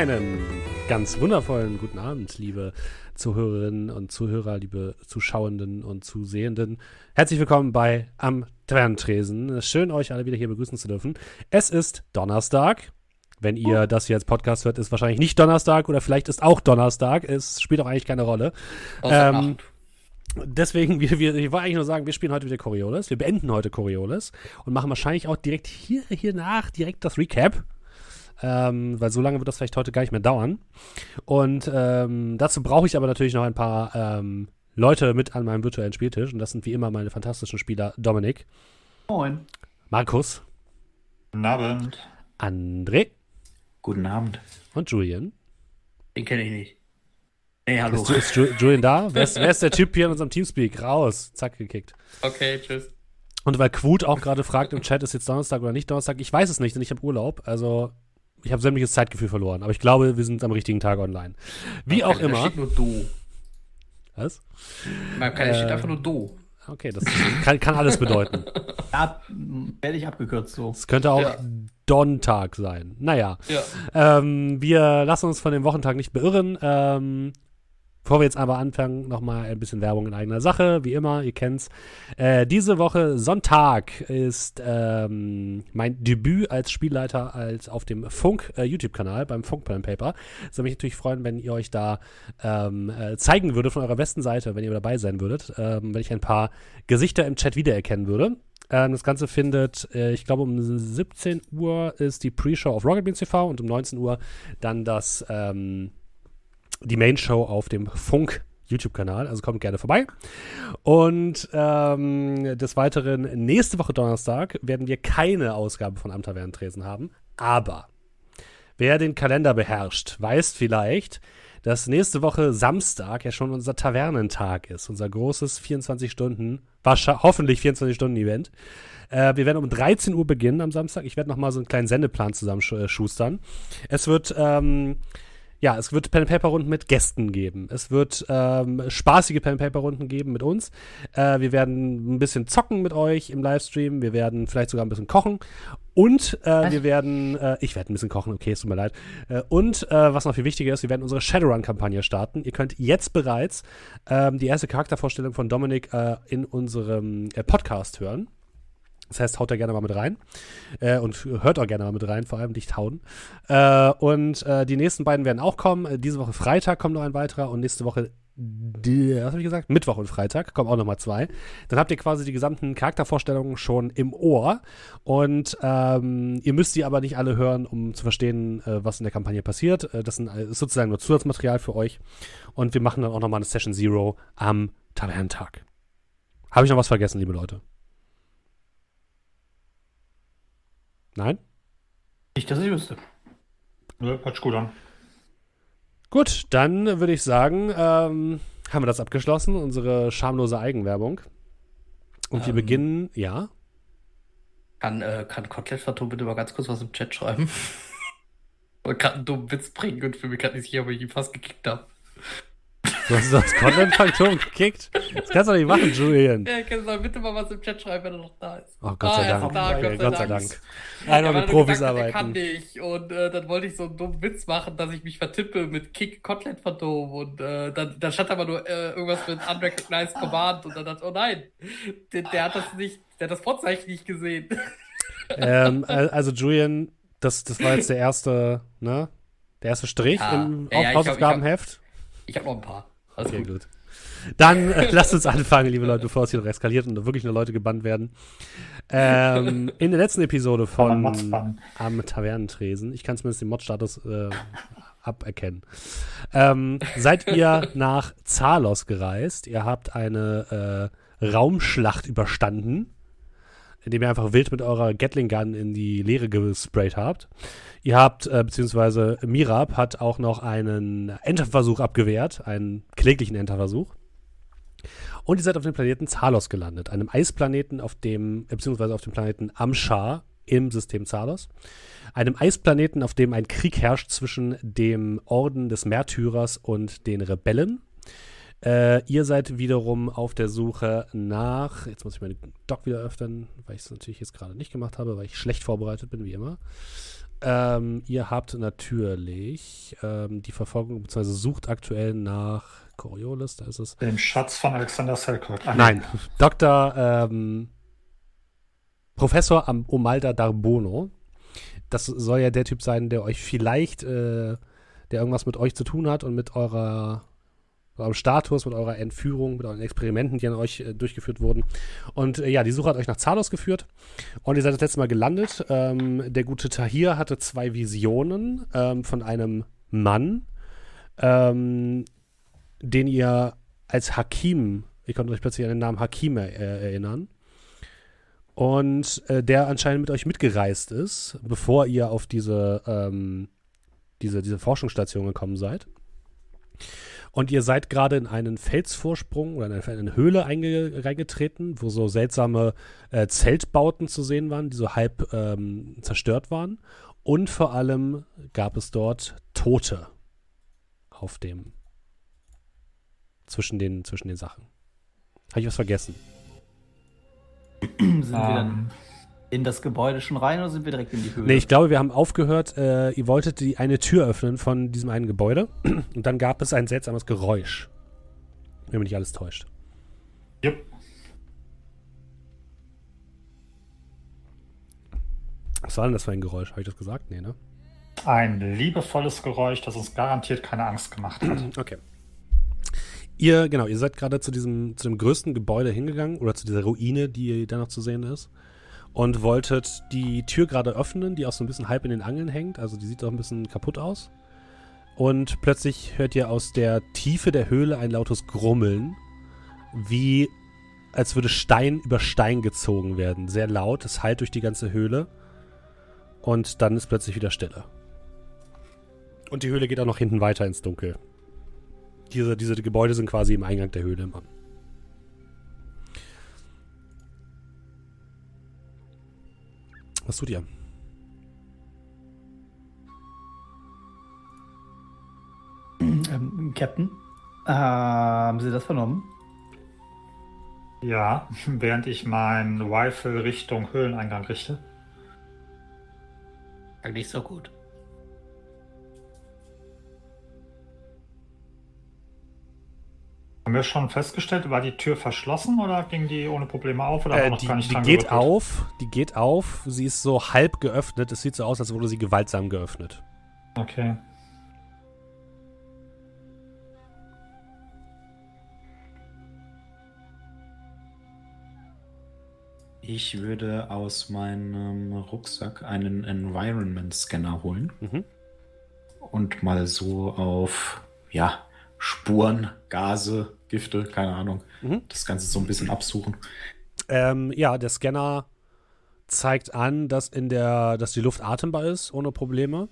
Einen ganz wundervollen guten Abend, liebe Zuhörerinnen und Zuhörer, liebe Zuschauenden und Zusehenden. Herzlich willkommen bei Am Tavernentresen. Schön, euch alle wieder hier begrüßen zu dürfen. Es ist Donnerstag. Wenn ihr das hier als Podcast hört, ist wahrscheinlich nicht Donnerstag oder vielleicht ist auch Donnerstag. Es spielt auch eigentlich keine Rolle. Ähm, deswegen, wir, wir, ich wollte eigentlich nur sagen, wir spielen heute wieder Coriolis. Wir beenden heute Coriolis und machen wahrscheinlich auch direkt hier, hier nach direkt das Recap ähm, weil so lange wird das vielleicht heute gar nicht mehr dauern. Und ähm, dazu brauche ich aber natürlich noch ein paar ähm, Leute mit an meinem virtuellen Spieltisch. Und das sind wie immer meine fantastischen Spieler Dominik. Moin. Markus. Guten Abend. André. Guten Abend. Und Julian. Den kenne ich nicht. Hey, hallo. Ist, ist Ju Julian da? Wer ist, wer ist, der Typ hier in unserem Teamspeak? Raus. Zack, gekickt. Okay, tschüss. Und weil Quut auch gerade fragt im Chat, ist jetzt Donnerstag oder nicht Donnerstag? Ich weiß es nicht, denn ich habe Urlaub. Also ich habe sämtliches Zeitgefühl verloren, aber ich glaube, wir sind am richtigen Tag online. Wie auch immer. Da steht nur Do. Was? Man kann, äh, steht einfach nur Do. Okay, das kann, kann alles bedeuten. Ja, werde ich abgekürzt so. Es könnte auch ja. Don-Tag sein. Naja. Ja. Ähm, wir lassen uns von dem Wochentag nicht beirren. Ähm, Bevor wir jetzt aber anfangen, nochmal ein bisschen Werbung in eigener Sache, wie immer, ihr kennt's. Äh, diese Woche Sonntag ist ähm, mein Debüt als Spielleiter als auf dem Funk äh, beim Funk Pen Paper. Es würde mich natürlich freuen, wenn ihr euch da ähm, äh, zeigen würdet von eurer besten Seite, wenn ihr dabei sein würdet, ähm, wenn ich ein paar Gesichter im Chat wiedererkennen würde. Ähm, das Ganze findet, äh, ich glaube, um 17 Uhr ist die Pre-Show auf Rocket Beans TV und um 19 Uhr dann das ähm, die Main Show auf dem Funk YouTube-Kanal. Also kommt gerne vorbei. Und ähm, des Weiteren, nächste Woche Donnerstag werden wir keine Ausgabe von Am Tresen haben. Aber wer den Kalender beherrscht, weiß vielleicht, dass nächste Woche Samstag ja schon unser Tavernentag ist. Unser großes 24 Stunden, hoffentlich 24 Stunden Event. Äh, wir werden um 13 Uhr beginnen am Samstag. Ich werde nochmal so einen kleinen Sendeplan zusammenschustern. Es wird ähm, ja, es wird Pen Paper Runden mit Gästen geben. Es wird ähm, spaßige Pen Paper Runden geben mit uns. Äh, wir werden ein bisschen zocken mit euch im Livestream. Wir werden vielleicht sogar ein bisschen kochen. Und äh, wir werden, äh, ich werde ein bisschen kochen, okay, es tut mir leid. Äh, und äh, was noch viel wichtiger ist, wir werden unsere Shadowrun-Kampagne starten. Ihr könnt jetzt bereits ähm, die erste Charaktervorstellung von Dominik äh, in unserem Podcast hören. Das heißt, haut da gerne mal mit rein. Äh, und hört auch gerne mal mit rein, vor allem dicht hauen. Äh, und äh, die nächsten beiden werden auch kommen. Äh, diese Woche Freitag kommt noch ein weiterer und nächste Woche, was habe ich gesagt? Mittwoch und Freitag kommen auch nochmal zwei. Dann habt ihr quasi die gesamten Charaktervorstellungen schon im Ohr. Und ähm, ihr müsst sie aber nicht alle hören, um zu verstehen, äh, was in der Kampagne passiert. Äh, das sind, ist sozusagen nur Zusatzmaterial für euch. Und wir machen dann auch nochmal eine Session Zero am Tavernentag. Habe ich noch was vergessen, liebe Leute? Nein? Nicht, dass ich wüsste. Nö, sich gut an. Gut, dann würde ich sagen, ähm, haben wir das abgeschlossen, unsere schamlose Eigenwerbung. Und ähm, wir beginnen, ja. Kann, äh, kann Kotelett bitte mal ganz kurz was im Chat schreiben? Und kann einen dummen Witz bringen und für mich kann ich sicher, ob ich ihn fast gekickt habe. Du hast das Content-Faktoren gekickt? Das kannst du doch nicht machen, Julian. Ja, kannst du bitte mal was im Chat schreiben, wenn er noch da ist. Oh, Gott sei ah, Dank. Da, Gott, Gott sei Dank. Dank. Einmal ja, mit Profis gesagt, arbeiten. kann nicht. Und äh, dann wollte ich so einen dummen Witz machen, dass ich mich vertippe mit Kick Kotelett Phantom. Und äh, dann, dann stand aber nur äh, irgendwas mit Unrecognized Command. Und dann dachte ich, oh nein, der, der, hat das nicht, der hat das Vorzeichen nicht gesehen. ähm, also Julian, das, das war jetzt der erste, ne? Der erste Strich ja, im ja, Hausaufgabenheft. Ich habe hab noch ein paar. Also okay, gut. Dann äh, lasst uns anfangen, liebe Leute, bevor es hier noch eskaliert und wirklich nur Leute gebannt werden. Ähm, in der letzten Episode von Am Tavernentresen, ich kann zumindest den Mod-Status äh, aberkennen, ähm, seid ihr nach Zalos gereist. Ihr habt eine äh, Raumschlacht überstanden, indem ihr einfach wild mit eurer Gatling Gun in die Leere gesprayt habt. Ihr habt, äh, beziehungsweise Mirab hat auch noch einen Enterversuch abgewehrt, einen kläglichen Enterversuch. Und ihr seid auf dem Planeten Zalos gelandet, einem Eisplaneten auf dem, äh, beziehungsweise auf dem Planeten Amshar im System Zalos. Einem Eisplaneten, auf dem ein Krieg herrscht zwischen dem Orden des Märtyrers und den Rebellen. Äh, ihr seid wiederum auf der Suche nach, jetzt muss ich meine Doc wieder öffnen, weil ich es natürlich jetzt gerade nicht gemacht habe, weil ich schlecht vorbereitet bin, wie immer. Ähm, ihr habt natürlich ähm, die Verfolgung, beziehungsweise sucht aktuell nach Coriolis, da ist es. Den Schatz von Alexander Selkirk. Ah, Nein, Dr. Ähm, Professor Omalda Darbono. Das soll ja der Typ sein, der euch vielleicht, äh, der irgendwas mit euch zu tun hat und mit eurer eurem Status, mit eurer Entführung, mit euren Experimenten, die an euch äh, durchgeführt wurden. Und äh, ja, die Suche hat euch nach Zalos geführt und ihr seid das letzte Mal gelandet. Ähm, der gute Tahir hatte zwei Visionen ähm, von einem Mann, ähm, den ihr als Hakim, ich konnte euch plötzlich an den Namen Hakim er äh, erinnern. Und äh, der anscheinend mit euch mitgereist ist, bevor ihr auf diese, ähm, diese, diese Forschungsstation gekommen seid. Und ihr seid gerade in einen Felsvorsprung oder in eine, Höhle reingetreten, wo so seltsame äh, Zeltbauten zu sehen waren, die so halb ähm, zerstört waren. Und vor allem gab es dort Tote auf dem zwischen den, zwischen den Sachen. Habe ich was vergessen? Sind wir dann ähm, in das Gebäude schon rein oder sind wir direkt in die Höhle? Nee, ich glaube, wir haben aufgehört, äh, ihr wolltet die eine Tür öffnen von diesem einen Gebäude und dann gab es ein seltsames Geräusch. Wenn mich nicht alles täuscht. Yep. Was war denn das für ein Geräusch? Habe ich das gesagt? Nee, ne? Ein liebevolles Geräusch, das uns garantiert keine Angst gemacht hat. Okay. Ihr, genau, ihr seid gerade zu diesem, zu dem größten Gebäude hingegangen oder zu dieser Ruine, die da noch zu sehen ist und wolltet die Tür gerade öffnen, die auch so ein bisschen halb in den Angeln hängt. Also die sieht auch ein bisschen kaputt aus. Und plötzlich hört ihr aus der Tiefe der Höhle ein lautes Grummeln, wie als würde Stein über Stein gezogen werden. Sehr laut, es hallt durch die ganze Höhle. Und dann ist plötzlich wieder Stille. Und die Höhle geht auch noch hinten weiter ins Dunkel. Diese, diese Gebäude sind quasi im Eingang der Höhle immer. Was tut ihr? Ähm, Captain, äh, haben Sie das vernommen? Ja, während ich mein Rifle Richtung Höhleneingang richte. Eigentlich so gut. Haben wir schon festgestellt, war die Tür verschlossen oder ging die ohne Probleme auf? Oder äh, noch die, gar nicht die geht gerüttelt? auf, die geht auf. Sie ist so halb geöffnet. Es sieht so aus, als wurde sie gewaltsam geöffnet. Okay. Ich würde aus meinem Rucksack einen Environment Scanner holen mhm. und mal so auf ja Spuren, Gase, Gifte, keine Ahnung. Mhm. Das Ganze so ein bisschen absuchen. Ähm, ja, der Scanner zeigt an, dass in der, dass die Luft atembar ist, ohne Probleme.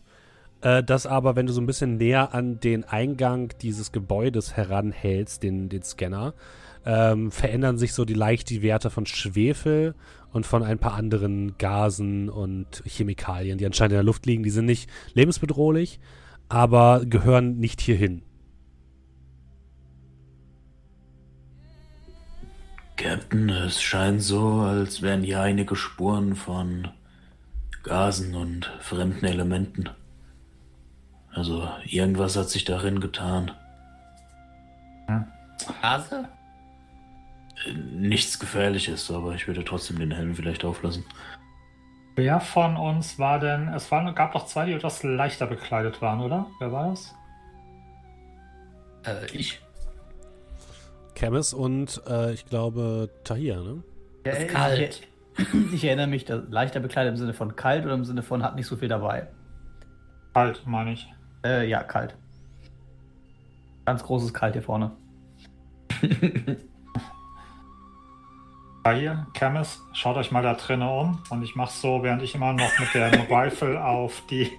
Äh, dass aber, wenn du so ein bisschen näher an den Eingang dieses Gebäudes heranhältst, den, den Scanner, ähm, verändern sich so die leicht die Werte von Schwefel und von ein paar anderen Gasen und Chemikalien, die anscheinend in der Luft liegen. Die sind nicht lebensbedrohlich, aber gehören nicht hierhin. Captain, es scheint so, als wären hier einige Spuren von Gasen und fremden Elementen. Also irgendwas hat sich darin getan. Gase? Nichts Gefährliches, aber ich würde trotzdem den Helm vielleicht auflassen. Wer von uns war denn? Es waren, gab doch zwei, die etwas leichter bekleidet waren, oder? Wer war das? Äh, ich. Chemis und äh, ich glaube Tahir, ne? Ja, ist kalt. Ich, ich, erinnere mich, leichter bekleidet im Sinne von kalt oder im Sinne von hat nicht so viel dabei. Kalt, meine ich. Äh, ja, kalt. Ganz großes Kalt hier vorne. Tahir, Chemis, schaut euch mal da drinnen um und ich mache so, während ich immer noch mit der Rifle auf die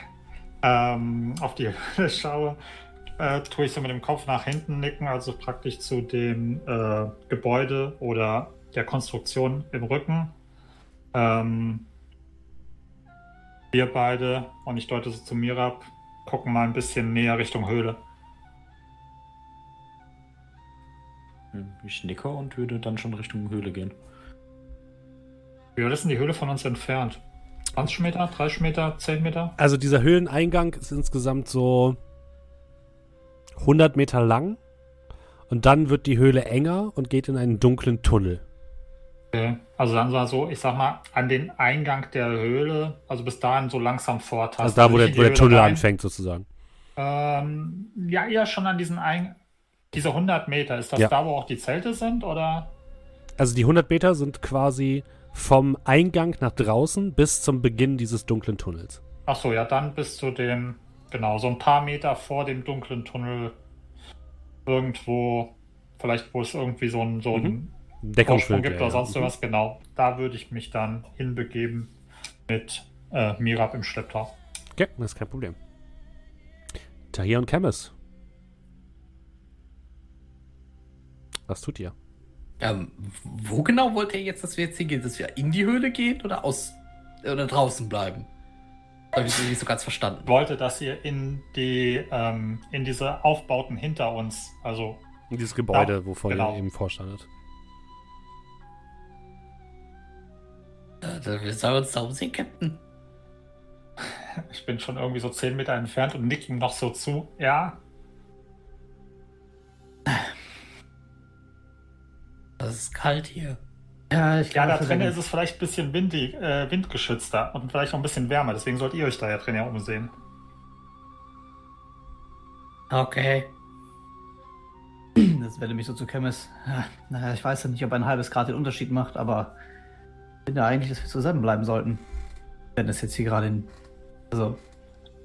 ähm, auf die Höhle schaue, äh, tue ich so mit dem Kopf nach hinten nicken, also praktisch zu dem äh, Gebäude oder der Konstruktion im Rücken. Ähm, wir beide, und ich deute so zu Mirab, gucken mal ein bisschen näher Richtung Höhle. ich nicke und würde dann schon Richtung Höhle gehen. Wie weit ist denn die Höhle von uns entfernt? 20 Meter, 30 Meter, 10 Meter? Also dieser Höhleneingang ist insgesamt so 100 Meter lang und dann wird die Höhle enger und geht in einen dunklen Tunnel. Okay. Also dann war so, ich sag mal, an den Eingang der Höhle, also bis dahin so langsam vortasten. Also da, wo, der, wo der Tunnel rein. anfängt sozusagen. Ähm, ja, eher schon an diesen Ein diese 100 Meter. Ist das Ja. da, wo auch die Zelte sind, oder? Also die 100 Meter sind quasi vom Eingang nach draußen bis zum Beginn dieses dunklen Tunnels. Ach so, ja, dann bis zu dem, genau, so ein paar Meter vor dem dunklen Tunnel irgendwo, vielleicht wo es irgendwie so ein, so ein Vorsprung Deckungsbild. gibt ja, oder ja. sonst irgendwas, genau. Da würde ich mich dann hinbegeben mit äh, Mirab im Schlepptau. Okay, das ist kein Problem. Tahir und Chemis. Was tut ihr? Ähm, wo genau wollt ihr jetzt, dass wir jetzt hingehen? Dass wir in die Höhle gehen oder aus oder draußen bleiben? Habe ich nicht so ganz verstanden. Ich wollte, dass ihr in die, ähm, in diese Aufbauten hinter uns, also In dieses Gebäude, Ja, wovon genau. ihr eben vorstandet. Wir sollen uns da umsehen, Captain. ich bin schon irgendwie so 10 Meter entfernt und nick ihm noch so zu. Ja, Das ist kalt hier. Ja, ich ja, da drinnen ist es vielleicht ein bisschen windig, äh, windgeschützter und vielleicht noch ein bisschen wärmer. Deswegen sollt ihr euch da ja drin ja umsehen. Okay. Das werde mich so zu Chemis. Ja, naja, ich weiß ja nicht, ob ein halbes Grad den Unterschied macht, aber ich finde ja eigentlich, dass wir zusammenbleiben sollten. Wenn das jetzt hier gerade in. Also,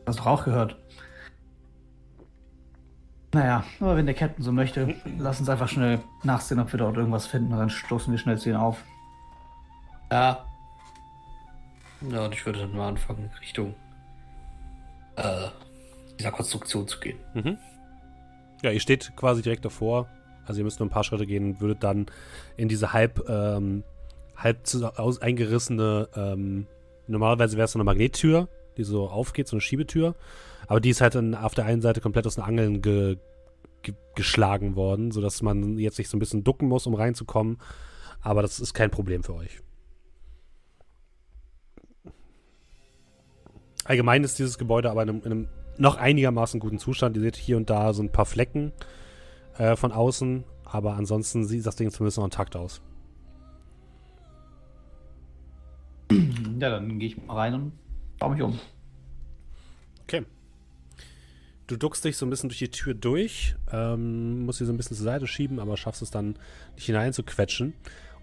hast du doch auch gehört. Naja, aber wenn der Captain so möchte, lass uns einfach schnell nachsehen, ob wir dort irgendwas finden und dann stoßen wir schnell zu ihnen auf. Ja. Ja, und ich würde dann mal anfangen, Richtung äh, dieser Konstruktion zu gehen. Ja, ihr steht quasi direkt davor. Also ihr müsst nur ein paar Schritte gehen und würdet dann in diese halb, ähm, halb aus, eingerissene, ähm, normalerweise wäre es so eine Magnettür, die so aufgeht, so eine Schiebetür. Aber die ist halt dann auf der einen Seite komplett aus den Angeln ge, ge, geschlagen worden, sodass man jetzt sich so ein bisschen ducken muss, um reinzukommen. Aber das ist kein Problem für euch. Allgemein ist dieses Gebäude aber in einem, in einem noch einigermaßen guten Zustand. Ihr seht hier und da so ein paar Flecken äh, von außen, aber ansonsten sieht das Ding zumindest noch intakt aus. Ja, dann gehe ich mal rein und schau mich um. Okay. Du duckst dich so ein bisschen durch die Tür durch, ähm, musst sie so ein bisschen zur Seite schieben, aber schaffst es dann, dich hineinzuquetschen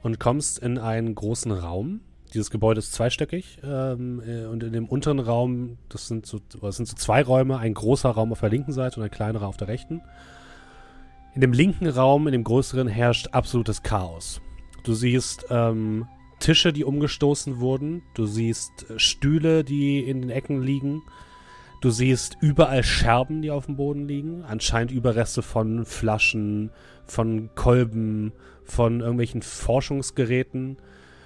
und kommst in einen großen Raum. Dieses Gebäude ist zweistöckig ähm, äh, und in dem unteren Raum, das sind, so, das sind so zwei Räume, ein großer Raum auf der linken Seite und ein kleinerer auf der rechten. In dem linken Raum, in dem größeren, herrscht absolutes Chaos. Du siehst ähm, Tische, die umgestoßen wurden. Du siehst äh, Stühle, die in den Ecken liegen. Du siehst überall Scherben, die auf dem Boden liegen. Anscheinend Überreste von Flaschen, von Kolben, von irgendwelchen Forschungsgeräten.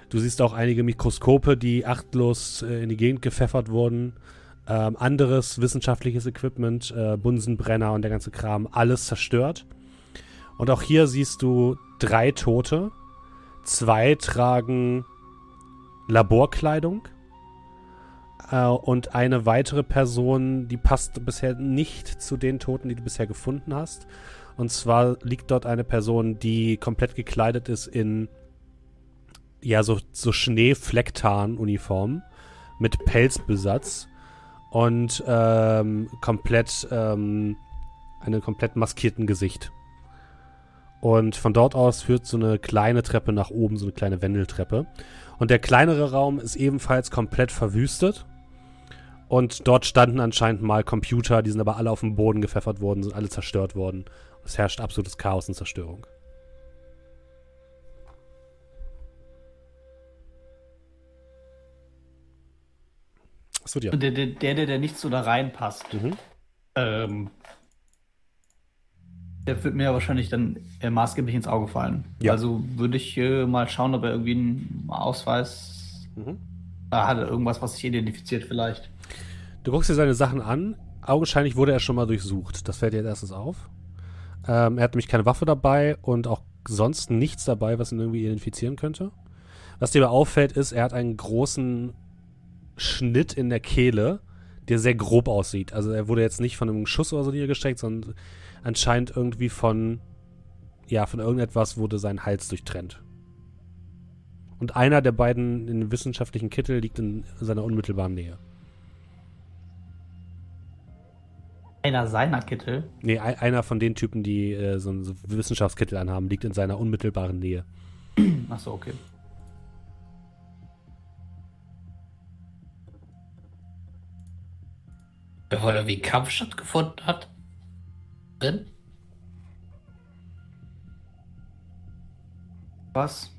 Du siehst auch einige Mikroskope, die achtlos äh, in die Gegend gepfeffert wurden. Ähm, anderes wissenschaftliches Equipment, äh, Bunsenbrenner und der ganze Kram, alles zerstört. Und auch hier siehst du drei Tote. Zwei tragen Laborkleidung. Äh, und eine weitere Person, die passt bisher nicht zu den Toten, die du bisher gefunden hast. Und zwar liegt dort eine Person, die komplett gekleidet ist in ja, so, so Schneeflecktarn-Uniform mit Pelzbesatz und ähm, komplett ähm, einem komplett maskierten Gesicht. Und von dort aus führt so eine kleine Treppe nach oben, so eine kleine Wendeltreppe. Und der kleinere Raum ist ebenfalls komplett verwüstet. Und dort standen anscheinend mal Computer, die sind aber alle auf den Boden gepfeffert worden, sind alle zerstört worden. Es herrscht absolutes Chaos und Zerstörung. Achso, ja. Der, der, der, der nicht so da reinpasst, Mhm. ähm, der wird mir ja wahrscheinlich dann äh, maßgeblich ins Auge fallen. Ja. Also würde ich äh, mal schauen, ob er irgendwie einen Ausweis Mhm. da hat, er irgendwas, was sich identifiziert vielleicht. Du guckst dir seine Sachen an. Augenscheinlich wurde er schon mal durchsucht. Das fällt dir als erstes auf. Ähm, er hat nämlich keine Waffe dabei und auch sonst nichts dabei, was ihn irgendwie identifizieren könnte. Was dir aber auffällt, ist, er hat einen großen Schnitt in der Kehle, der sehr grob aussieht. Also er wurde jetzt nicht von einem Schuss oder so niedergestreckt, sondern anscheinend irgendwie von, ja, von irgendetwas wurde sein Hals durchtrennt. Und einer der beiden in wissenschaftlichen Kittel liegt in seiner unmittelbaren Nähe. Einer seiner Kittel? Nee, einer von den Typen, die äh, so einen so Wissenschaftskittel anhaben, liegt in seiner unmittelbaren Nähe. Ach so, okay. Bevor irgendwie ein Kampf stattgefunden hat? Drin? Was?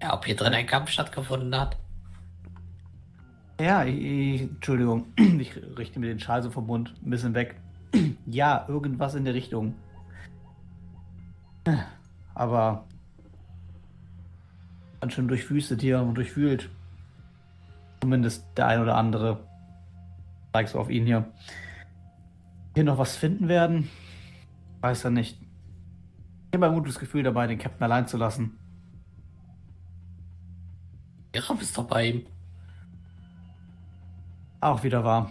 Ja, ob hier drin ein Kampf stattgefunden hat? Ja, ich, Entschuldigung, ich richte mir den Schal so vom Mund ein bisschen weg. ja, irgendwas in der Richtung. Aber ganz schön durchwüstet hier und durchwühlt. Zumindest der ein oder andere. Zeigst du auf ihn hier. Hier noch was finden werden? Weiß er nicht. Ich habe ein gutes Gefühl dabei, den Captain allein zu lassen. Ihre bist doch bei ihm. Auch wieder wahr.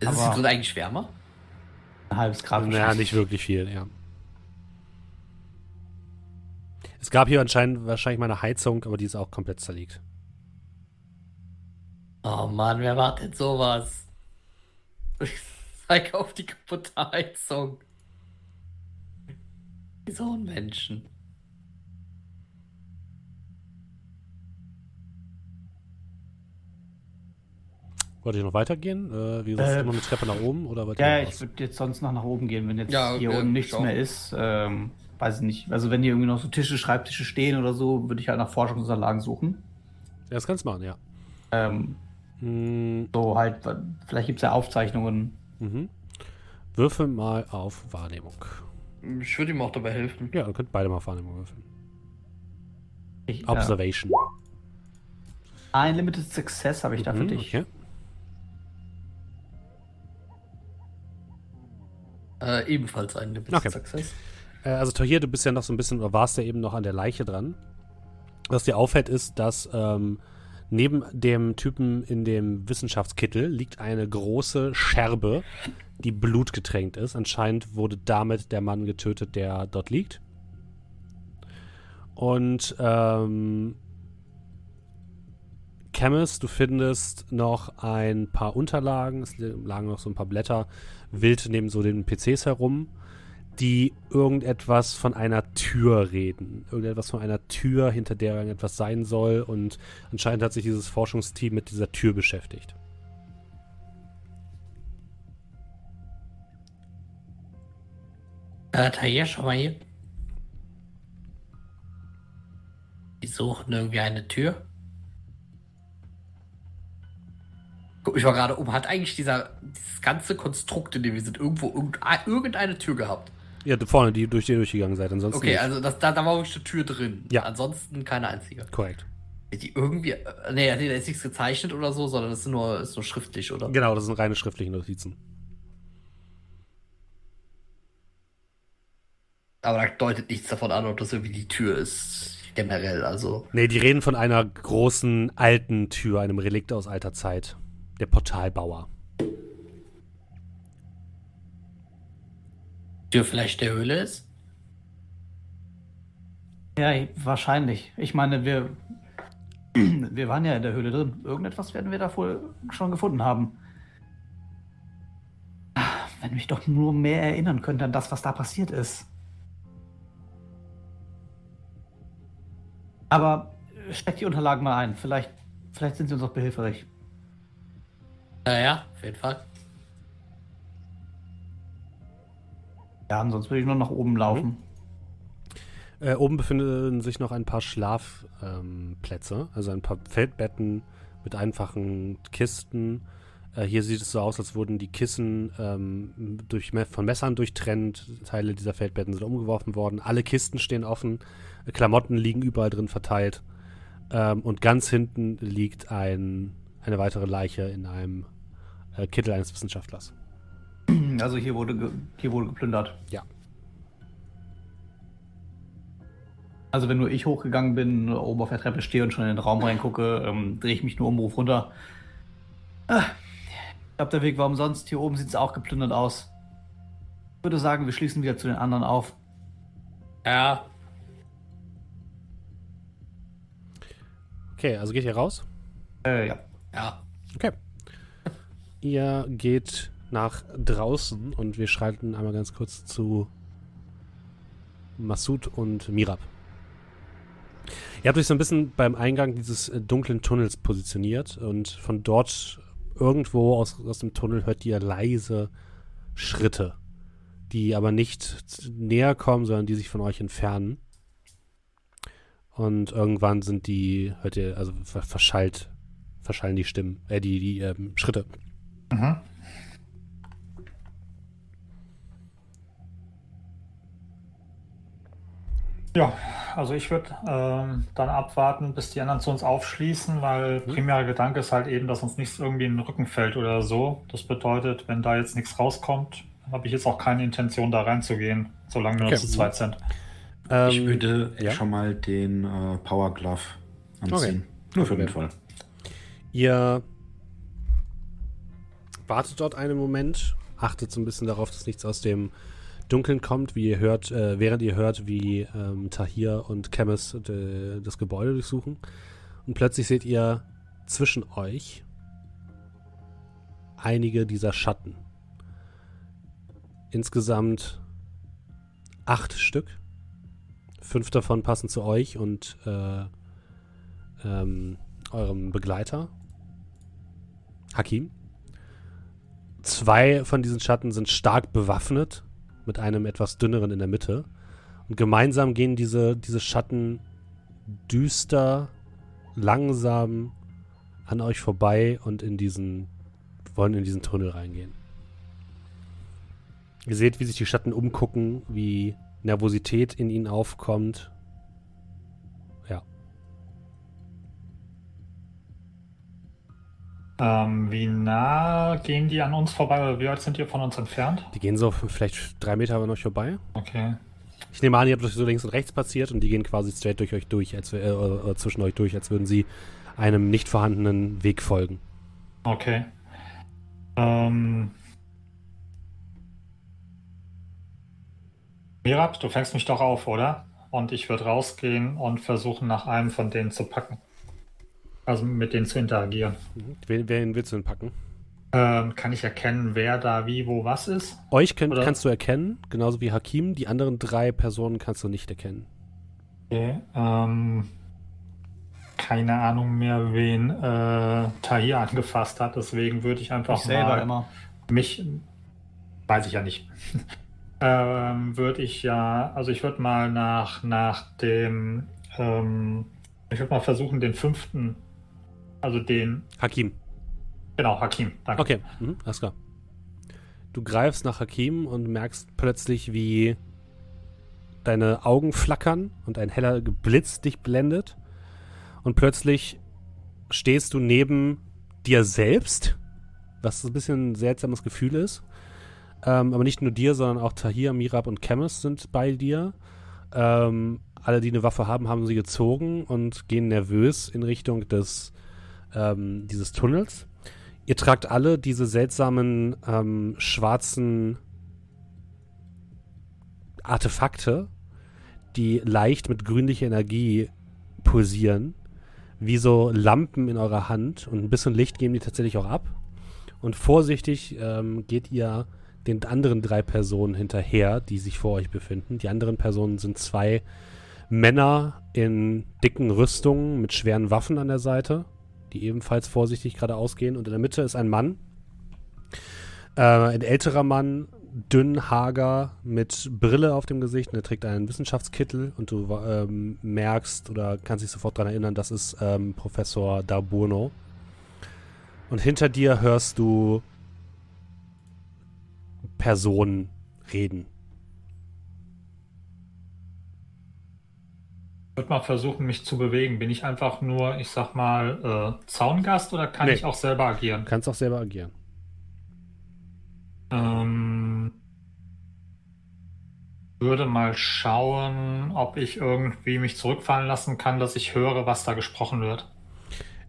Ist es drin eigentlich wärmer? Ein halbes Grad. Naja, nicht wirklich viel, ja. Es gab hier anscheinend wahrscheinlich mal eine Heizung, aber die ist auch komplett zerlegt. Oh Mann, wer macht denn sowas? Ich zeig auf die kaputte Heizung. Wie so ein Menschen. Wollt ihr noch weitergehen? Äh, wie gesagt, äh, immer eine Treppe nach oben oder Ja, ich würde jetzt sonst noch nach oben gehen, wenn jetzt ja, hier unten nichts mehr ist. Ähm, weiß ich nicht. Also wenn hier irgendwie noch so Tische, Schreibtische stehen oder so, würde ich halt nach Forschungsunterlagen suchen. Ja, das kannst du machen, ja. Ähm, hm. So halt, vielleicht gibt es ja Aufzeichnungen. Mhm. Würfel mal auf Wahrnehmung. Ich würde ihm auch dabei helfen. Ja, ihr könnt beide mal auf Wahrnehmung würfeln. Ich, Observation. Ja. Ein Limited Success habe ich da für mhm, dich. Okay. Äh, ebenfalls ein Limited okay. Success. Äh, also Tahir, du bist ja noch so ein bisschen, oder warst ja eben noch an der Leiche dran. Was dir auffällt, ist, dass ähm, neben dem Typen in dem Wissenschaftskittel liegt eine große Scherbe, die blutgetränkt ist. Anscheinend wurde damit der Mann getötet, der dort liegt. Und ähm, Chemist, du findest noch ein paar Unterlagen, es lagen noch so ein paar Blätter wild neben so den PCs herum, die irgendetwas von einer Tür reden. Irgendetwas von einer Tür, hinter der irgendetwas sein soll. Und anscheinend hat sich dieses Forschungsteam mit dieser Tür beschäftigt. Äh, Tayer, schau mal hier. Die suchen irgendwie eine Tür. Guck ich mal gerade um. Hat eigentlich dieser, dieses ganze Konstrukt, in dem wir sind, irgendwo irgendeine Tür gehabt? Ja, vorne, die durch die durchgegangen seid. Ansonsten okay, nicht. also das, da, da war wirklich eine Tür drin. Ja. Ansonsten keine einzige. Korrekt. Die irgendwie. Äh, nee, da ist nichts gezeichnet oder so, sondern das ist nur, ist nur schriftlich, oder? Genau, das sind reine schriftliche Notizen. Aber da deutet nichts davon an, ob das irgendwie die Tür ist, generell, also. Nee, die reden von einer großen alten Tür, einem Relikt aus alter Zeit der Portalbauer. Vielleicht der Höhle ist? Ja, wahrscheinlich. Ich meine, wir, wir waren ja in der Höhle drin. Irgendetwas werden wir da wohl schon gefunden haben. Wenn mich doch nur mehr erinnern könnte an das, was da passiert ist. Aber steck die Unterlagen mal ein. Vielleicht, vielleicht sind sie uns auch behilflich. Ja, ja, auf jeden Fall. Ja, ansonsten würde ich nur nach oben laufen. Mhm. Äh, oben befinden sich noch ein paar Schlafplätze, ähm, also ein paar Feldbetten mit einfachen Kisten. Äh, hier sieht es so aus, als wurden die Kissen ähm, durch, von Messern durchtrennt. Teile dieser Feldbetten sind umgeworfen worden. Alle Kisten stehen offen. Klamotten liegen überall drin verteilt. Ähm, und ganz hinten liegt ein, eine weitere Leiche in einem äh, Kittel eines Wissenschaftlers. Also hier wurde, hier wurde geplündert. Ja. Also wenn nur ich hochgegangen bin, oben auf der Treppe stehe und schon in den Raum reingucke, ähm, drehe ich mich nur um, ruf runter. Ah, ich glaube, der Weg war umsonst. Hier oben sieht es auch geplündert aus. Ich würde sagen, wir schließen wieder zu den anderen auf. Ja. Okay, also geht ihr raus? Äh, ja. Ja. Okay. Ihr geht nach draußen und wir schreiten einmal ganz kurz zu Masud und Mirab. Ihr habt euch so ein bisschen beim Eingang dieses äh, dunklen Tunnels positioniert und von dort irgendwo aus, aus dem Tunnel hört ihr leise Schritte, die aber nicht näher kommen, sondern die sich von euch entfernen. Und irgendwann sind die, hört ihr, also verschallt, verschallen die Stimmen, äh, die, die ähm, Schritte. Mhm. Ja, also ich würde ähm, dann abwarten, bis die anderen zu uns aufschließen, weil mhm. primärer Gedanke ist halt eben, dass uns nichts irgendwie in den Rücken fällt oder so. Das bedeutet, wenn da jetzt nichts rauskommt, habe ich jetzt auch keine Intention, da reinzugehen, solange wir okay. nur zu zweit sind. Ähm, ich würde ja? schon mal den äh, Power Glove anziehen. Okay. Nur für den Fall. Ihr wartet dort einen Moment, achtet so ein bisschen darauf, dass nichts aus dem Dunkeln kommt, wie ihr hört, äh, während ihr hört, wie ähm, Tahir und Chemis äh, das Gebäude durchsuchen. Und plötzlich seht ihr zwischen euch einige dieser Schatten. Insgesamt acht Stück. Fünf davon passen zu euch und äh, ähm, eurem Begleiter, Hakim. Zwei von diesen Schatten sind stark bewaffnet mit einem etwas dünneren in der Mitte. Und gemeinsam gehen diese, diese Schatten düster, langsam an euch vorbei und in diesen, wollen in diesen Tunnel reingehen. Ihr seht, wie sich die Schatten umgucken, wie Nervosität in ihnen aufkommt. Ähm, wie nah gehen die an uns vorbei oder wie weit sind die von uns entfernt? Die gehen so vielleicht drei Meter an euch vorbei. Okay. Ich nehme an, ihr habt euch so links und rechts passiert und die gehen quasi straight durch euch durch, als, äh, äh, zwischen euch durch, als würden sie einem nicht vorhandenen Weg folgen. Okay. Ähm. Mirab, du fängst mich doch auf, oder? Und ich würde rausgehen und versuchen, nach einem von denen zu packen. Also mit denen zu interagieren. Mhm. Wen, wen willst du denn packen? Ähm, kann ich erkennen, wer da wie, wo, was ist? Euch könnt, kannst du erkennen, genauso wie Hakim. Die anderen drei Personen kannst du nicht erkennen. Okay, ähm, keine Ahnung mehr, wen äh, Tahir angefasst hat. Deswegen würde ich einfach ich selber immer. mich, weiß ich ja nicht, ähm, würde ich ja, also ich würde mal nach, nach dem, ähm, ich würde mal versuchen, den fünften also den. Hakim. Genau, Hakim. Danke. Okay, mhm, alles klar. Du greifst nach Hakim und merkst plötzlich, wie deine Augen flackern und ein heller Blitz dich blendet. Und plötzlich stehst du neben dir selbst, was ein bisschen ein seltsames Gefühl ist. Ähm, aber nicht nur dir, sondern auch Tahir, Mirab und Chemis sind bei dir. Ähm, alle, die eine Waffe haben, haben sie gezogen und gehen nervös in Richtung des ähm, dieses Tunnels. Ihr tragt alle diese seltsamen ähm, schwarzen Artefakte, die leicht mit grünlicher Energie pulsieren, wie so Lampen in eurer Hand und ein bisschen Licht geben die tatsächlich auch ab. Und vorsichtig ähm, geht ihr den anderen drei Personen hinterher, die sich vor euch befinden. Die anderen Personen sind zwei Männer in dicken Rüstungen mit schweren Waffen an der Seite die ebenfalls vorsichtig geradeaus gehen. Und in der Mitte ist ein Mann, äh, ein älterer Mann, dünn, hager, mit Brille auf dem Gesicht. Und er trägt einen Wissenschaftskittel und du ähm, merkst oder kannst dich sofort daran erinnern, das ist ähm, Professor Darburno. Und hinter dir hörst du Personen reden. Würde mal versuchen, mich zu bewegen. Bin ich einfach nur, ich sag mal, äh, Zaungast oder kann nee. ich auch selber agieren? Kannst auch selber agieren. Ähm, würde mal schauen, ob ich irgendwie mich zurückfallen lassen kann, dass ich höre, was da gesprochen wird.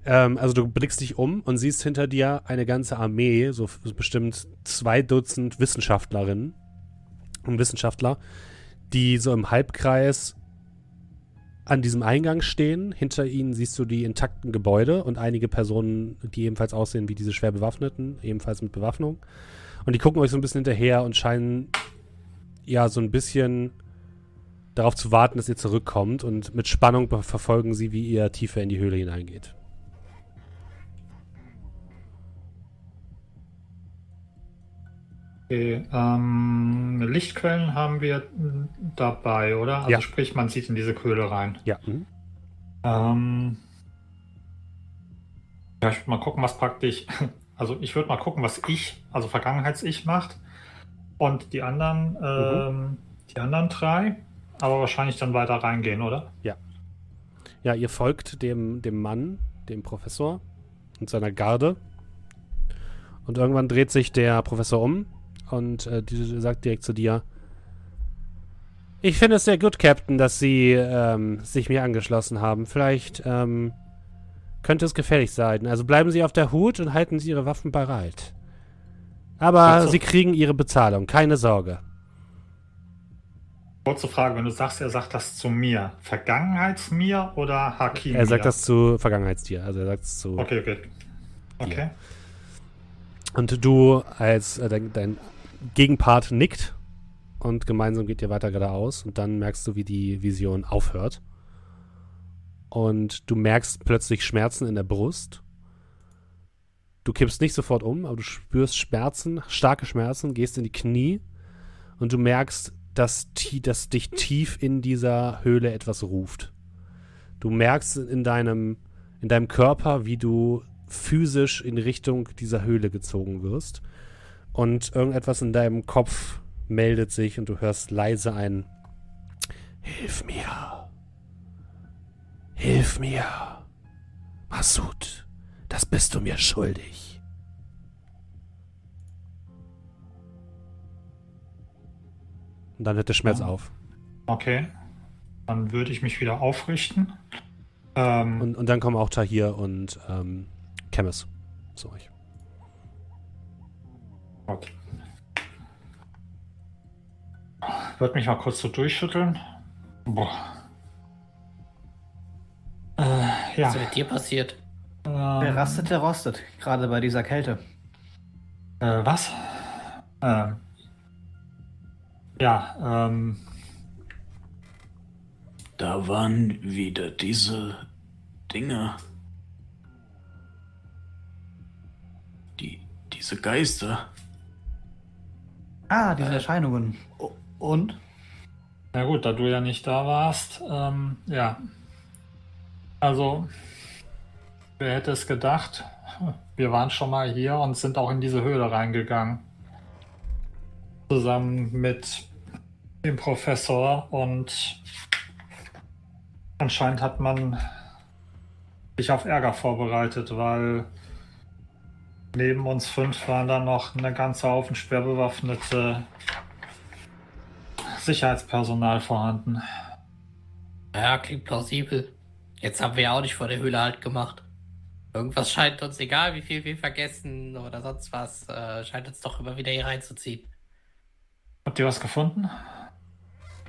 Ähm, also du blickst dich um und siehst hinter dir eine ganze Armee, so bestimmt zwei Dutzend Wissenschaftlerinnen und Wissenschaftler, die so im Halbkreis an diesem Eingang stehen. Hinter ihnen siehst du die intakten Gebäude und einige Personen, die ebenfalls aussehen wie diese schwer bewaffneten, ebenfalls mit Bewaffnung. Und die gucken euch so ein bisschen hinterher und scheinen ja so ein bisschen darauf zu warten, dass ihr zurückkommt. Und mit Spannung verfolgen sie, wie ihr tiefer in die Höhle hineingeht. Okay, ähm, Lichtquellen haben wir dabei, oder? Also Ja. sprich, man sieht in diese Höhle rein. Ja. Mhm. Ähm, ja, ich würde mal gucken, was praktisch. Also ich würde mal gucken, was ich, also Vergangenheits-Ich macht. Und die anderen, ähm, die anderen drei, aber wahrscheinlich dann weiter reingehen, oder? Ja, ihr folgt dem, dem Mann, dem Professor und seiner Garde. Und irgendwann dreht sich der Professor um und äh, die sagt direkt zu dir: Ich finde es sehr gut, Captain, dass Sie ähm, sich mir angeschlossen haben. Vielleicht ähm, könnte es gefährlich sein. Also bleiben Sie auf der Hut und halten Sie Ihre Waffen bereit. Aber Also- Sie kriegen Ihre Bezahlung, keine Sorge. Kurze Frage, wenn du sagst, er sagt das zu mir, Vergangenheits-mir oder Hakim? Er sagt das zu Vergangenheitstier. Also er sagt es zu. Okay, okay. Okay. Und du als äh, dein, dein Gegenpart nickt und gemeinsam geht ihr weiter geradeaus und dann merkst du, wie die Vision aufhört. Und du merkst plötzlich Schmerzen in der Brust. Du kippst nicht sofort um, aber du spürst Schmerzen, starke Schmerzen, gehst in die Knie und du merkst, dass, dass dich tief in dieser Höhle etwas ruft. Du merkst in deinem, in deinem Körper, wie du physisch in Richtung dieser Höhle gezogen wirst. Und irgendetwas in deinem Kopf meldet sich und du hörst leise ein Hilf mir. Hilf mir. Masud, das bist du mir schuldig. Und dann hört der Schmerz auf. Okay. Dann würde ich mich wieder aufrichten. Ähm, Und, und dann kommen auch Tahir und ähm, Chemis zu euch. Gott. Würde mich mal kurz so durchschütteln. Boah. Äh, ja. Was ist mit dir passiert? Wer Ähm, rastet, der rostet. Gerade bei dieser Kälte. Äh, was? Ähm, ja, ähm, Da waren wieder diese Dinge. Die, diese Geister. Ah, diese Äh. Erscheinungen. Und? na gut, da du ja nicht da warst, ähm, ja. Also, wer hätte es gedacht? Wir waren schon mal hier und sind auch in diese Höhle reingegangen. Zusammen mit dem Professor und anscheinend hat man sich auf Ärger vorbereitet, weil neben uns fünf waren da noch eine ganze Haufen schwer bewaffnete Sicherheitspersonal vorhanden. Ja, klingt plausibel. Jetzt haben wir ja auch nicht vor der Höhle halt gemacht. Irgendwas scheint uns, egal wie viel wir vergessen oder sonst was, äh, scheint uns doch immer wieder hier reinzuziehen. Habt ihr was gefunden?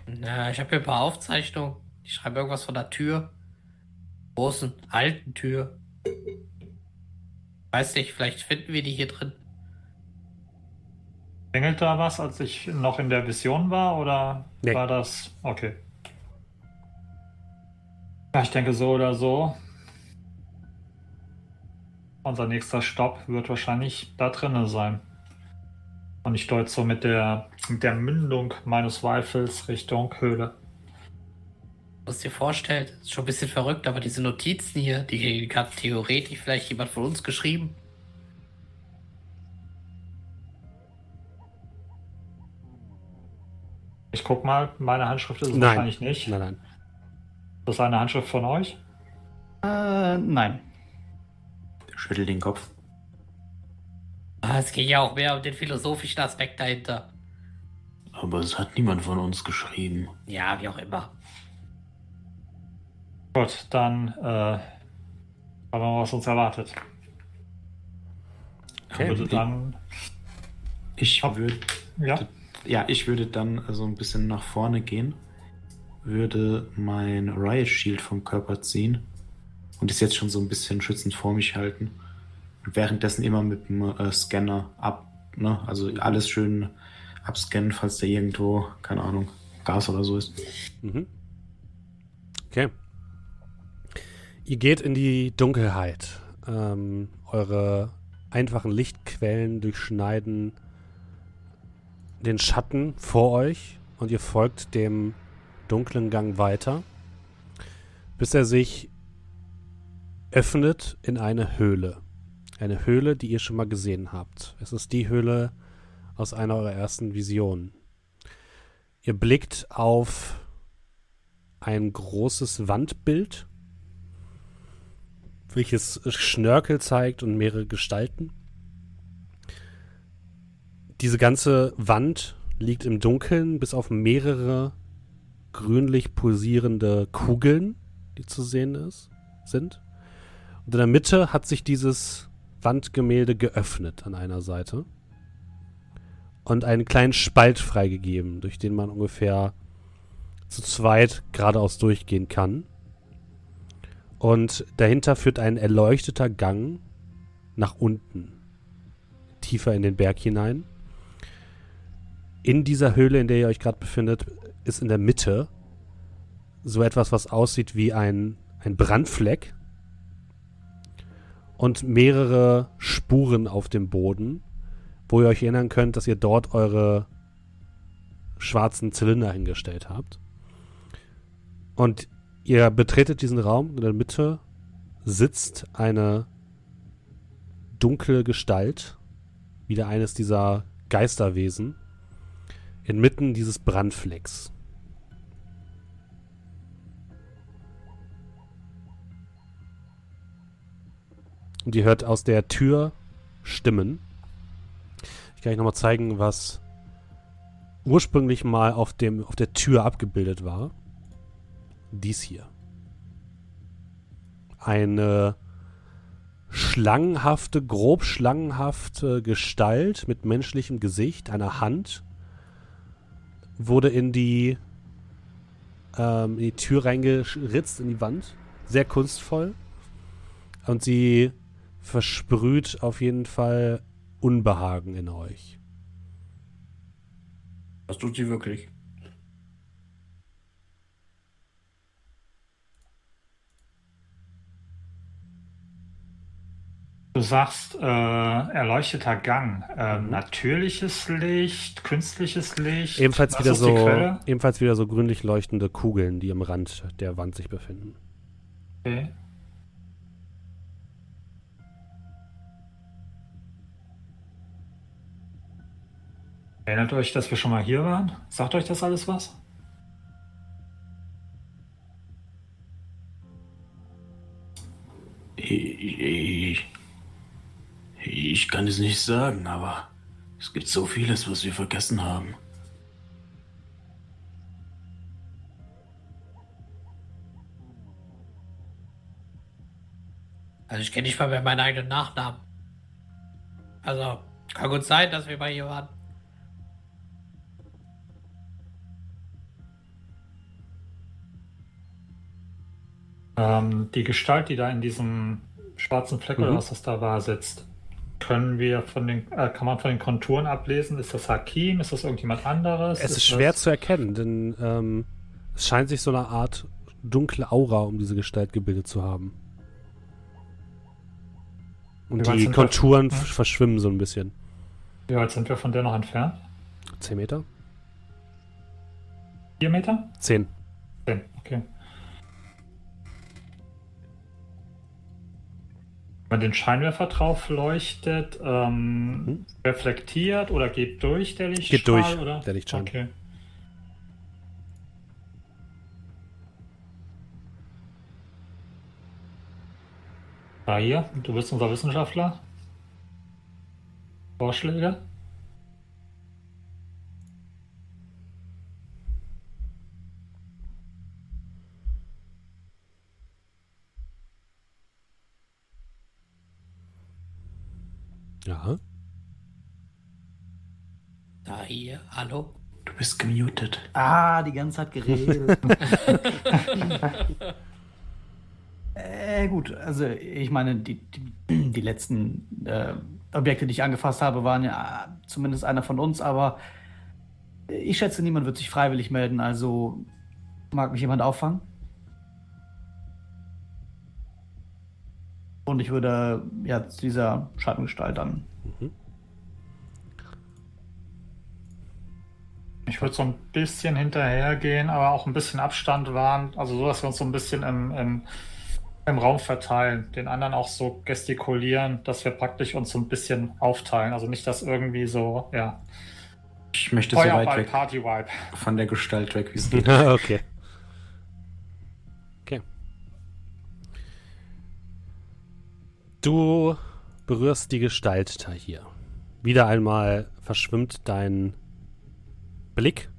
Na, ich habe hier ein paar Aufzeichnungen. Die schreiben irgendwas von der Tür. Großen, alten Tür. Weiß nicht, vielleicht finden wir die hier drin. Klingelt da was, als ich noch in der Vision war, oder Nee. war das okay? Ja, ich denke so oder so. Unser nächster Stopp wird wahrscheinlich da drinnen sein. Und ich deute so mit der, mit der Mündung meines Weifels Richtung Höhle. Musst dir vorstellen, ist schon ein bisschen verrückt, aber diese Notizen hier, die hat theoretisch vielleicht jemand von uns geschrieben. Ich guck mal, meine Handschrift ist es Nein. wahrscheinlich nicht. Nein, nein. Das ist eine Handschrift von euch? Äh, nein. Schüttel den Kopf. Ah, es ging ja auch mehr um den philosophischen Aspekt dahinter. Aber es hat niemand von uns geschrieben. Ja, wie auch immer. Gut, dann äh, haben wir was uns erwartet. Okay. Würde dann, Ich würde, ja, ja, ich würde dann so ein bisschen nach vorne gehen, würde mein Riot Shield vom Körper ziehen und ist jetzt schon so ein bisschen schützend vor mich halten. Und währenddessen immer mit dem äh, Scanner ab, ne? Also alles schön abscannen, falls da irgendwo, keine Ahnung, Gas oder so ist. Mhm. Okay. Ihr geht in die Dunkelheit. Ähm, eure einfachen Lichtquellen durchschneiden den Schatten vor euch und ihr folgt dem dunklen Gang weiter, bis er sich öffnet in eine Höhle. Eine Höhle, die ihr schon mal gesehen habt. Es ist die Höhle aus einer eurer ersten Visionen. Ihr blickt auf ein großes Wandbild, welches Schnörkel zeigt und mehrere Gestalten. Diese ganze Wand liegt im Dunkeln, bis auf mehrere grünlich pulsierende Kugeln, die zu sehen ist, sind. Und in der Mitte hat sich dieses Wandgemälde geöffnet an einer Seite und einen kleinen Spalt freigegeben, durch den man ungefähr zu zweit geradeaus durchgehen kann. Und dahinter führt ein erleuchteter Gang nach unten, tiefer in den Berg hinein. In dieser Höhle, in der ihr euch gerade befindet, ist in der Mitte so etwas, was aussieht wie ein, ein Brandfleck und mehrere Spuren auf dem Boden, wo ihr euch erinnern könnt, dass ihr dort eure schwarzen Zylinder hingestellt habt. Und ihr betretet diesen Raum. In der Mitte sitzt eine dunkle Gestalt, wieder eines dieser Geisterwesen, inmitten dieses Brandflecks. Und ihr hört aus der Tür Stimmen. Ich kann euch nochmal zeigen, was ursprünglich mal auf, dem, auf der Tür abgebildet war. Dies hier. Eine schlangenhafte, grob schlangenhafte Gestalt mit menschlichem Gesicht, einer Hand, wurde in die, ähm, in die Tür reingeritzt, in die Wand. Sehr kunstvoll. Und sie versprüht auf jeden Fall Unbehagen in euch. Das tut sie wirklich. Du sagst äh, erleuchteter Gang. Äh, natürliches Licht, künstliches Licht. Ebenfalls Was wieder, ist die so, Quelle? ebenfalls wieder so grünlich leuchtende Kugeln, die am Rand der Wand sich befinden. Okay. Erinnert euch, dass wir schon mal hier waren? Sagt euch das alles was? Ich, ich kann es nicht sagen, aber es gibt so vieles, was wir vergessen haben. Also ich kenne nicht mal mehr meinen eigenen Nachnamen. Also, kann gut sein, dass wir mal hier waren. Ähm, die Gestalt, die da in diesem schwarzen Fleck oder Mhm. was das da war, sitzt. Können wir von den, äh, kann man von den Konturen ablesen? Ist das Hakim? Ist das irgendjemand anderes? Es ist schwer das, zu erkennen, denn ähm, es scheint sich so eine Art dunkle Aura um diese Gestalt gebildet zu haben. Und die wir- Konturen Ja. f- verschwimmen so ein bisschen. Wie weit sind wir von der noch entfernt? 10 Meter? Vier Meter? 10. Zehn, okay. Wenn man den Scheinwerfer drauf leuchtet, ähm, Mhm. reflektiert oder geht durch der Lichtstrahl? Geht durch, oder? der Lichtstrahl. Okay. Ah, hier, du bist unser Wissenschaftler. Vorschläge? Ja. Da hier, hallo. Du bist gemutet. Ah, die ganze Zeit geredet. äh, gut, also ich meine, die, die, die letzten äh, Objekte, die ich angefasst habe, waren ja zumindest einer von uns, aber ich schätze, niemand wird sich freiwillig melden, also mag mich jemand auffangen? Und ich würde ja zu dieser Schattengestalt dann. Mhm. Ich würde so ein bisschen hinterhergehen, aber auch ein bisschen Abstand wahren, also so, dass wir uns so ein bisschen im, im, im Raum verteilen, den anderen auch so gestikulieren, dass wir praktisch uns so ein bisschen aufteilen. Also nicht, dass irgendwie so, ja. Ich möchte so weit weg Party -Vibe. von der Gestalt weg, wie es geht. okay. Okay. Du berührst die Gestalt da hier. Wieder einmal verschwimmt dein Blick.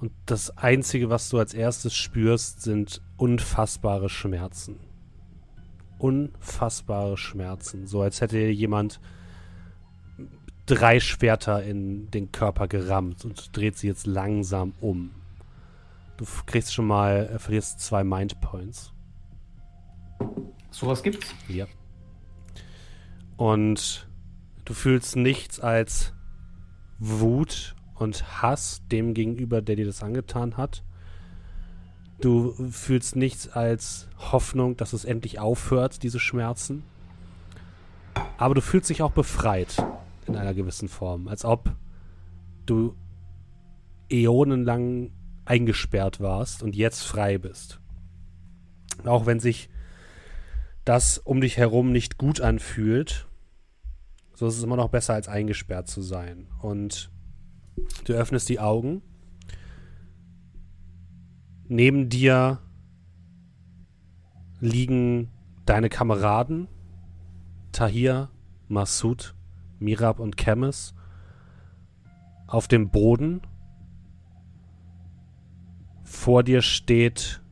Und das Einzige, was du als erstes spürst, sind unfassbare Schmerzen. Unfassbare Schmerzen. So als hätte jemand drei Schwerter in den Körper gerammt und dreht sie jetzt langsam um. Du kriegst schon mal, äh, verlierst zwei Mind Points. Sowas gibt's? Ja. Und du fühlst nichts als Wut und Hass dem gegenüber, der dir das angetan hat. Du fühlst nichts als Hoffnung, dass es endlich aufhört, diese Schmerzen. Aber du fühlst dich auch befreit in einer gewissen Form, als ob du äonenlang eingesperrt warst und jetzt frei bist. Auch wenn sich das um dich herum nicht gut anfühlt, so ist es immer noch besser als eingesperrt zu sein. Und Du öffnest die Augen. Neben dir liegen deine Kameraden Tahir, Massoud, Mirab und Kemes auf dem Boden. Vor dir steht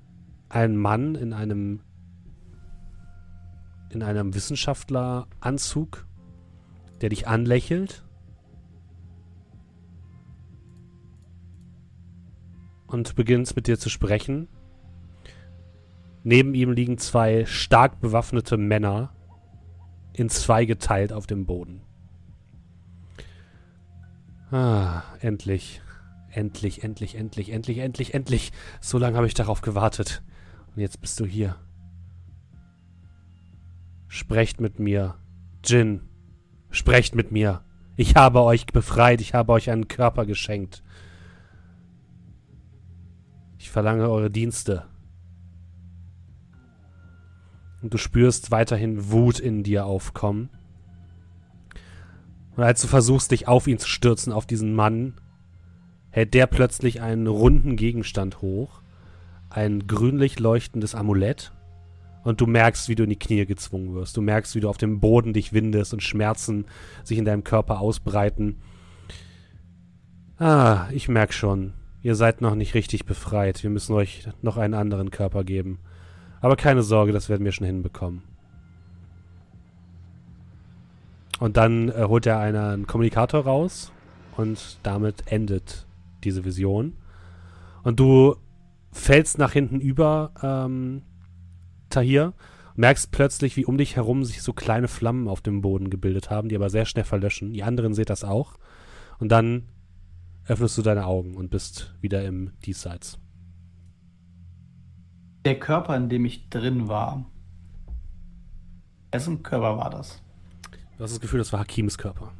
ein Mann in einem in einem Wissenschaftleranzug, der dich anlächelt. Und beginnt mit dir zu sprechen. Neben ihm liegen zwei stark bewaffnete Männer in zwei geteilt auf dem Boden. Ah, endlich. Endlich, endlich, endlich, endlich, endlich, endlich. So lange habe ich darauf gewartet. Und jetzt bist du hier. Sprecht mit mir. Jin. Sprecht mit mir. Ich habe euch befreit. Ich habe euch einen Körper geschenkt. Verlange eure Dienste. Und du spürst weiterhin Wut in dir aufkommen. Und als du versuchst, dich auf ihn zu stürzen, auf diesen Mann, hält der plötzlich einen runden Gegenstand hoch. Ein grünlich leuchtendes Amulett. Und du merkst, wie du in die Knie gezwungen wirst. Du merkst, wie du auf dem Boden dich windest und Schmerzen sich in deinem Körper ausbreiten. Ah, ich merk schon. Ihr seid noch nicht richtig befreit. Wir müssen euch noch einen anderen Körper geben. Aber keine Sorge, das werden wir schon hinbekommen. Und dann äh, holt er einen Kommunikator raus und damit endet diese Vision. Und du fällst nach hinten über, ähm, Tahir, merkst plötzlich, wie um dich herum sich so kleine Flammen auf dem Boden gebildet haben, die aber sehr schnell verlöschen. Die anderen seht das auch. Und dann öffnest du deine Augen und bist wieder im Diesseits. Der Körper, in dem ich drin war, wessen Körper war das? Du hast das Gefühl, das war Hakims Körper.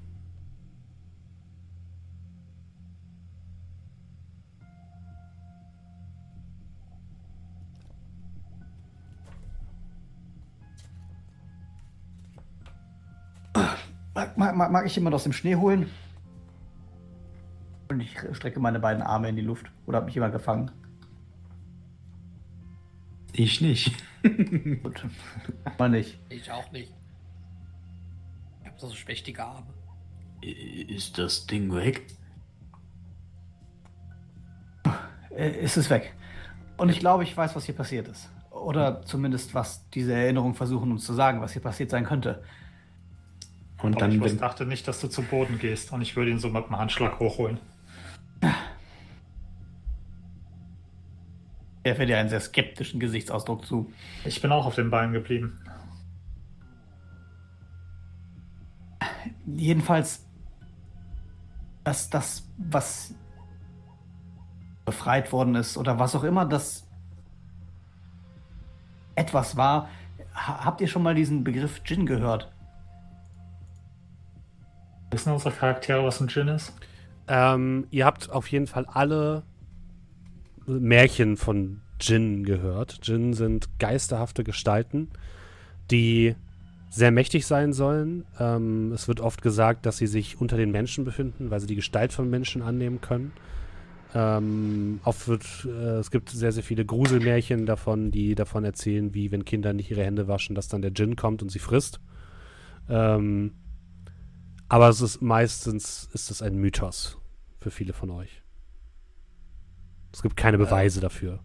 Mag, mag, mag ich jemand aus dem Schnee holen? Und ich strecke meine beiden Arme in die Luft. Oder hat mich jemand gefangen? Ich nicht. Gut. Mal nicht. Ich auch nicht. Ich habe so schmächtige Arme. Ist das Ding weg? Äh, ist es weg. Und ich glaube, ich weiß, was hier passiert ist. Oder zumindest, was diese Erinnerungen versuchen uns zu sagen, was hier passiert sein könnte. Und dann, ich dachte nicht, dass du zu Boden gehst und ich würde ihn so mit dem Handschlag hochholen. Er fällt dir einen sehr skeptischen Gesichtsausdruck zu. Ich bin auch auf den Beinen geblieben. Jedenfalls, dass das, was befreit worden ist oder was auch immer das etwas war, habt ihr schon mal diesen Begriff Djinn gehört? Wissen unsere Charaktere, was ein Djinn ist? Ähm, ihr habt auf jeden Fall alle Märchen von Djinn gehört. Djinn sind geisterhafte Gestalten, die sehr mächtig sein sollen. Ähm, es wird oft gesagt, dass sie sich unter den Menschen befinden, weil sie die Gestalt von Menschen annehmen können. Ähm, oft wird, äh, es gibt sehr, sehr viele Gruselmärchen davon, die davon erzählen, wie wenn Kinder nicht ihre Hände waschen, dass dann der Djinn kommt und sie frisst. Ähm, aber es ist meistens ist es ein Mythos für viele von euch. Es gibt keine Beweise äh, dafür.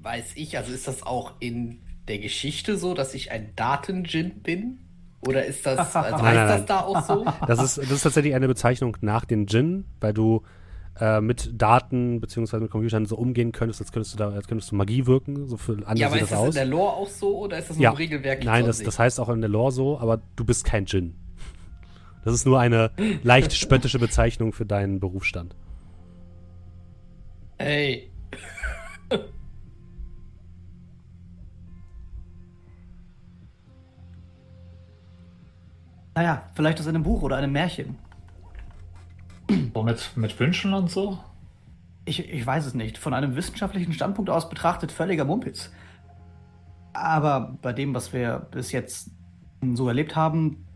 Weiß ich, also ist das auch in der Geschichte so, dass ich ein Daten-Djinn bin? Oder ist das, also nein, heißt das da auch so? Das ist, das ist tatsächlich eine Bezeichnung nach den Djinn, weil du äh, mit Daten bzw. mit Computern so umgehen könntest, als könntest du da, als könntest du Magie wirken, so für andere Ja, aber ist das, das in der Lore auch so oder ist das nur ja. im Regelwerk? Nein, das, das heißt auch in der Lore so, aber du bist kein Djinn. Das ist nur eine leicht spöttische Bezeichnung für deinen Berufsstand. Ey. naja, vielleicht aus einem Buch oder einem Märchen. So mit, mit Wünschen und so? Ich, ich weiß es nicht. Von einem wissenschaftlichen Standpunkt aus betrachtet völliger Mumpitz. Aber bei dem, was wir bis jetzt so erlebt haben,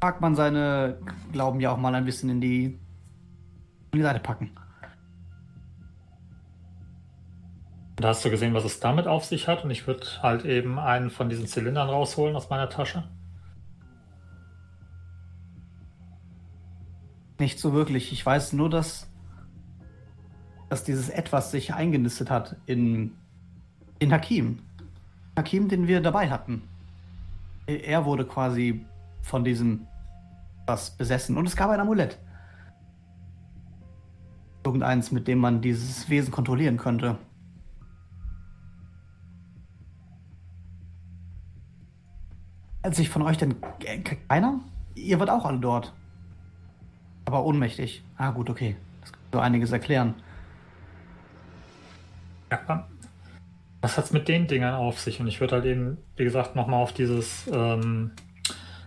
mag man seine Glauben ja auch mal ein bisschen in die, in die Seite packen. Da hast du gesehen, was es damit auf sich hat und ich würde halt eben einen von diesen Zylindern rausholen aus meiner Tasche. Nicht so wirklich. Ich weiß nur, dass, dass dieses Etwas sich eingenistet hat in, in Hakim. Hakim, den wir dabei hatten. Er wurde quasi von diesem was besessen. Und es gab ein Amulett. Irgendeins, mit dem man dieses Wesen kontrollieren könnte. Sich von euch denn keiner? Ihr wart auch alle dort. Aber ohnmächtig. Ah, gut, okay. Das kann so einiges erklären. Ja, was hat's mit den Dingern auf sich? Und ich würde halt eben, wie gesagt, nochmal auf dieses, ähm,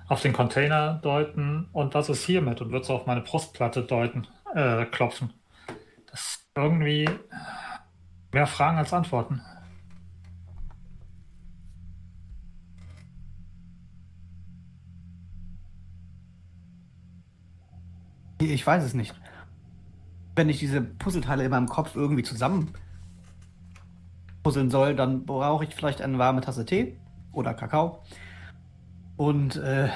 auf den Container deuten und was ist hiermit? Und würde so auf meine Brustplatte deuten, äh, klopfen. Das ist irgendwie mehr Fragen als Antworten. Ich weiß es nicht. Wenn ich diese Puzzleteile in meinem Kopf irgendwie zusammen puzzeln soll, dann brauche ich vielleicht eine warme Tasse Tee oder Kakao und äh,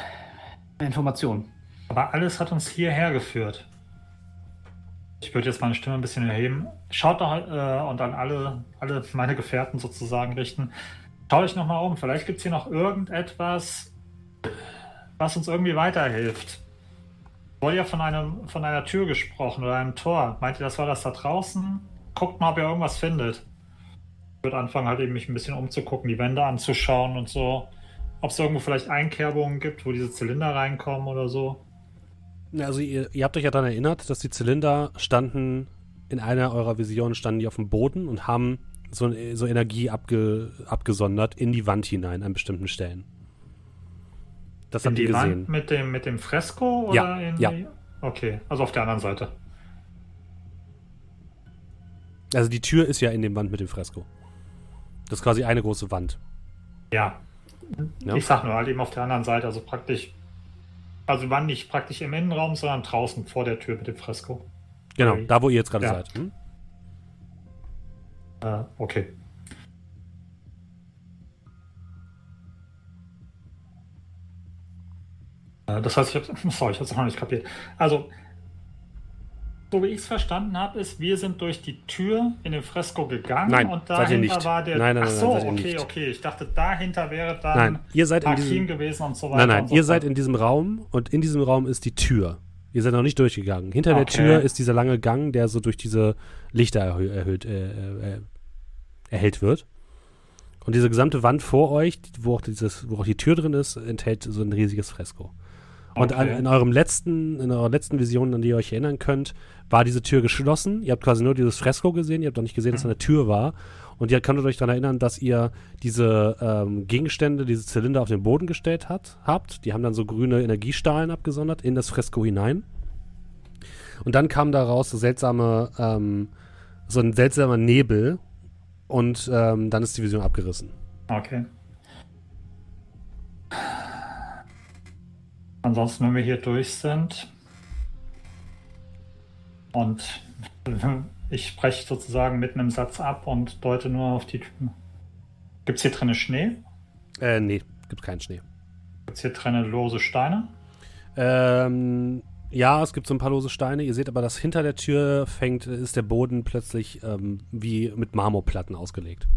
Informationen. Aber alles hat uns hierher geführt. Ich würde jetzt meine Stimme ein bisschen erheben. Schaut doch äh, und an alle, alle meine Gefährten sozusagen richten. Schaut euch nochmal um. Vielleicht gibt es hier noch irgendetwas, was uns irgendwie weiterhilft wurde ja von, einem, von einer Tür gesprochen oder einem Tor. Meint ihr, das war das da draußen? Guckt mal, ob ihr irgendwas findet. Ich würde anfangen, halt eben mich ein bisschen umzugucken, die Wände anzuschauen und so. Ob es irgendwo vielleicht Einkerbungen gibt, wo diese Zylinder reinkommen oder so. Also ihr, ihr habt euch ja daran erinnert, dass die Zylinder standen, in einer eurer Visionen standen die auf dem Boden und haben so, so Energie abge, abgesondert in die Wand hinein an bestimmten Stellen. Das in habt ihr gesehen. Wand mit dem, mit dem Fresko? Oder ja, in ja. Okay, also auf der anderen Seite. Also die Tür ist ja in dem Wand mit dem Fresko. Das ist quasi eine große Wand. Ja. ja. Ich sag nur halt eben auf der anderen Seite, also praktisch. Also waren nicht praktisch im Innenraum, sondern draußen vor der Tür mit dem Fresko. Genau, okay. da wo ihr jetzt gerade ja. seid. Hm? Äh, okay. Das heißt, ich habe sorry, ich habe es noch nicht kapiert. Also, so wie ich es verstanden habe, ist, wir sind durch die Tür in den Fresko gegangen Nein, und dahinter war der. Nein, nein, Ach nein, so, seid ihr okay, okay. Ich dachte, dahinter wäre dann Nein, ihr seid in Hakim diesem. gewesen und so weiter. Nein, nein, so ihr seid in diesem Raum und in diesem Raum ist die Tür. Ihr seid noch nicht durchgegangen. Hinter der Okay. Tür ist dieser lange Gang, der so durch diese Lichter erhö erhöht, äh, äh, erhellt wird. Und diese gesamte Wand vor euch, wo auch, dieses, wo auch die Tür drin ist, enthält so ein riesiges Fresko. Und an, Okay. in eurem letzten, in eurer letzten Vision, an die ihr euch erinnern könnt, war diese Tür geschlossen. Ihr habt quasi nur dieses Fresko gesehen, ihr habt noch nicht gesehen, dass da eine Tür war. Und ihr konntet euch daran erinnern, dass ihr diese ähm, Gegenstände, diese Zylinder auf den Boden gestellt hat, habt. Die haben dann so grüne Energiestrahlen abgesondert in das Fresko hinein. Und dann kam daraus so seltsame, ähm, so ein seltsamer Nebel. Und ähm, dann ist die Vision abgerissen. Okay. Ansonsten, wenn wir hier durch sind und ich spreche sozusagen mitten im Satz ab und deute nur auf die Tür. Gibt es hier drinnen Schnee? Äh, nee, gibt keinen Schnee. Gibt es hier drinnen lose Steine? Ähm, ja, es gibt so ein paar lose Steine. Ihr seht aber, dass hinter der Tür fängt, ist der Boden plötzlich ähm, wie mit Marmorplatten ausgelegt.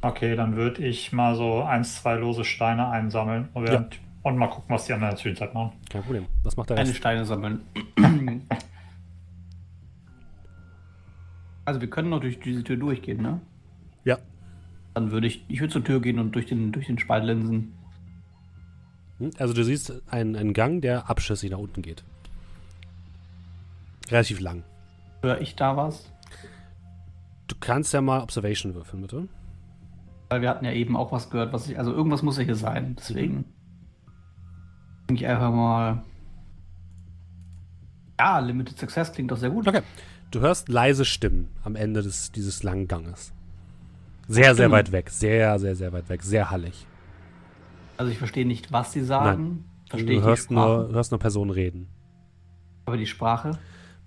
Okay, dann würde ich mal so eins, zwei lose Steine einsammeln und, während, und mal gucken, was die anderen in der Zwischenzeit machen. Kein Problem. Was macht der Keine Rest? Steine sammeln. also wir können noch durch diese Tür durchgehen, ne? Ja. Dann würde ich, ich würde zur Tür gehen und durch den, durch den Spalt linsen. Hm? Also du siehst einen, einen Gang, der abschüssig nach unten geht. Relativ lang. Höre ich da was? Du kannst ja mal Observation würfeln, bitte. Weil wir hatten ja eben auch was gehört, was ich, also irgendwas muss ja hier sein, deswegen. Denke ich einfach mal. Ja, Limited Success klingt doch sehr gut. Okay. Du hörst leise Stimmen am Ende des, dieses langen Ganges. Sehr, sehr weit weg. Sehr, sehr, sehr weit weg. Sehr hallig. Also ich verstehe nicht, was sie sagen. Verstehe du hörst nur, hörst nur Personen reden. Aber die Sprache.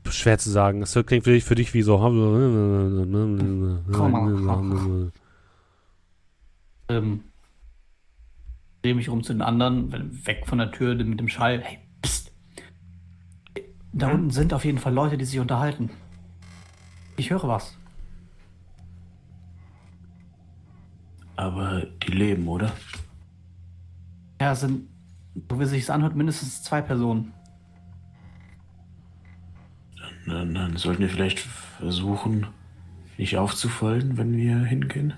Schwer zu sagen. Es klingt für dich, für dich wie so. Ähm, drehe mich rum zu den anderen, weg von der Tür mit dem Schall. Hey, psst. Da unten sind auf jeden Fall Leute, die sich unterhalten. Ich höre was. Aber die leben, oder? Ja, sind, so wie sich es anhört, mindestens zwei Personen. Dann, dann sollten wir vielleicht versuchen, nicht aufzufallen, wenn wir hingehen.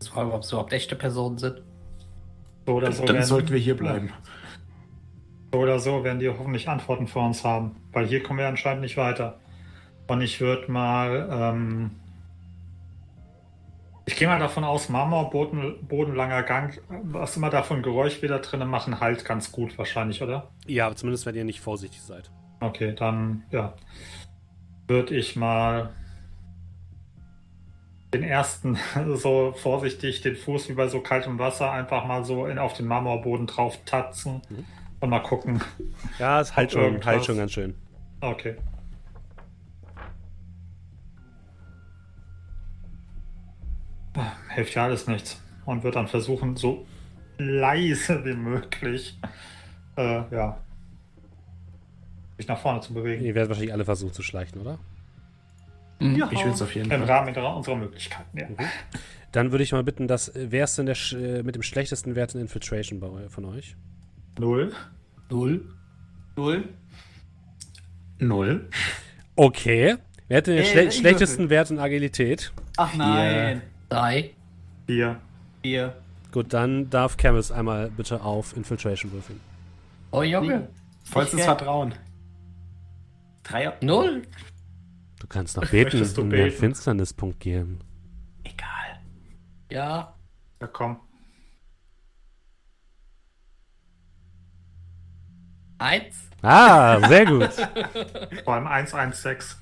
Das war ob es überhaupt echte Personen sind. So oder so, Dann werden, sollten wir hier bleiben. so oder so werden die hoffentlich Antworten für uns haben, weil hier kommen wir anscheinend nicht weiter. Und ich würde mal, ähm, ich gehe mal davon aus, Marmor, Boden, bodenlanger Gang, was immer da von Geräusch wieder drinnen machen, halt ganz gut wahrscheinlich, oder? Ja, zumindest wenn ihr nicht vorsichtig seid. Okay, dann, ja, würde ich mal den ersten so vorsichtig den Fuß wie bei so kaltem Wasser einfach mal so in, auf den Marmorboden drauf tatzen Mhm. und mal gucken. Ja, es halt schon, halt schon ganz schön. Okay. Hilft ja alles nichts. Und wird dann versuchen, so leise wie möglich, äh, ja, sich nach vorne zu bewegen. Ihr werdet wahrscheinlich alle versuchen zu schleichen, oder? Ja. Ich will es auf jeden Im Fall. Rahmen unserer Möglichkeiten, ja. Dann würde ich mal bitten, dass wer ist denn der sch äh, mit dem schlechtesten Wert in Infiltration von euch? Null. Null. Null. Null. Okay. Wer hat denn den Äh, schle schlechtesten Wert in Agilität? Ach nein. Drei. Vier. Vier. Gut, dann darf Camus einmal bitte auf Infiltration würfeln. Oh Junge. Vollstes Vertrauen. Dreier. Null. Du kannst noch beten Möchtest du und einen beten? Finsternispunkt geben. Egal. Ja. Ja, komm. Eins. Ah, sehr gut. Vor allem 116.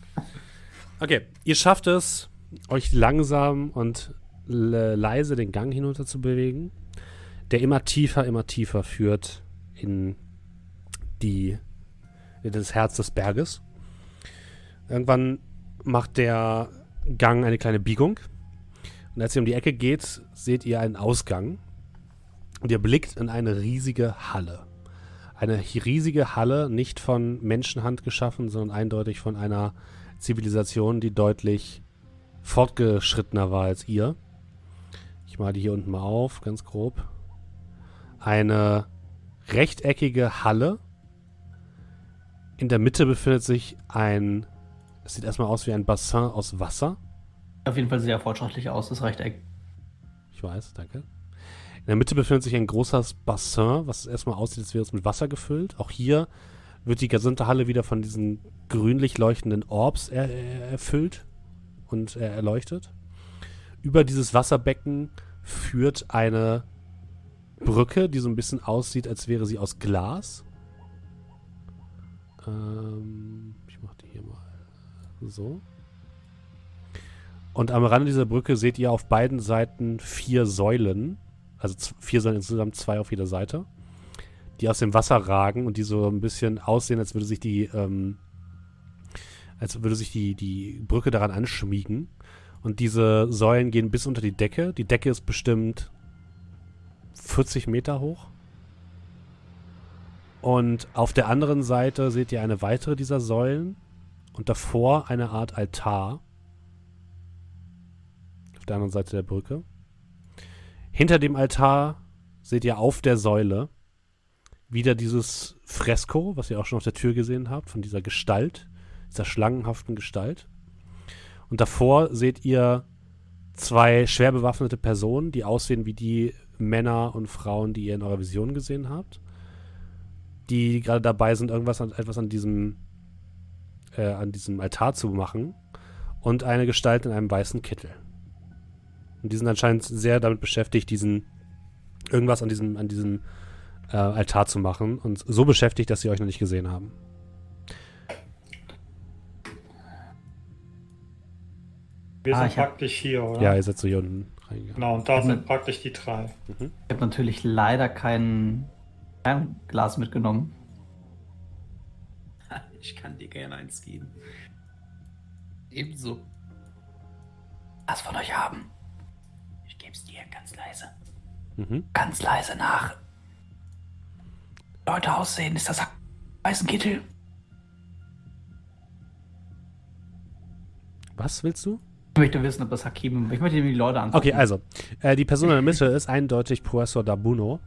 Okay, ihr schafft es, euch langsam und le leise den Gang hinunter zu bewegen, der immer tiefer, immer tiefer führt in die in das Herz des Berges. Irgendwann macht der Gang eine kleine Biegung. Und als ihr um die Ecke geht, seht ihr einen Ausgang. Und ihr blickt in eine riesige Halle. Eine riesige Halle, nicht von Menschenhand geschaffen, sondern eindeutig von einer Zivilisation, die deutlich fortgeschrittener war als ihr. Ich male die hier unten mal auf, ganz grob. Eine rechteckige Halle. In der Mitte befindet sich ein, es sieht erstmal aus wie ein Bassin aus Wasser. Auf jeden Fall sehr fortschrittlich aus, das Rechteck. Ich weiß, danke. In der Mitte befindet sich ein großes Bassin, was erstmal aussieht, als wäre es mit Wasser gefüllt. Auch hier wird die gesamte Halle wieder von diesen grünlich leuchtenden Orbs er, er, erfüllt und er, erleuchtet. Über dieses Wasserbecken führt eine Brücke, die so ein bisschen aussieht, als wäre sie aus Glas. Ähm, ich mach die hier mal so. Und am Rande dieser Brücke seht ihr auf beiden Seiten vier Säulen. Also vier Säulen insgesamt, zwei auf jeder Seite. Die aus dem Wasser ragen und die so ein bisschen aussehen, als würde sich die, ähm, als würde sich die, die Brücke daran anschmiegen. Und diese Säulen gehen bis unter die Decke. Die Decke ist bestimmt 40 Meter hoch. Und auf der anderen Seite seht ihr eine weitere dieser Säulen und davor eine Art Altar. Auf der anderen Seite der Brücke. Hinter dem Altar seht ihr auf der Säule wieder dieses Fresko, was ihr auch schon auf der Tür gesehen habt, von dieser Gestalt, dieser schlangenhaften Gestalt. Und davor seht ihr zwei schwer bewaffnete Personen, die aussehen wie die Männer und Frauen, die ihr in eurer Vision gesehen habt. Die gerade dabei sind, irgendwas an, etwas an diesem, äh, an diesem Altar zu machen. Und eine Gestalt in einem weißen Kittel. Und die sind anscheinend sehr damit beschäftigt, diesen irgendwas an diesem, an diesem äh, Altar zu machen. Und so beschäftigt, dass sie euch noch nicht gesehen haben. Wir ah, sind praktisch hier, oder? Ja, ihr seid so hier unten reingegangen. Genau, und da sind praktisch die drei. Mhm. Ich habe natürlich leider kein Glas mitgenommen. Ich kann dir gerne eins geben. Ebenso. Was von euch haben? Ich gebe es dir ganz leise. Mhm. Ganz leise nach. Leute aussehen, ist das weißen Kittel? Was willst du? Ich möchte wissen, ob das Hakim. Ich möchte die Leute angucken. Okay, also. Äh, die Person in der Mitte ist eindeutig Professor Dabuno.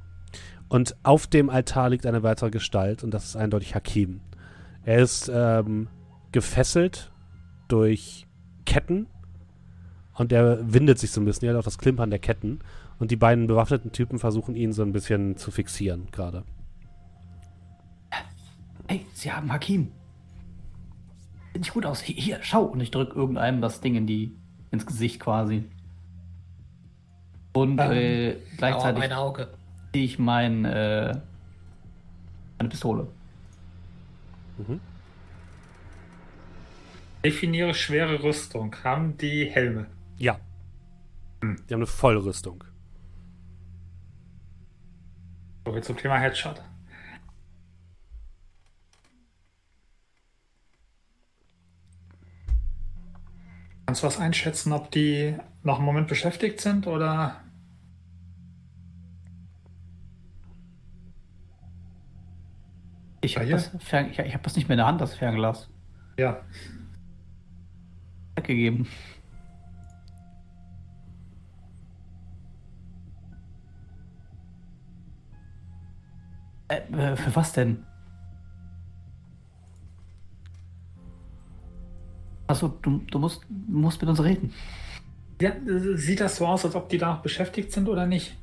Und auf dem Altar liegt eine weitere Gestalt und das ist eindeutig Hakim. Er ist ähm, gefesselt durch Ketten und er windet sich so ein bisschen. Er hat auch das Klimpern der Ketten. Und die beiden bewaffneten Typen versuchen ihn so ein bisschen zu fixieren gerade. Hey, Sie haben Hakim. Sieht nicht gut aus. Hier, schau. Und ich drücke irgendeinem das Ding in die ins Gesicht quasi. Und ähm, äh, gleichzeitig ziehe ich mein, äh, meine Pistole. Mhm. Definiere schwere Rüstung. Haben die Helme? Ja. Hm. Die haben eine Vollrüstung. So, zum Thema Headshot. Kannst du was einschätzen, ob die noch einen Moment beschäftigt sind oder? Ich habe das, ich, ich hab das nicht mehr in der Hand, das Fernglas. Ja. Weggegeben. Äh, äh für was denn? Achso, du, du musst, musst mit uns reden. Ja, sieht das so aus, als ob die da beschäftigt sind oder nicht?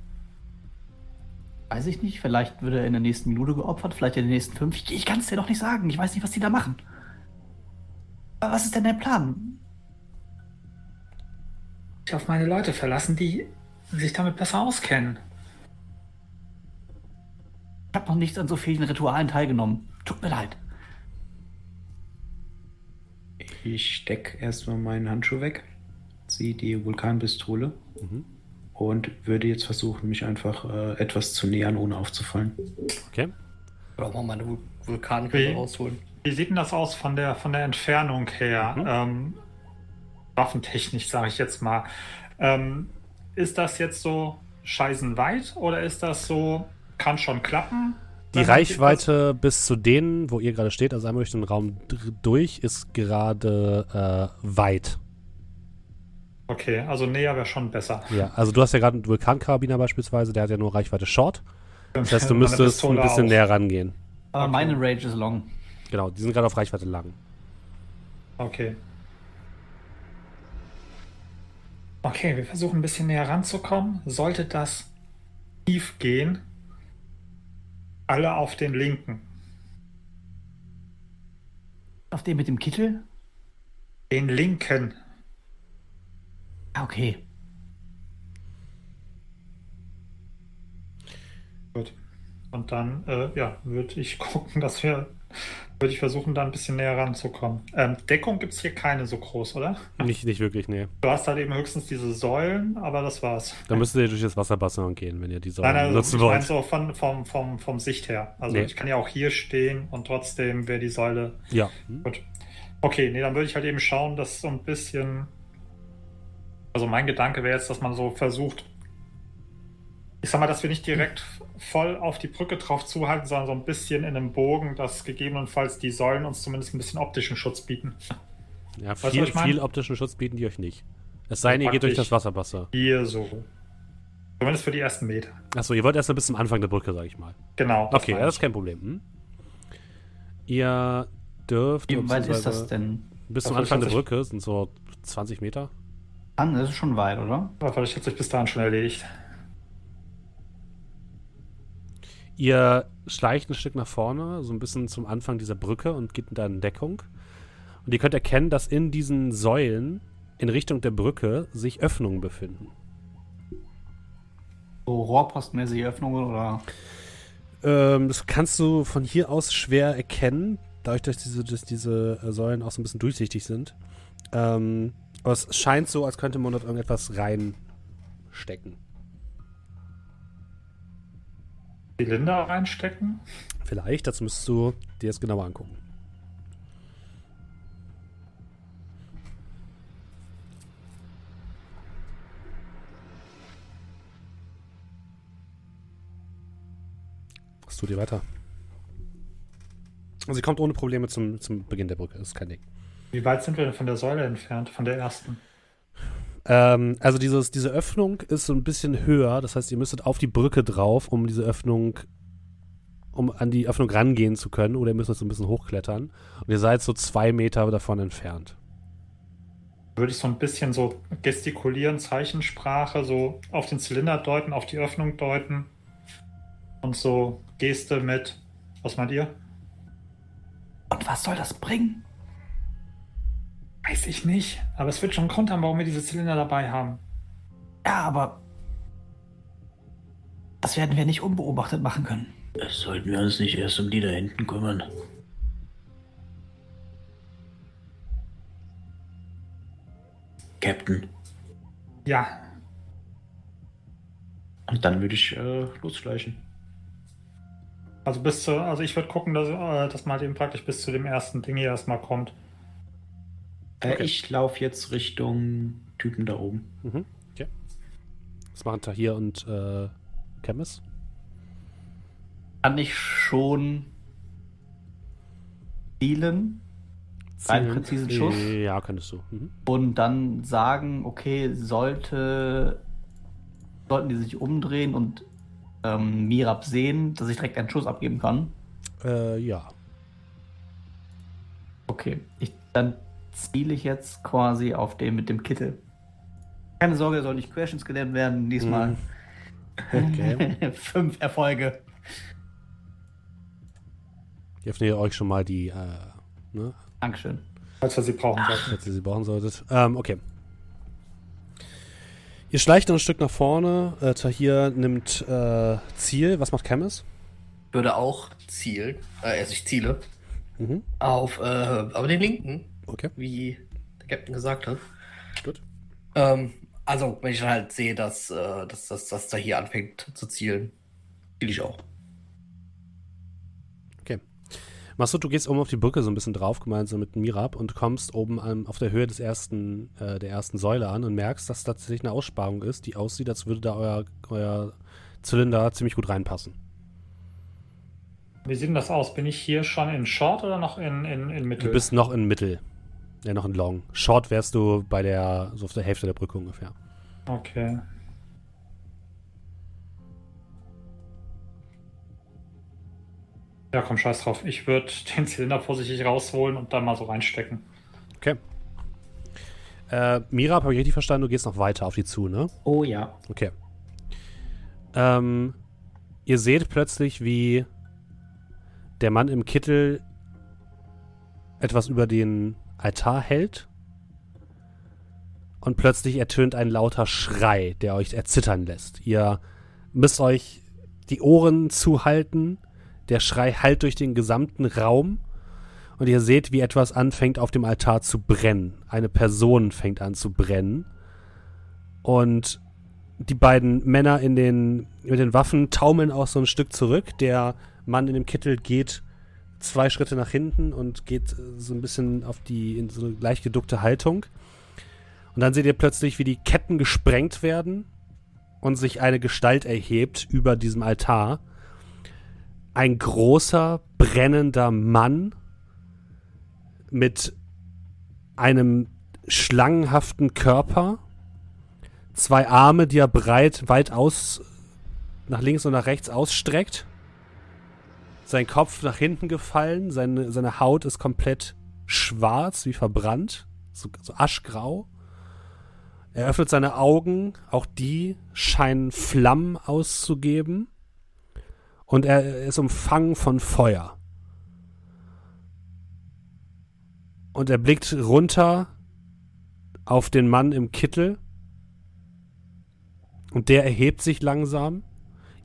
Weiß ich nicht. Vielleicht wird er in der nächsten Minute geopfert, vielleicht in den nächsten fünf. Ich, ich kann es dir doch nicht sagen. Ich weiß nicht, was die da machen. Aber was ist denn dein Plan? Ich auf meine Leute verlassen, die sich damit besser auskennen. Ich habe noch nicht an so vielen Ritualen teilgenommen. Tut mir leid. Ich stecke erstmal meinen Handschuh weg, ziehe die Vulkanpistole mhm. Und würde jetzt versuchen, mich einfach äh, etwas zu nähern, ohne aufzufallen. Okay. Oder auch mal eine Vulkankette rausholen. Wie sieht denn das aus von der, von der Entfernung her? Mhm. Ähm, waffentechnisch, sage ich jetzt mal. Ähm, ist das jetzt so scheißenweit oder ist das so, kann schon klappen? Die Reichweite bis zu denen, wo ihr gerade steht, also einmal durch den Raum durch, ist gerade äh, weit. Okay, also näher wäre schon besser. Ja, also du hast ja gerade einen Vulkankarabiner beispielsweise, der hat ja nur Reichweite Short. Das heißt, du müsstest ein bisschen auch. näher rangehen. Aber okay. meine Rage ist long. Genau, die sind gerade auf Reichweite lang. Okay. Okay, wir versuchen ein bisschen näher ranzukommen. Sollte das tief gehen, alle auf den linken. Auf den mit dem Kittel? Den linken. Ah, okay. Gut. Und dann, äh, ja, würde ich gucken, dass wir würde ich versuchen, da ein bisschen näher ranzukommen. Ähm, Deckung gibt es hier keine so groß, oder? Nicht, nicht wirklich, nee. Du hast halt eben höchstens diese Säulen, aber das war's. Da müsstet ihr durch das Wasserbassin gehen, wenn ihr die Säulen nein, nein, nutzen ich wollt. Nein, so von, vom, vom, vom Sicht her. Also nee. ich kann ja auch hier stehen und trotzdem wäre die Säule. Ja. Gut. Okay, nee, dann würde ich halt eben schauen, dass so ein bisschen. Also mein Gedanke wäre jetzt, dass man so versucht, ich sag mal, dass wir nicht direkt voll auf die Brücke drauf zuhalten, sondern so ein bisschen in einem Bogen, dass gegebenenfalls die Säulen uns zumindest ein bisschen optischen Schutz bieten. Ja, weißt viel, viel optischen Schutz bieten die euch nicht. Es sei denn, ihr geht durch das Wasserwasser. Hier so. Zumindest für die ersten Meter. Achso, ihr wollt erst bis zum Anfang der Brücke, sag ich mal. Genau. Okay, ja, das ist kein Problem. Hm? Ihr dürft. Wie weit ist das denn? Bis zum Anfang der Brücke sind so 20 Meter. An, das ist schon weit, oder? Ja, vielleicht hat sich bis dahin schon erledigt. Ihr schleicht ein Stück nach vorne, so ein bisschen zum Anfang dieser Brücke und geht dann in Deckung. Und ihr könnt erkennen, dass in diesen Säulen in Richtung der Brücke sich Öffnungen befinden. So rohrpostmäßige Öffnungen oder? Ähm, das kannst du von hier aus schwer erkennen, dadurch, dass diese, dass diese Säulen auch so ein bisschen durchsichtig sind. Ähm, aber es scheint so, als könnte man dort irgendetwas reinstecken. Zylinder reinstecken? Vielleicht, dazu müsstest du dir das genauer angucken. Was tut ihr weiter? Also sie kommt ohne Probleme zum, zum Beginn der Brücke, das ist kein Ding. Wie weit sind wir denn von der Säule entfernt, von der ersten? Ähm, also dieses, diese Öffnung ist so ein bisschen höher. Das heißt, ihr müsstet auf die Brücke drauf, um diese Öffnung, um an die Öffnung rangehen zu können. Oder ihr müsst so ein bisschen hochklettern. Und ihr seid so zwei Meter davon entfernt. Würde ich so ein bisschen so gestikulieren, Zeichensprache, so auf den Zylinder deuten, auf die Öffnung deuten. Und so Geste mit. Was meint ihr? Und was soll das bringen? Weiß ich nicht. Aber es wird schon einen Grund haben, warum wir diese Zylinder dabei haben. Ja, aber das werden wir nicht unbeobachtet machen können. Sollten wir uns nicht erst um die da hinten kümmern? Captain. Ja. Und dann würde ich äh, losschleichen. Also bis zu, also ich würde gucken, dass, äh, dass man halt eben praktisch bis zu dem ersten Ding hier erstmal kommt. Äh, okay. Ich laufe jetzt Richtung Typen da oben. Mhm. Okay. Was machen Tahir und äh, Chemis? Kann ich schon zielen? Einen präzisen Schuss? Ja, könntest du. Mhm. Und dann sagen, okay, sollte sollten die sich umdrehen und ähm, Mirab sehen, dass ich direkt einen Schuss abgeben kann? Äh, ja. Okay, ich, dann ziele ich jetzt quasi auf den mit dem Kittel. Keine Sorge, er soll nicht Questions gelernt werden. Diesmal mm. okay. fünf Erfolge. Ich öffne euch schon mal die. Äh, ne? Dankeschön. Falls ihr sie brauchen solltet. Falls ihr sie brauchen solltet. Ähm, okay. Ihr schleicht noch ein Stück nach vorne. Äh, Tahir nimmt äh, Ziel. Was macht Camus? Würde auch zielen. Äh, also ich ziele. Mhm. Auf, äh, aber den linken. Okay. Wie der Captain gesagt hat. Gut. Ähm, also, wenn ich halt sehe, dass, äh, dass, dass, dass da hier anfängt zu zielen, ziele ich auch. Okay. Masud, du gehst oben auf die Brücke so ein bisschen drauf, gemeinsam mit Mirab, und kommst oben an, auf der Höhe des ersten, äh, der ersten Säule an und merkst, dass tatsächlich eine Aussparung ist, die aussieht, als würde da euer, euer Zylinder ziemlich gut reinpassen. Wie sieht denn das aus? Bin ich hier schon in Short oder noch in, in, in Mittel? Du bist noch in Mittel. Ja, noch in Long. Short wärst du bei der, so auf der Hälfte der Brücke ungefähr. Okay. Ja, komm, scheiß drauf. Ich würde den Zylinder vorsichtig rausholen und dann mal so reinstecken. Okay. Äh, Mira, habe ich richtig verstanden? Du gehst noch weiter auf die zu, ne? Oh ja. Okay. Ähm, ihr seht plötzlich, wie der Mann im Kittel etwas über den Altar hält. Und plötzlich ertönt ein lauter Schrei, der euch erzittern lässt. Ihr müsst euch die Ohren zuhalten. Der Schrei hallt durch den gesamten Raum. Und ihr seht, wie etwas anfängt auf dem Altar zu brennen. Eine Person fängt an zu brennen. Und die beiden Männer in den, mit den Waffen taumeln auch so ein Stück zurück. Der Mann in dem Kittel geht zwei Schritte nach hinten und geht so ein bisschen auf die, in so eine leicht geduckte Haltung. Und dann seht ihr plötzlich, wie die Ketten gesprengt werden und sich eine Gestalt erhebt über diesem Altar. Ein großer, brennender Mann mit einem schlangenhaften Körper, zwei Arme, die er breit, weit aus, nach links und nach rechts ausstreckt sein Kopf nach hinten gefallen, seine, seine Haut ist komplett schwarz, wie verbrannt, so, so aschgrau. Er öffnet seine Augen, auch die scheinen Flammen auszugeben. Und er ist umfangen von Feuer. Und er blickt runter auf den Mann im Kittel. Und der erhebt sich langsam.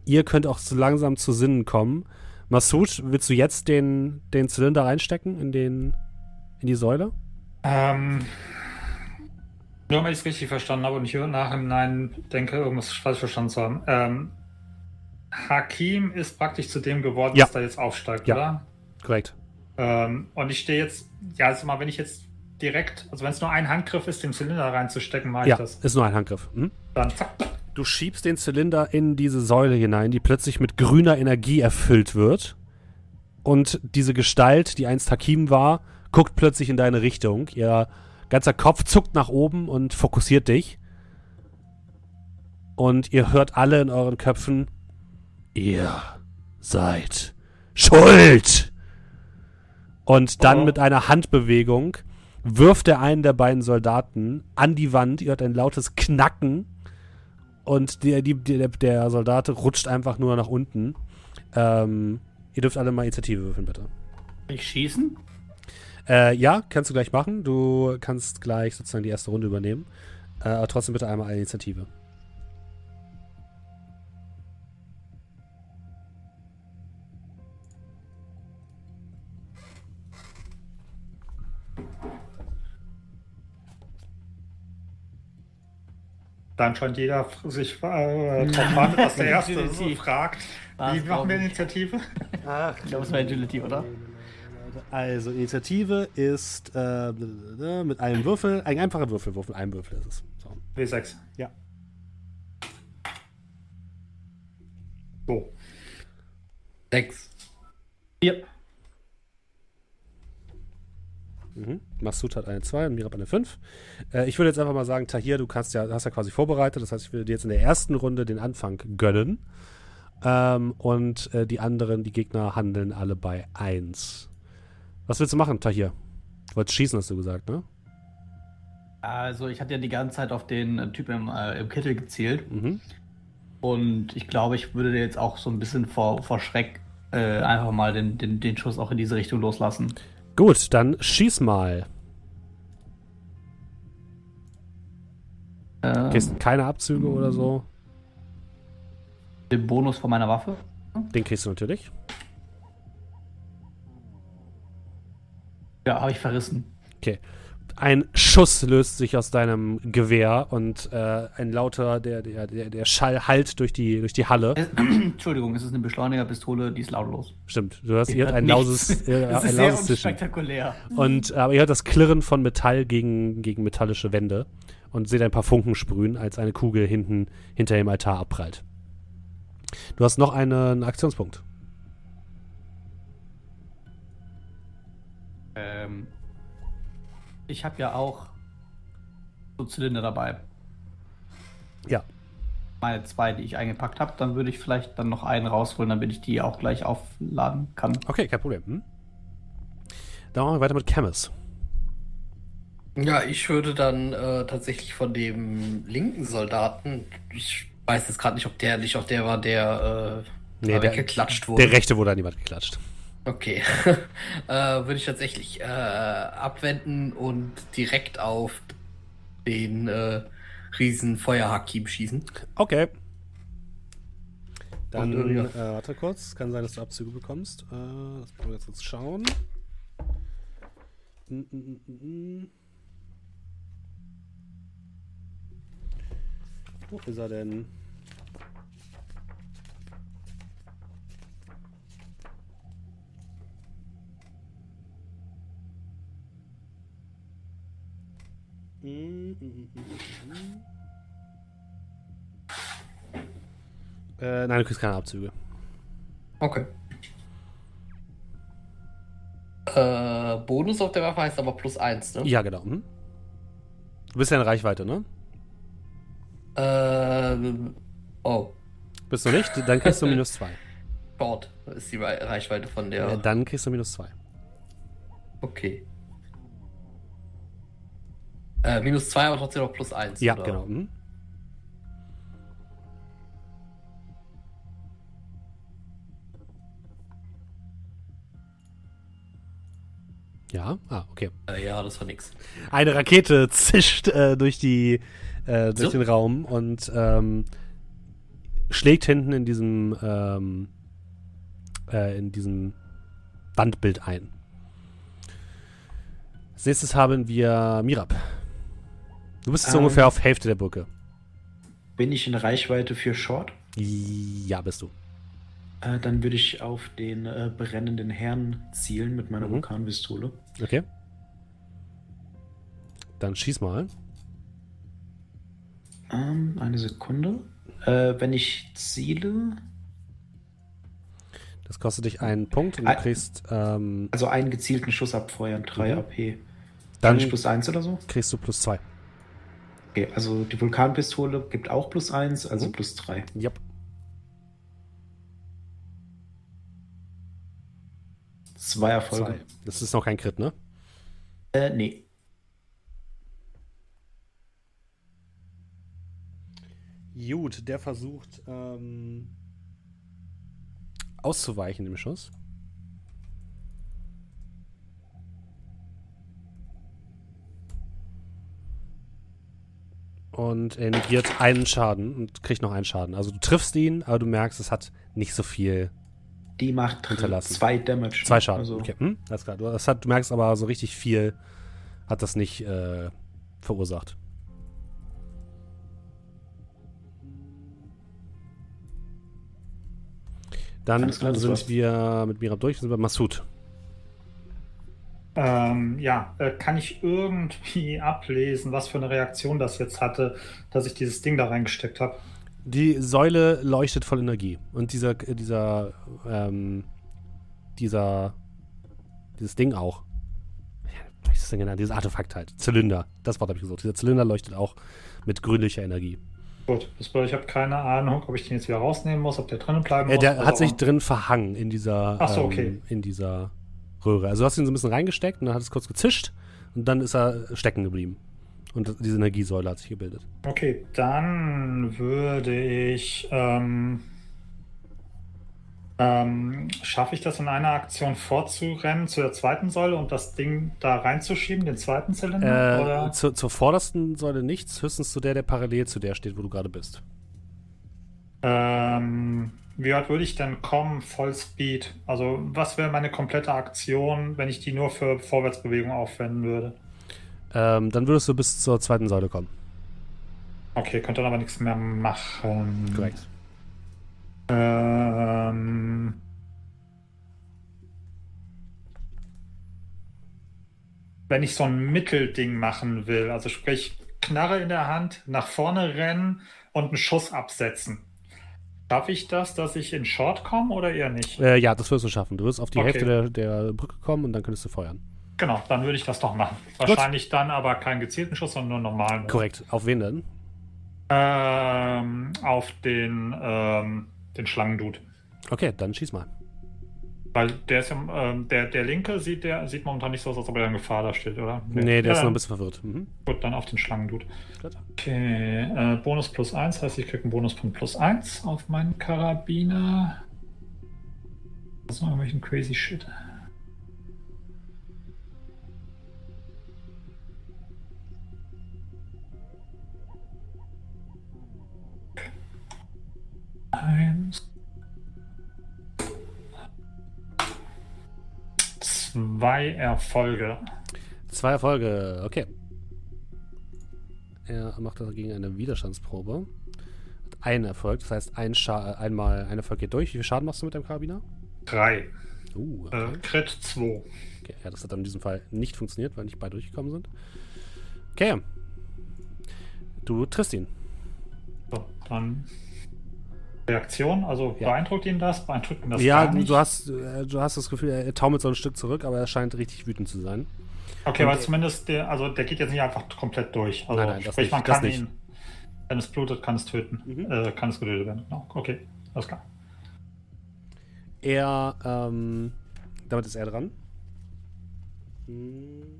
Ihr könnt auch so langsam zu Sinnen kommen. Massoud, willst du jetzt den, den Zylinder reinstecken in, den, in die Säule? Ähm, nur wenn ich es richtig verstanden habe und ich nachhinein denke, irgendwas falsch verstanden zu haben. Ähm, Hakim ist praktisch zu dem geworden, Ja. dass da jetzt aufsteigt, Ja. oder? Korrekt. Ähm, und ich stehe jetzt, ja, also mal, wenn ich jetzt direkt, also wenn es nur ein Handgriff ist, den Zylinder reinzustecken, mache Ja, ich das. ist nur ein Handgriff. Mhm. Dann zack. Du schiebst den Zylinder in diese Säule hinein, die plötzlich mit grüner Energie erfüllt wird. Und diese Gestalt, die einst Hakim war, guckt plötzlich in deine Richtung. Ihr ganzer Kopf zuckt nach oben und fokussiert dich. Und ihr hört alle in euren Köpfen, ihr seid schuld. Und dann Oh. mit einer Handbewegung wirft er einen der beiden Soldaten an die Wand. Ihr hört ein lautes Knacken und der, die, der, der Soldat rutscht einfach nur nach unten. Ähm, ihr dürft alle mal Initiative würfeln, bitte. Ich schießen? Äh, ja, kannst du gleich machen. Du kannst gleich sozusagen die erste Runde übernehmen. Äh, aber trotzdem bitte einmal eine Initiative. Dann scheint jeder sich äh, drauf wartet, dass der Erste Definitiv. fragt. Was Wie machen wir? Initiative? Ach, Ich glaube, es war Agility, oder? Also, Initiative ist äh, mit einem Würfel, ein einfacher Würfelwurf, mit einem Würfel ist es. So. W6. Ja. So. Sechs. Vier. Mhm. Massoud hat eine 2 und Mirab eine 5. Äh, ich würde jetzt einfach mal sagen, Tahir, du kannst ja, hast ja quasi vorbereitet. Das heißt, ich würde dir jetzt in der ersten Runde den Anfang gönnen. Ähm, und äh, die anderen, die Gegner, handeln alle bei 1. Was willst du machen, Tahir? Du wolltest schießen, hast du gesagt, ne? Also, ich hatte ja die ganze Zeit auf den äh, Typ im, äh, im Kittel gezielt. Mhm. Und ich glaube, ich würde jetzt auch so ein bisschen vor, vor Schreck äh, einfach mal den, den, den Schuss auch in diese Richtung loslassen. Gut, dann schieß mal. Ähm, Kriegst keine Abzüge oder so. Den Bonus von meiner Waffe. Den kriegst du natürlich. Ja, habe ich verrissen. Ein Schuss löst sich aus deinem Gewehr und äh, ein lauter, der, der, der, der Schall hallt durch die, durch die Halle. Es, Entschuldigung, es ist eine Beschleunigerpistole, die ist lautlos. Stimmt, du hast, Die ihr hört ein lauses, äh, Das ein ist sehr lauses unspektakulär. Und äh, aber ihr hört das Klirren von Metall gegen, gegen metallische Wände und seht ein paar Funken sprühen, als eine Kugel hinten hinter dem Altar abprallt. Du hast noch einen Aktionspunkt. Ähm, ich habe ja auch so Zylinder dabei. Ja. Meine zwei, die ich eingepackt habe, dann würde ich vielleicht dann noch einen rausholen, damit ich die auch gleich aufladen kann. Okay, kein Problem. Hm? Dann machen wir weiter mit Camus. Ja, ich würde dann äh, tatsächlich von dem linken Soldaten, ich weiß jetzt gerade nicht, ob der nicht auch der war, der äh, Nee, der- geklatscht wurde. Der rechte wurde an jemand geklatscht. Okay. äh, würde ich tatsächlich äh, abwenden und direkt auf den äh, riesen Feuerhakim schießen. Okay. Dann, Und, äh, äh, warte kurz. Kann sein, dass du Abzüge bekommst. Äh, lass mal jetzt kurz schauen. Mm, mm, mm. Wo ist er denn? Mm, mm, mm, mm, mm. Äh, nein, du kriegst keine Abzüge. Okay. Äh, Bonus auf der Waffe heißt aber plus eins, ne? Ja, genau. Mhm. Du bist ja in Reichweite, ne? Äh, oh, Bist du nicht? Dann kriegst du minus zwei. Short ist die Re- Reichweite von der. Ja. Dann kriegst du minus zwei. Okay. Äh, minus zwei, aber trotzdem noch plus eins. Ja, oder? genau. Mhm. Ja, ah, okay. Äh, ja, das war nix. Eine Rakete zischt äh, durch die äh, durch So. den Raum und ähm, schlägt hinten in diesem ähm, äh, in diesem Wandbild ein. Als nächstes haben wir Mirab. Du bist jetzt Ähm. ungefähr auf Hälfte der Brücke. Bin ich in Reichweite für Short? Ja, bist du. Äh, dann würde ich auf den äh, brennenden Herrn zielen mit meiner Mhm. Vulkanpistole. Okay. Dann schieß mal. Ähm, eine Sekunde. Äh, wenn ich ziele, Das kostet dich einen Punkt und du kriegst, ähm, also einen gezielten Schuss abfeuern, 3 Mhm. AP. dann Dann ich plus 1 oder so? kriegst du plus zwei. Okay, also die Vulkanpistole gibt auch plus 1, also Mhm. plus 3. Yep. Zwei Erfolge. Zwei. Das ist noch kein Crit, ne? Äh, nee. Gut, der versucht ähm, auszuweichen dem Schuss. Und er negiert einen Schaden und kriegt noch einen Schaden. Also du triffst ihn, aber du merkst, es hat nicht so viel. Die macht Hinterlassen. zwei Damage. Zwei Schaden. Also, Okay, hm, alles klar. Du, das hat, du merkst aber so richtig viel hat das nicht äh, verursacht. Dann klar, sind wir mit Mirab durch, sind wir bei Massoud. Ähm, ja, äh, kann ich irgendwie ablesen, was für eine Reaktion das jetzt hatte, dass ich dieses Ding da reingesteckt habe? Die Säule leuchtet voll Energie. Und dieser, äh, dieser, ähm, dieser, dieses Ding auch. Wie ich das denn genannt? Dieses Artefakt halt. Zylinder. Das Wort habe ich gesucht. Dieser Zylinder leuchtet auch mit grünlicher Energie. Gut, das bedeutet, ich habe keine Ahnung, ob ich den jetzt wieder rausnehmen muss, ob der drinnen bleiben Äh, muss. der was hat sich drin verhangen in dieser, Ach so, ähm, okay. in dieser Röhre. Also du hast ihn so ein bisschen reingesteckt und dann hat es kurz gezischt und dann ist er stecken geblieben. Und diese Energiesäule hat sich gebildet. Okay, dann würde ich. Ähm, ähm, Schaffe ich das in einer Aktion vorzurennen zu der zweiten Säule und das Ding da reinzuschieben, den zweiten Zylinder? Äh, oder? zu, zur vordersten Säule nichts, höchstens zu der, der parallel zu der steht, wo du gerade bist. Ähm, wie weit würde ich denn kommen, Vollspeed? Also, was wäre meine komplette Aktion, wenn ich die nur für Vorwärtsbewegung aufwenden würde? Ähm, dann würdest du bis zur zweiten Säule kommen. Okay, könnte dann aber nichts mehr machen. Korrekt. Ähm, wenn ich so ein Mittelding machen will, also sprich Knarre in der Hand, nach vorne rennen und einen Schuss absetzen. Schaffe ich das, dass ich in Short komme oder eher nicht? Äh, ja, das wirst du schaffen. Du wirst auf die Okay. Hälfte der, der Brücke kommen und dann könntest du feuern. Genau, dann würde ich das doch machen. Wahrscheinlich dann aber keinen gezielten Schuss, sondern nur normalen. Korrekt. Auf wen denn? Ähm, auf den, ähm, den Schlangendude. Okay, dann schieß mal. Weil der ist ja, ähm, der, der linke sieht, der sieht momentan nicht so aus, als ob er in Gefahr da steht, oder? Nee, der ja, ist noch ein bisschen verwirrt. Mhm. Gut, dann auf den Schlangendude. Okay, äh, Bonus plus 1 heißt, ich kriege einen Bonuspunkt plus 1 auf meinen Karabiner. Was noch irgendwelchen crazy shit. Eins. Zwei Erfolge. Zwei Erfolge, okay. Er macht dagegen eine Widerstandsprobe. Hat einen Erfolg, das heißt ein Scha einmal ein Erfolg geht durch. Wie viel Schaden machst du mit deinem Karabiner? Drei. Uh, okay. äh, Crit 2. Okay, ja, das hat dann in diesem Fall nicht funktioniert, weil nicht beide durchgekommen sind. Okay. Du triffst ihn. So, dann Reaktion? Also ja. beeindruckt ihn das? Beeindruckt ihn das Ja, gar nicht? Du, hast, äh, du hast das Gefühl, er taumelt so ein Stück zurück, aber er scheint richtig wütend zu sein. Okay, weil zumindest der, also der geht jetzt nicht einfach komplett durch. Also nein, nein, sprich, man kann ihn, wenn es blutet, kann es töten. Mhm. Äh, kann es getötet werden. No, okay, alles klar. Er, ähm, damit ist er dran. Hm.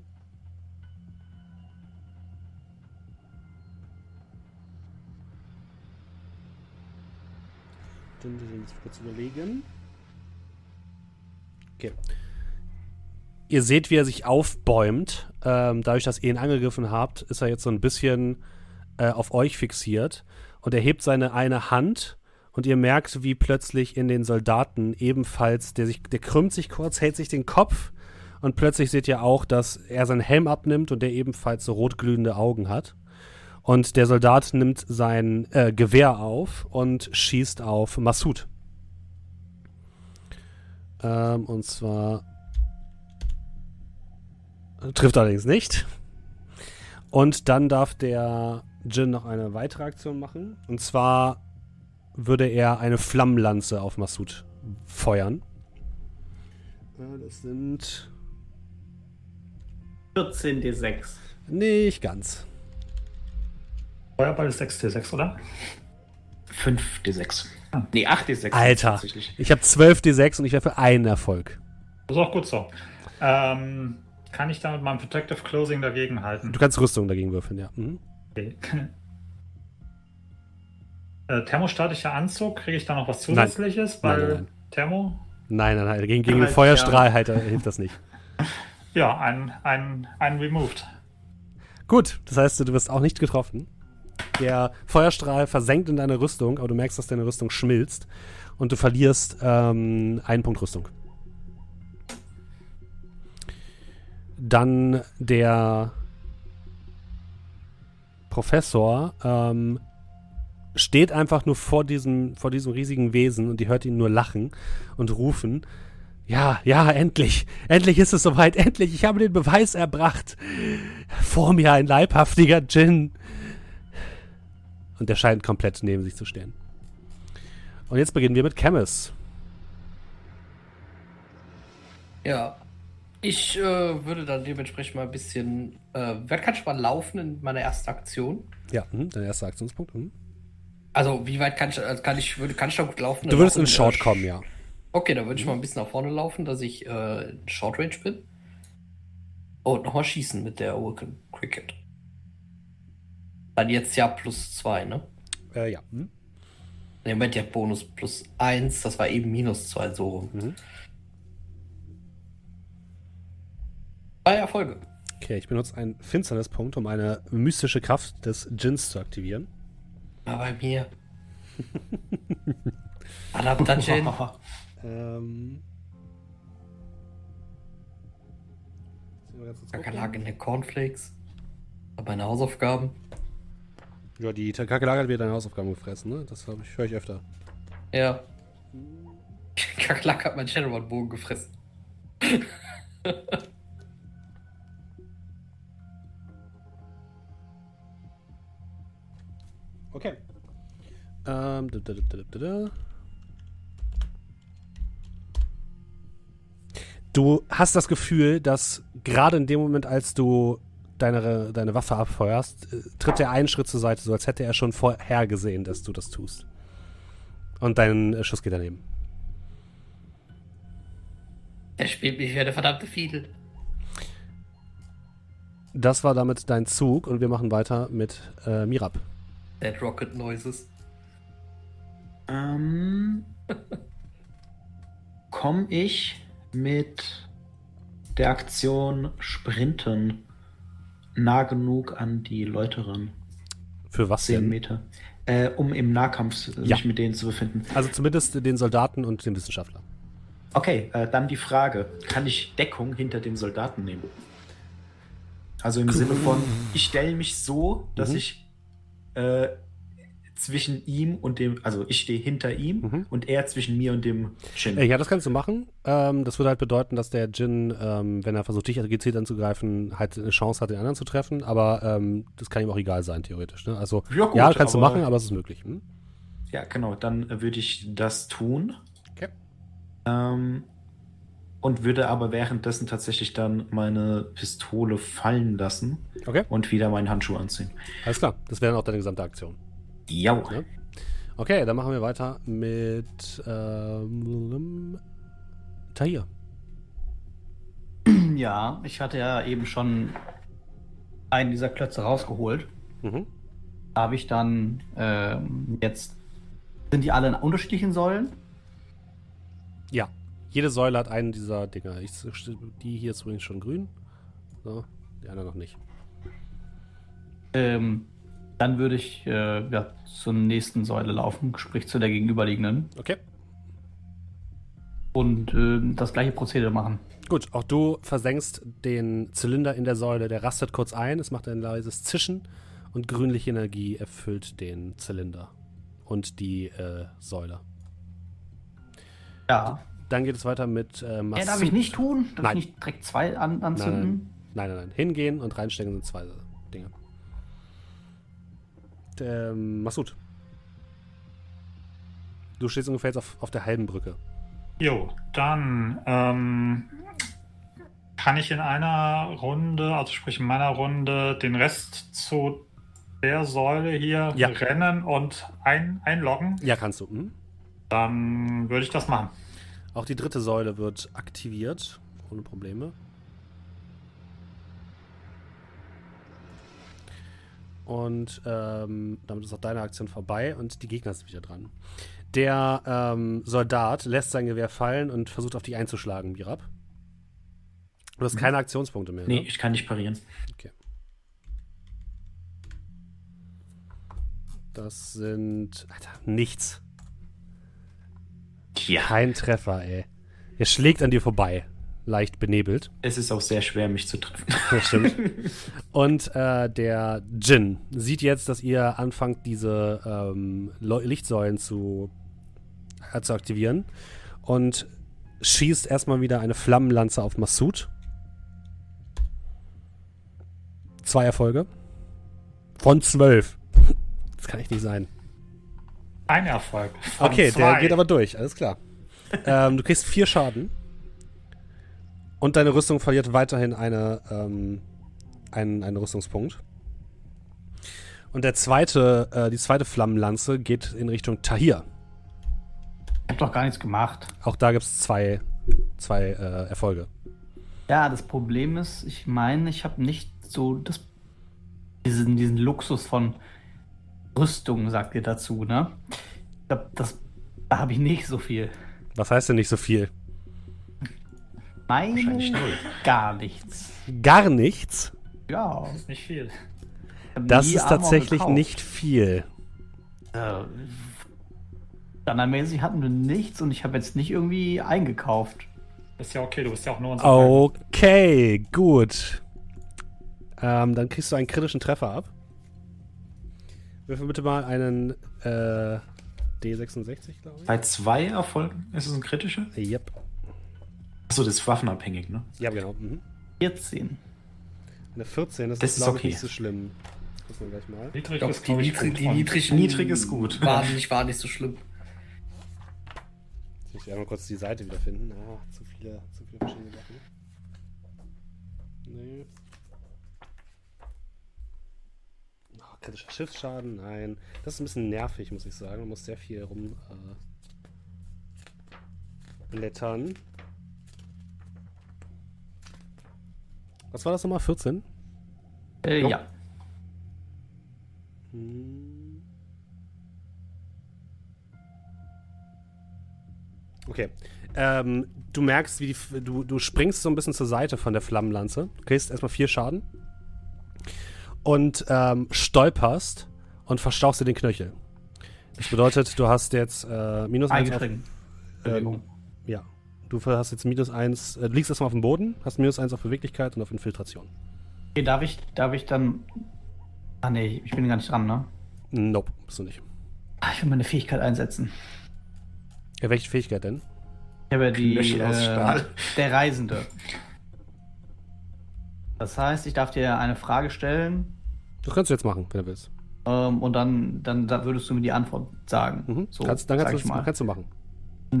Jetzt kurz überlegen. Okay. Ihr seht, wie er sich aufbäumt. Ähm, dadurch, dass ihr ihn angegriffen habt, ist er jetzt so ein bisschen äh, auf euch fixiert. Und er hebt seine eine Hand und ihr merkt, wie plötzlich in den Soldaten ebenfalls, der sich, der krümmt sich kurz, hält sich den Kopf und plötzlich seht ihr auch, dass er seinen Helm abnimmt und der ebenfalls so rotglühende Augen hat. Und der Soldat nimmt sein äh, Gewehr auf und schießt auf Massoud. Ähm, und zwar trifft allerdings nicht. Und dann darf der Jin noch eine weitere Aktion machen. Und zwar würde er eine Flammenlanze auf Massoud feuern. Das sind 14 D6. Nicht ganz. Feuerball ist 6d6, oder? 5d6. Ah. Nee, 8d6. Alter, ich habe 12d6 und ich werfe einen Erfolg. Das ist auch gut so. Ähm, kann ich da mit meinem Protective Closing dagegen halten? Du kannst Rüstung dagegen würfeln, ja. Mhm. Okay. äh, thermostatischer Anzug, kriege ich da noch was Zusätzliches? Nein. Weil nein, nein, nein. Thermo? Nein, nein, nein. Gegen, gegen den Feuerstrahl halt, äh, hilft das nicht. Ja, ein, ein, ein Removed. Gut, das heißt, du wirst auch nicht getroffen. Der Feuerstrahl versenkt in deine Rüstung, aber du merkst, dass deine Rüstung schmilzt und du verlierst ähm, einen Punkt Rüstung. Dann der Professor ähm, steht einfach nur vor diesem, vor diesem riesigen Wesen und die hört ihn nur lachen und rufen. Ja, ja, endlich. Endlich ist es soweit. Endlich. Ich habe den Beweis erbracht. Vor mir ein leibhaftiger Djinn. Und der scheint komplett neben sich zu stehen. Und jetzt beginnen wir mit Chemis. Ja. Ich äh, würde dann dementsprechend mal ein bisschen. Äh, wer kann schon mal laufen in meiner ersten Aktion? Ja, mh, dein erster Aktionspunkt. Mh. Also, wie weit kann ich, also kann ich, würde, kann ich da gut laufen? Du würdest in Short kommen, ja. Okay, dann würde ich mal ein bisschen nach vorne laufen, dass ich äh, in Short Range bin. Und nochmal schießen mit der Awaken Cricket. Dann jetzt ja plus 2, ne? Äh, ja. Hm. Im Moment ja Bonus plus 1, das war eben minus 2, so rum. Mhm. Zwei Erfolge. Okay, ich benutze einen Finsternispunkt, um eine mystische Kraft des Djinns zu aktivieren. War bei mir. Adaptation. ähm. Kakerlaken der Cornflakes. Meine Hausaufgaben. Ja, die Kakerlake hat wieder deine Hausaufgaben gefressen, ne? Das ich, höre ich öfter. Ja. Kakerlake hat meinen Shadowrun-Bogen gefressen. okay. Ähm, da, da, da, Du hast das Gefühl, dass gerade in dem Moment, als du deine, deine Waffe abfeuerst, äh, tritt er einen Schritt zur Seite, so als hätte er schon vorhergesehen, dass du das tust. Und dein äh, Schuss geht daneben. Er spielt mich wie eine verdammte Fiedel. Das war damit dein Zug und wir machen weiter mit äh, Mirab. Dead Rocket Noises. Ähm, Komme ich mit der Aktion Sprinten nah genug an die Leute ran? Für was 10 denn? Meter. Äh, um im Nahkampf Ja. mich mit denen zu befinden. Also zumindest den Soldaten und den Wissenschaftler. Okay, äh, dann die Frage: Kann ich Deckung hinter dem Soldaten nehmen? Also im Sinne von, ich stelle mich so, dass Mhm. ich äh, zwischen ihm und dem, also ich stehe hinter ihm Mhm. und er zwischen mir und dem. Äh, ja, das kannst du machen. Ähm, das würde halt bedeuten, dass der Jin, ähm, wenn er versucht, dich gezielt anzugreifen, halt eine Chance hat, den anderen zu treffen. Aber ähm, das kann ihm auch egal sein, theoretisch. Ne? Also, Ja, gut, ja, kannst du machen, aber es ist möglich. Hm? Ja, genau, dann würde ich das tun. Okay. Ähm, und würde aber währenddessen tatsächlich dann meine Pistole fallen lassen Okay, und wieder meinen Handschuh anziehen. alles klar. Das wäre dann auch deine gesamte Aktion. Ja. Ja. Okay, dann machen wir weiter mit ähm, Tahir. Ja, ich hatte ja eben schon einen dieser Klötze rausgeholt. Mhm. Da habe ich dann ähm, jetzt. Sind die alle in unterschiedlichen Säulen? Ja, jede Säule hat einen dieser Dinger. Ich, die hier ist übrigens schon grün. So, die andere noch nicht. Ähm, dann würde ich äh, ja, zur nächsten Säule laufen, sprich zu der gegenüberliegenden. Okay. Und ähm, das gleiche Prozedere machen. Gut, auch du versenkst den Zylinder in der Säule, der rastet kurz ein, es macht ein leises Zischen und grünliche Energie erfüllt den Zylinder und die äh, Säule. Ja. Dann geht es weiter mit äh, Ja, Massoud. darf ich nicht tun? Darf Nein. ich nicht direkt zwei an Nein, anzünden? nein, nein, nein. Hingehen und reinstecken sind zwei Dinge. Ähm, Massoud. Du stehst ungefähr jetzt auf, auf der halben Brücke. Jo, dann ähm, kann ich in einer Runde, also sprich in meiner Runde, den Rest zu der Säule hier Ja. rennen und ein, einloggen. Ja, kannst du. Hm? Dann würde ich das machen. Auch die dritte Säule wird aktiviert, ohne Probleme. Und ähm, damit ist auch deine Aktion vorbei und die Gegner sind wieder dran. Der ähm, Soldat lässt sein Gewehr fallen und versucht auf dich einzuschlagen, Mirab. Du hast keine Aktionspunkte mehr. Nee, Ne? ich kann nicht parieren. Okay. Das sind. Alter, nichts. Ja. Kein Treffer, ey. Er schlägt an dir vorbei. Leicht benebelt. Es ist auch sehr schwer, mich zu treffen. Das stimmt. Und äh, der Jin sieht jetzt, dass ihr anfangt, diese ähm, Lichtsäulen zu, äh, zu aktivieren. Und schießt erstmal wieder eine Flammenlanze auf Massoud. Zwei Erfolge. Von zwölf. Das kann echt nicht sein. Ein Erfolg. Von Okay, zwei. der geht aber durch, alles klar. ähm, du kriegst vier Schaden. Und deine Rüstung verliert weiterhin eine, ähm, einen, einen Rüstungspunkt. Und der zweite, äh, die zweite Flammenlanze geht in Richtung Tahir. Ich hab doch gar nichts gemacht. Auch da gibt es zwei, zwei äh, Erfolge. Ja, das Problem ist, ich meine, ich habe nicht so das, diesen, diesen Luxus von Rüstung, sagt ihr dazu, ne? Glaube, das da habe ich nicht so viel. Was heißt denn nicht so viel? Meine Wahrscheinlich null. gar nichts. Gar nichts. Ja. Nicht viel. ich hab Das ist Armor tatsächlich gekauft. nicht viel. Äh, Standardmäßig hatten wir nichts und ich habe jetzt nicht irgendwie eingekauft. Ist ja okay, du bist ja auch nur unser Okay, gut. Ähm, dann kriegst du einen kritischen Treffer ab. Würfel bitte mal einen äh, D66, glaube ich. Bei zwei Erfolgen ist es ein kritischer? Yep. Achso, das ist waffenabhängig, ne? Ja, genau. Mhm. 14. Eine 14, das, Das ist, ist glaube ich, okay. nicht so schlimm. Gucken wir gleich mal. Niedrig Doch, ist, die, ich, niedrig, gut. die Und niedrigen Niedrig ist gut. Waren nicht, war nicht so schlimm. Ich werde mal kurz die Seite wiederfinden. Ah, zu viele, zu viele verschiedene Sachen. Nee. Oh, kritischer Schiffsschaden? Nein. Das ist ein bisschen nervig, muss ich sagen. Man muss sehr viel rum äh, blättern. Was war das nochmal? 14? Äh, ja. Hm. Okay. Ähm, du merkst, wie die, du, du springst so ein bisschen zur Seite von der Flammenlanze. Du kriegst erstmal vier Schaden. Und ähm, stolperst und verstauchst dir den Knöchel. Das bedeutet, du hast jetzt äh, minus 1 auf, ähm, Ja. Du hast jetzt minus 1, äh, du liegst erstmal auf dem Boden, hast minus 1 auf Beweglichkeit und auf Infiltration. Okay, darf ich, darf ich dann. Ah nee, ich bin gar nicht dran, ne? Nope, bist du nicht. Ah, ich will meine Fähigkeit einsetzen. Ja, welche Fähigkeit denn? Ich habe ja die. Äh, der Reisende. Das heißt, ich darf dir eine Frage stellen Das kannst du jetzt machen, wenn du willst. ähm, und dann, dann da würdest du mir die Antwort sagen. Mhm. So, kannst, dann sag kannst, ich du, mal. kannst du machen.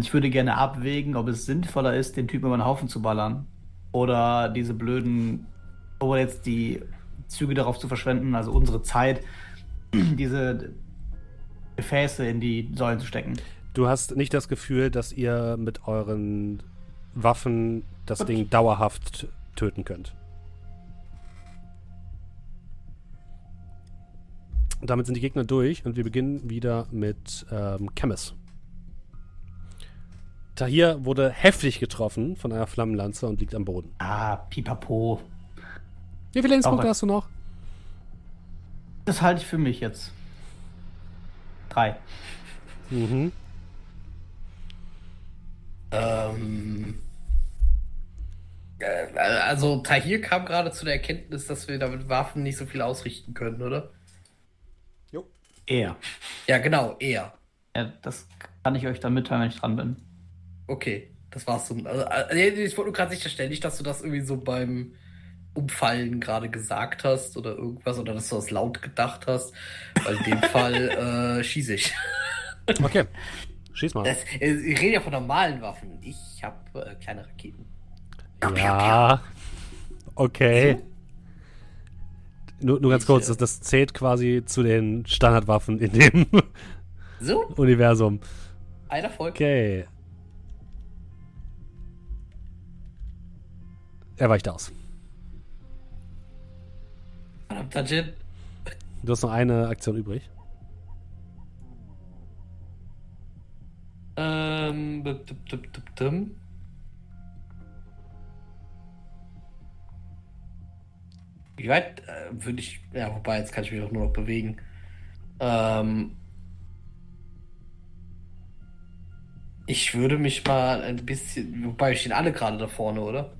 Ich würde gerne abwägen, ob es sinnvoller ist, den Typen über den Haufen zu ballern. Oder diese blöden, oder jetzt die Züge darauf zu verschwenden, also unsere Zeit, diese Gefäße in die Säulen zu stecken. Du hast nicht das Gefühl, dass ihr mit euren Waffen das Ding dauerhaft töten könnt. Damit sind die Gegner durch und wir beginnen wieder mit ähm, Chemis. Tahir wurde heftig getroffen von einer Flammenlanze und liegt am Boden. Ah, pipapo. Wie viele Lebenspunkte hast du noch? Das halte ich für mich jetzt. Drei. Mhm. Ähm, äh, also Tahir kam gerade zu der Erkenntnis, dass wir damit Waffen nicht so viel ausrichten können, oder? Er. Ja, genau, er. Ja, das kann ich euch dann mitteilen, wenn ich dran bin. Okay, das war's so. Also, äh, ich wollte nur gerade sicherstellen, nicht, dass du das irgendwie so beim Umfallen gerade gesagt hast oder irgendwas oder dass du das laut gedacht hast. Weil in dem Fall äh, schieße ich. Okay. Schieß mal. Das, äh, ich rede ja von normalen Waffen. Ich habe äh, kleine Raketen. Ja. Okay. Nur, nur ganz kurz, äh, das, das zählt quasi zu den Standardwaffen in dem So, Universum. ein Erfolg. Okay. Er weicht aus. Verdammter Jin. Du hast noch eine Aktion übrig. Ähm. Wie weit äh, würde ich. Ja, wobei, jetzt kann ich mich auch nur noch bewegen. Ähm, ich würde mich mal ein bisschen. Wobei, wir stehen alle gerade da vorne, oder?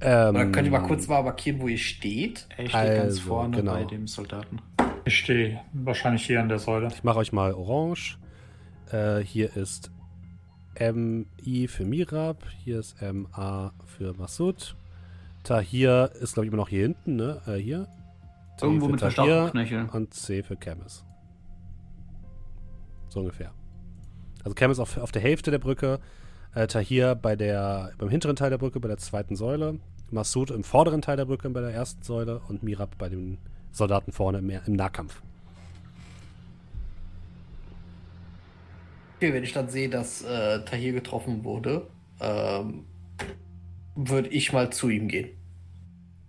Ähm, Oder könnt ihr mal kurz mal markieren, wo ihr steht? Steht ganz Also, vorne genau. bei dem Soldaten. Ich stehe wahrscheinlich hier an der Säule. Ich mache euch mal orange. Äh, hier ist MI für Mirab. Hier ist MA für Masud. Tahir ist, glaube ich, immer noch hier hinten, ne? Äh, hier. T Irgendwo mit Tahir verstauchten Knöcheln. Und C für Chemis. So ungefähr. Also Chemis auf, auf der Hälfte der Brücke. Äh, Tahir bei der, beim hinteren Teil der Brücke, bei der zweiten Säule. Masud im vorderen Teil der Brücke bei der ersten Säule. Und Mirab bei den Soldaten vorne im, im Nahkampf. Okay, wenn ich dann sehe, dass äh, Tahir getroffen wurde, ähm, würde ich mal zu ihm gehen.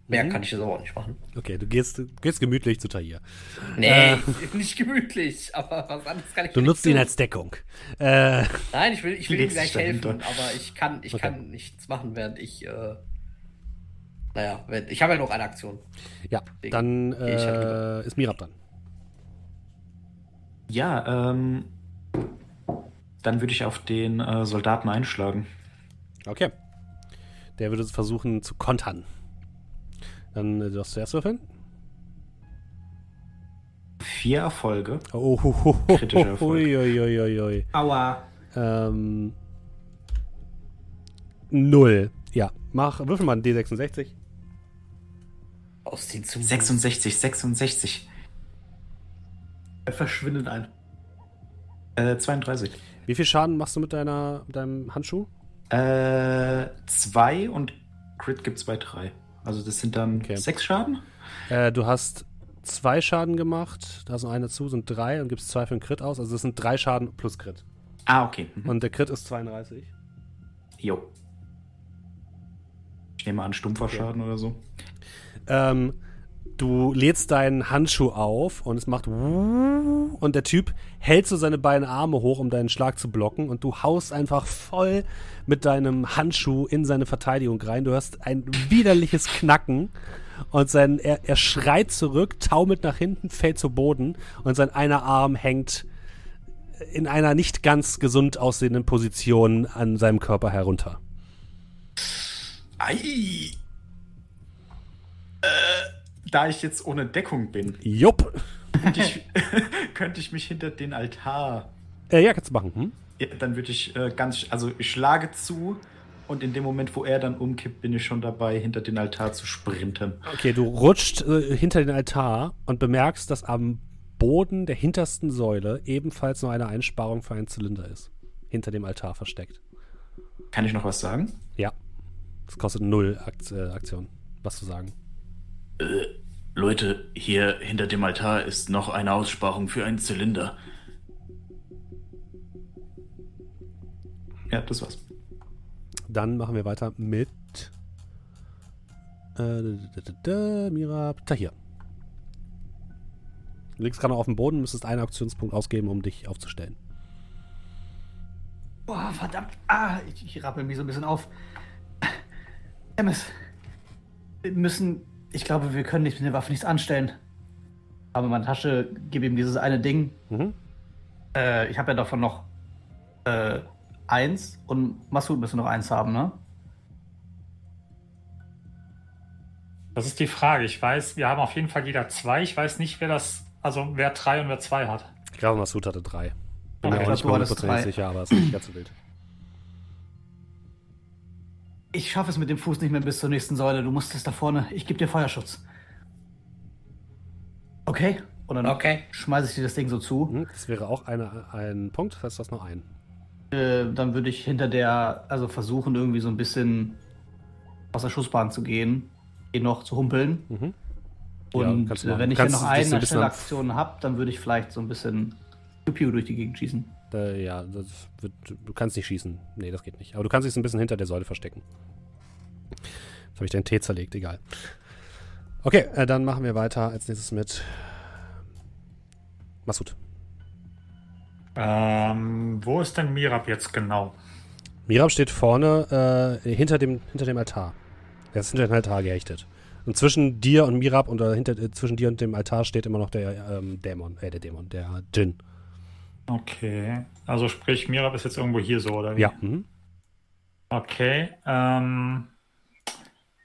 Mehr Mhm. kann ich jetzt aber auch nicht machen. Okay, du gehst, du gehst gemütlich zu Tahir. Nee, Äh. nicht gemütlich, aber was anderes kann ich Du nicht nutzt ihn tun. als Deckung. Äh, Nein, ich will, ich will ihm gleich dahinter. helfen, aber ich kann, ich Okay. kann nichts machen, während ich, äh, naja, ich habe ja noch eine Aktion. ja, Deswegen dann halt äh, ist Mirab dran. Ja, ähm. Dann würde ich auf den äh, Soldaten einschlagen. Okay. Der würde versuchen zu kontern. Dann äh, darfst du erst würfeln. Vier Erfolge. Oh, ho, ho, ho, Kritischer Erfolg. ui, ui, ui, ui. Aua. Ähm, null. Ja, mach, würfel mal einen D66. Aus den zu 66, 66. Er verschwindet ein. Äh, 32. Wie viel Schaden machst du mit, deiner, mit deinem Handschuh? Äh, zwei und Crit gibt's bei drei. Also das sind dann Okay. sechs Schaden? Äh, du hast zwei Schaden gemacht, da ist noch eine zu, sind drei und gibst zwei für den Crit aus. Also das sind drei Schaden plus Crit. Ah, okay. Mhm. Und der Crit ist 32. Jo. Ich nehme an, stumpfer Schaden oder so. Ähm, du lädst deinen Handschuh auf und es macht und der Typ hält so seine beiden Arme hoch, um deinen Schlag zu blocken und du haust einfach voll mit deinem Handschuh in seine Verteidigung rein. Du hörst ein widerliches Knacken und sein, er, er schreit zurück, taumelt nach hinten, fällt zu Boden und sein einer Arm hängt in einer nicht ganz gesund aussehenden Position an seinem Körper herunter. Ei! Äh, da ich jetzt ohne Deckung bin, Jupp. könnte ich, könnte ich mich hinter den Altar. Äh, ja, kannst du machen. Hm? Ja, dann würde ich äh, ganz. Also, ich schlage zu und in dem Moment, wo er dann umkippt, bin ich schon dabei, hinter den Altar zu sprinten. Okay, du rutscht äh, hinter den Altar und bemerkst, dass am Boden der hintersten Säule ebenfalls noch eine Einsparung für einen Zylinder ist. Hinter dem Altar versteckt. Kann ich noch was sagen? Ja. Das kostet null Akt äh, Aktion, was zu sagen. Leute, hier hinter dem Altar ist noch eine Aussparung für einen Zylinder. Ja, das war's. Dann machen wir weiter mit äh, Mirab. Tahir. Du liegst gerade auf dem Boden, müsstest einen Aktionspunkt ausgeben, um dich aufzustellen. Boah, verdammt. Ah, ich, ich rappel mich so ein bisschen auf. Emmes, wir müssen. Ich glaube, wir können nicht mit der Waffe nichts anstellen. Aber meine Tasche, gebe ihm dieses eine Ding. Mhm. Äh, ich habe ja davon noch äh, eins und Masud müsste noch eins haben, ne? Das ist die Frage. Ich weiß, wir haben auf jeden Fall jeder zwei. Ich weiß nicht, wer das, also wer drei und wer zwei hat. Ich glaube, Masud hatte drei. Bin Okay. mir auch nicht hundertprozentig drei. sicher, aber es ist nicht ganz so wild. Ich schaffe es mit dem Fuß nicht mehr bis zur nächsten Säule. Du musst es da vorne. Ich gebe dir Feuerschutz. Okay? Und dann Okay. schmeiße ich dir das Ding so zu. Hm, Das wäre auch eine, ein Punkt, das heißt, du hast noch einen. Äh, dann würde ich hinter der, also versuchen, irgendwie so ein bisschen aus der Schussbahn zu gehen, ihn noch zu humpeln. Mhm. Ja, Und du äh, wenn ich hier noch ein eine an- Schnellaktion habe, dann würde ich vielleicht so ein bisschen Piu-Piu durch die Gegend schießen. Äh, ja, wird, du kannst nicht schießen. Nee, das geht nicht. Aber du kannst dich so ein bisschen hinter der Säule verstecken. Jetzt habe ich deinen Tee zerlegt, egal. Okay, äh, dann machen wir weiter als nächstes mit Masud. Ähm, wo ist denn Mirab jetzt genau? Mirab steht vorne äh, hinter, dem, hinter dem Altar. Er ist hinter dem Altar gehechtet. Und zwischen dir und Mirab und äh, hinter, äh, zwischen dir und dem Altar steht immer noch der ähm, Dämon, äh, der Dämon, der Djinn. Okay. Also sprich, Mirab ist jetzt irgendwo hier so, oder wie? Ja. Mhm. Okay. Ähm,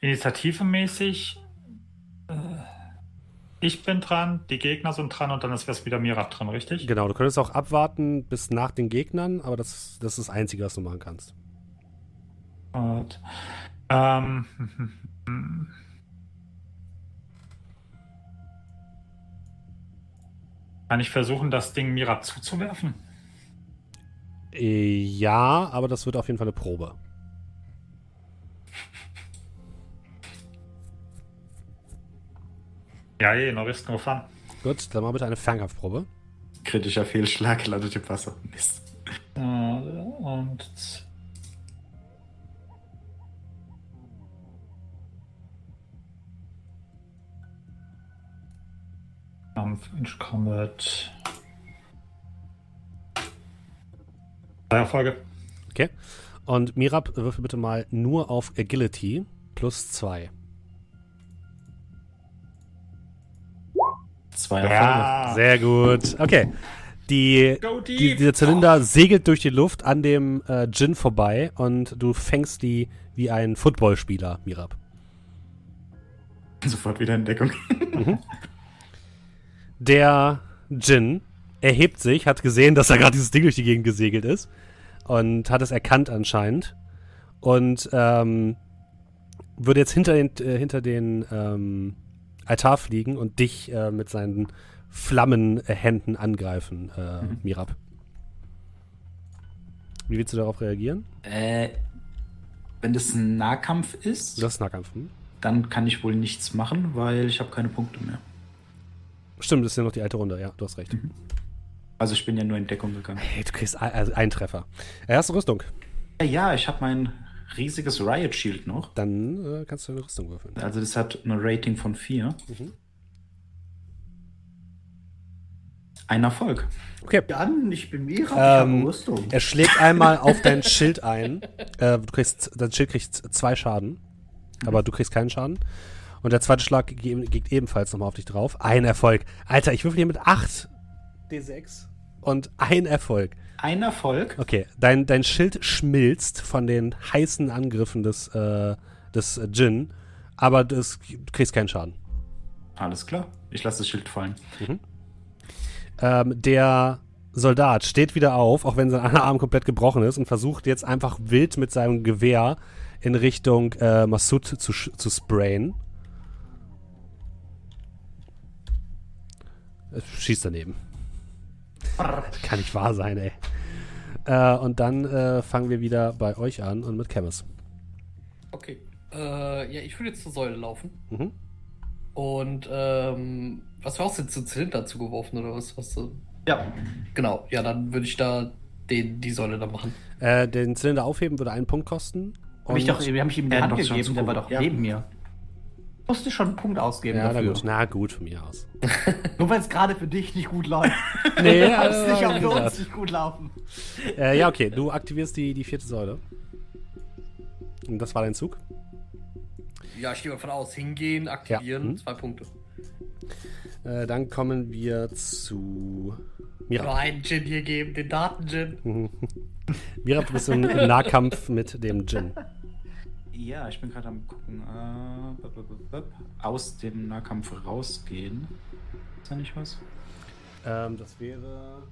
Initiative-mäßig. Äh, ich bin dran, die Gegner sind dran und dann ist wieder Mirab dran, richtig? Genau, du könntest auch abwarten bis nach den Gegnern, aber das, das ist das Einzige, was du machen kannst. Gut. Ähm, kann ich versuchen, das Ding Mirab zuzuwerfen? Äh, Ja, aber das wird auf jeden Fall eine Probe. Ja, eh, no risk, no fun. Gut, dann mal bitte eine Fernkampfprobe. Kritischer Fehlschlag landet im Wasser. Mist. Und Kampf, Inch Combat. Drei Erfolge. Okay. Und Mirab, würfel bitte mal nur auf Agility plus zwei. Zwei Erfolge. Ja. Sehr gut. Okay. Die, die, dieser Zylinder segelt durch die Luft an dem äh, Djinn vorbei und du fängst die wie ein Footballspieler, Mirab. Sofort wieder in Deckung. Der Djinn erhebt sich, hat gesehen, dass da gerade dieses Ding durch die Gegend gesegelt ist und hat es erkannt anscheinend und ähm, würde jetzt hinter den, äh, hinter den ähm, Altar fliegen und dich äh, mit seinen Flammenhänden angreifen, äh, Mirab. Wie willst du darauf reagieren? Äh, wenn das ein Nahkampf ist, Das ist Nahkampf. Hm? dann kann ich wohl nichts machen, weil ich habe keine Punkte mehr. Stimmt, das ist ja noch die alte Runde. Ja, du hast recht. Also ich bin ja nur in Deckung gegangen. Hey, du kriegst ein, also einen Treffer. Erste Rüstung. Ja, ja ich habe mein riesiges Riot Shield noch. Dann äh, kannst du eine Rüstung würfeln. Also das hat eine Rating von 4. Mhm. Ein Erfolg. Okay. Jan, ich bin Mira, Ähm, Rüstung. Er schlägt einmal auf dein Schild ein. Äh, du kriegst, dein Schild kriegt zwei Schaden. Aber du kriegst keinen Schaden. Und der zweite Schlag ge- geht ebenfalls nochmal auf dich drauf. Ein Erfolg. Alter, ich würfel hier mit 8 D6 und ein Erfolg. Ein Erfolg. Okay, dein, dein Schild schmilzt von den heißen Angriffen des, äh, des Djinn, aber du kriegst keinen Schaden. Alles klar. Ich lasse das Schild fallen. Ähm, der Soldat steht wieder auf, auch wenn sein Arm komplett gebrochen ist, und versucht jetzt einfach wild mit seinem Gewehr in Richtung äh, Massoud zu, zu sprayen. Schießt daneben. Das kann nicht wahr sein, ey. Äh, und dann äh, fangen wir wieder bei euch an und mit Chemis. Okay. Äh, ja, ich würde jetzt zur Säule laufen. Mhm. Und, ähm, was war denn zu Zylinder zugeworfen oder was? was du? Ja, Genau, ja, dann würde ich da den, die Säule da machen. Äh, den Zylinder aufheben würde einen Punkt kosten. hab ich, doch, Und- wir haben ich ihm die Ja, Hand gegeben, der war doch ja. neben mir. Musste schon einen Punkt ausgeben ja, na dafür. gut, na gut, von mir aus. Nur weil es gerade für dich nicht gut läuft. Nee, Kann es nicht auch für gesagt. uns nicht gut laufen. Äh, ja, okay, du aktivierst die, die vierte Säule. Und das war dein Zug. Ja, ich gehe davon aus, hingehen, aktivieren, Ja, hm. zwei Punkte. Äh, dann kommen wir zu Nur Mira. einen Gin hier geben, den Daten-Gin. Mira, du bist im, im Nahkampf mit dem Djinn. Ja, ich bin gerade am gucken. Äh, bup, bup, bup, bup. Aus dem Nahkampf rausgehen. Ist da nicht was? Ähm, das wäre.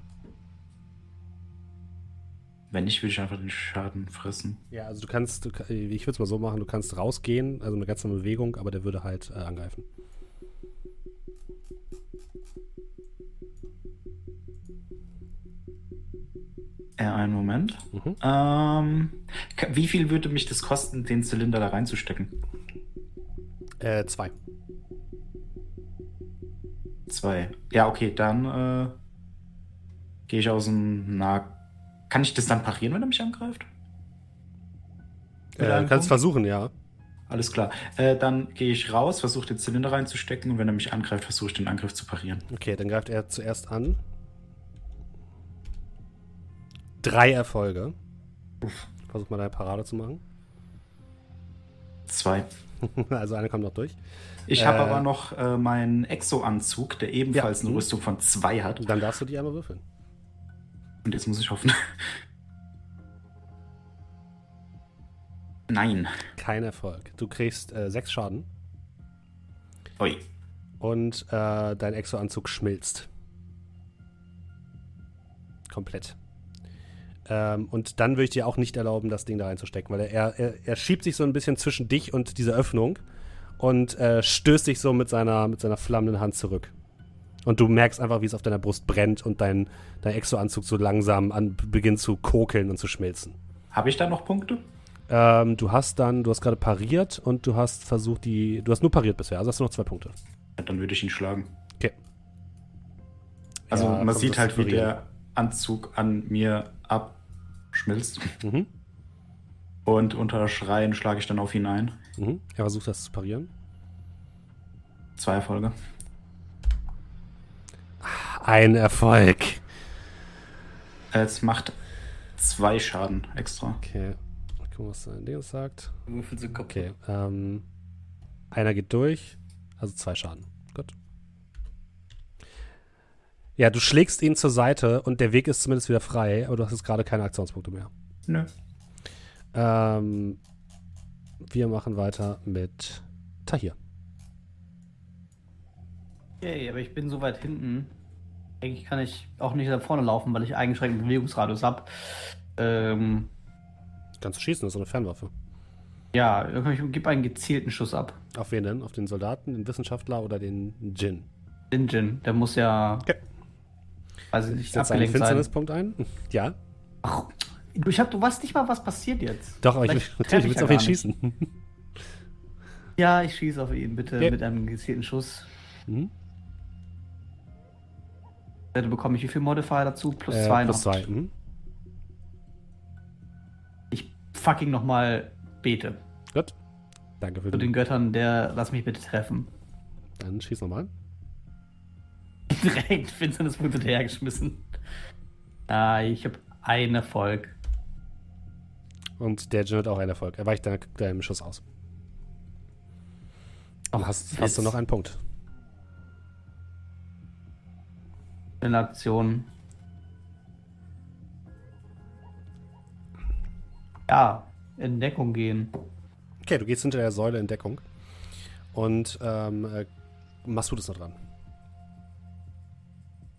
Wenn nicht, würde ich einfach den Schaden fressen. Ja, also du kannst, du, ich würde es mal so machen, du kannst rausgehen, also eine ganz normale Bewegung, aber der würde halt äh, angreifen. Äh, einen Moment. Mhm. Ähm, wie viel würde mich das kosten, den Zylinder da reinzustecken? Äh, zwei. Zwei. Ja, okay, dann äh, gehe ich aus dem Nah. Kann ich das dann parieren, wenn er mich angreift? Äh, kannst Punkt? versuchen, ja. Alles klar. Äh, dann gehe ich raus, versuche den Zylinder reinzustecken und wenn er mich angreift, versuche ich den Angriff zu parieren. Okay, dann greift er zuerst an. Drei Erfolge. Versuch mal deine Parade zu machen. Zwei. also eine kommt noch durch. Ich Äh, habe aber noch äh, meinen Exo-Anzug, der ebenfalls Ja. eine Rüstung von zwei hat. Dann darfst du die einmal würfeln. Und jetzt muss ich hoffen. Nein. Kein Erfolg. Du kriegst äh, sechs Schaden Ui. und äh, dein Exo-Anzug schmilzt. Komplett. Ähm, und dann würde ich dir auch nicht erlauben, das Ding da reinzustecken, weil er, er, er schiebt sich so ein bisschen zwischen dich und diese Öffnung und äh, stößt dich so mit seiner, mit seiner flammenden Hand zurück. Und du merkst einfach, wie es auf deiner Brust brennt und dein, dein Exo-Anzug so langsam an, beginnt zu kokeln und zu schmilzen. Habe ich da noch Punkte? Ähm, du hast dann, du hast gerade pariert und du hast versucht, die. Du hast nur pariert bisher, also hast du noch zwei Punkte. Ja, Dann würde ich ihn schlagen. Okay. Also Ja, man sieht halt, wie der Anzug an mir abschmilzt. Mhm. Und unter Schreien schlage ich dann auf ihn ein. Mhm. Er versucht das zu parieren. Zwei Erfolge. Ein Erfolg. Es macht zwei Schaden extra. Okay. Mal gucken, was sein Ding sagt. Würfel sind. Okay. Ähm, einer geht durch, also zwei Schaden. Gut. Ja, du schlägst ihn zur Seite und der Weg ist zumindest wieder frei, aber du hast jetzt gerade keine Aktionspunkte mehr. Nö. Ähm, wir machen weiter mit Tahir. Okay, aber ich bin so weit hinten. Eigentlich kann ich auch nicht da vorne laufen, weil ich eingeschränkten Bewegungsradius habe. Ähm, Kannst du schießen, das ist eine Fernwaffe. ja, ich gebe einen gezielten Schuss ab. Auf wen denn? Auf den Soldaten, den Wissenschaftler oder den Djinn? Den Jin, der muss ja. Okay. Ich nicht, Setzt einen. Finsternispunkt ein? Ja. Ach, Du, ich hab, du weißt nicht mal, was passiert jetzt. Doch, aber ich, natürlich treff willst ja auf ihn schießen. Ja, ich schieße auf ihn, bitte, Ja. mit einem gezielten Schuss. Mhm. Dann bekomme ich wie viel Modifier dazu? Plus Äh, zwei plus noch. zwei. Mhm. Ich fucking nochmal bete. Gut. Danke für Zu den den. Göttern, der lass mich bitte treffen. Dann schieß nochmal. Direkt Finsternispunkte hinterhergeschmissen. Ah, ich habe einen Erfolg. Und der Jin hat auch einen Erfolg. Er weicht deinem Schuss aus. Dann hast, hast du noch einen Punkt. In Aktion. Ja, in Deckung gehen. Okay, du gehst hinter der Säule in Deckung. Und ähm, äh, Masud ist noch dran.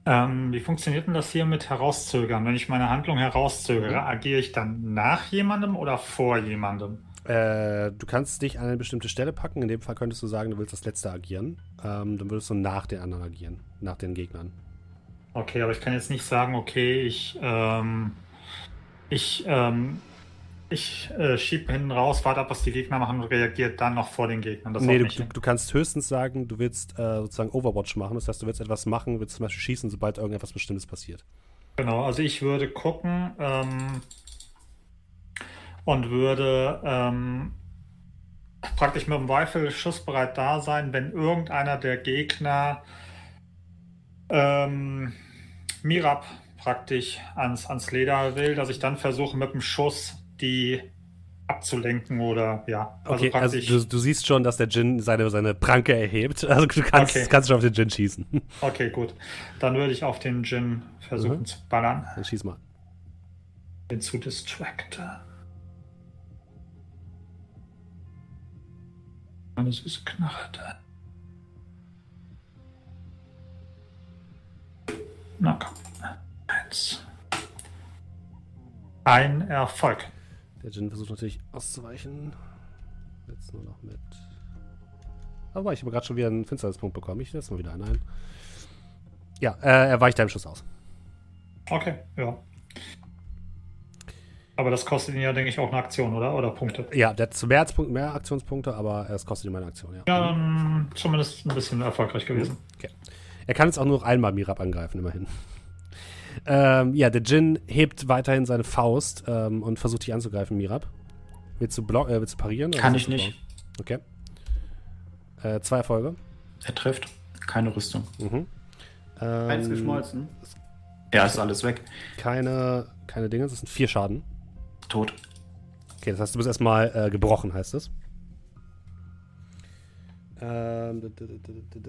Ähm, wie funktioniert denn das hier mit herauszögern? Wenn ich meine Handlung herauszögere, agiere ich dann nach jemandem oder vor jemandem? Äh, du kannst dich an eine bestimmte Stelle packen. In dem Fall könntest du sagen, du willst das letzte agieren. Ähm, dann würdest du nach den anderen agieren. Nach den Gegnern. Okay, aber ich kann jetzt nicht sagen, okay, ich, ähm, ich, ähm, ich äh, schiebe hinten raus, warte ab, was die Gegner machen und reagiert dann noch vor den Gegnern. Das nee, du, du, du kannst höchstens sagen, du willst äh, sozusagen Overwatch machen. Das heißt, du willst etwas machen, willst zum Beispiel schießen, sobald irgendetwas Bestimmtes passiert. Genau, also ich würde gucken ähm, und würde ähm, praktisch mit dem Rifle schussbereit da sein, wenn irgendeiner der Gegner ähm, Mirab praktisch ans, ans Leder will, dass ich dann versuche mit dem Schuss die abzulenken oder ja. Okay, also, du, du siehst schon, dass der Jin seine, seine Pranke erhebt. Also du kannst, Okay. kannst schon auf den Jin schießen. okay, gut. Dann würde ich auf den Jin versuchen Mhm. zu ballern, Dann schieß mal. den zu distracten. Eine süße Knarre da. Na komm. Eins. Ein Erfolg. Der Jin versucht natürlich auszuweichen. Jetzt nur noch mit. Aber ich habe gerade schon wieder einen Finsternispunkt bekommen. Ich setze mal wieder einen ein. Ja, äh, er weicht deinem Schuss aus. Okay, ja. Aber das kostet ihn ja, denke ich, auch eine Aktion, oder? Oder Punkte. Ja, der hat mehr, mehr Aktionspunkte, aber es kostet ihm eine Aktion, ja. Ja, dann zumindest ein bisschen erfolgreich gewesen. Okay. Er kann jetzt auch nur noch einmal Mirab angreifen, immerhin. Ähm, ja, der Jin hebt weiterhin seine Faust ähm, und versucht dich anzugreifen, Mirab. Willst du, block, äh, willst du parieren? Kann ich nicht. blocken? Okay. Äh, zwei Erfolge. Er trifft. Keine Rüstung. Mhm. Eins Ähm, geschmolzen. Ja, ist alles weg. keine, keine Dinge, das sind vier Schaden. Tot. Okay, das heißt, du bist erstmal äh, gebrochen, heißt es. Ähm, da, da,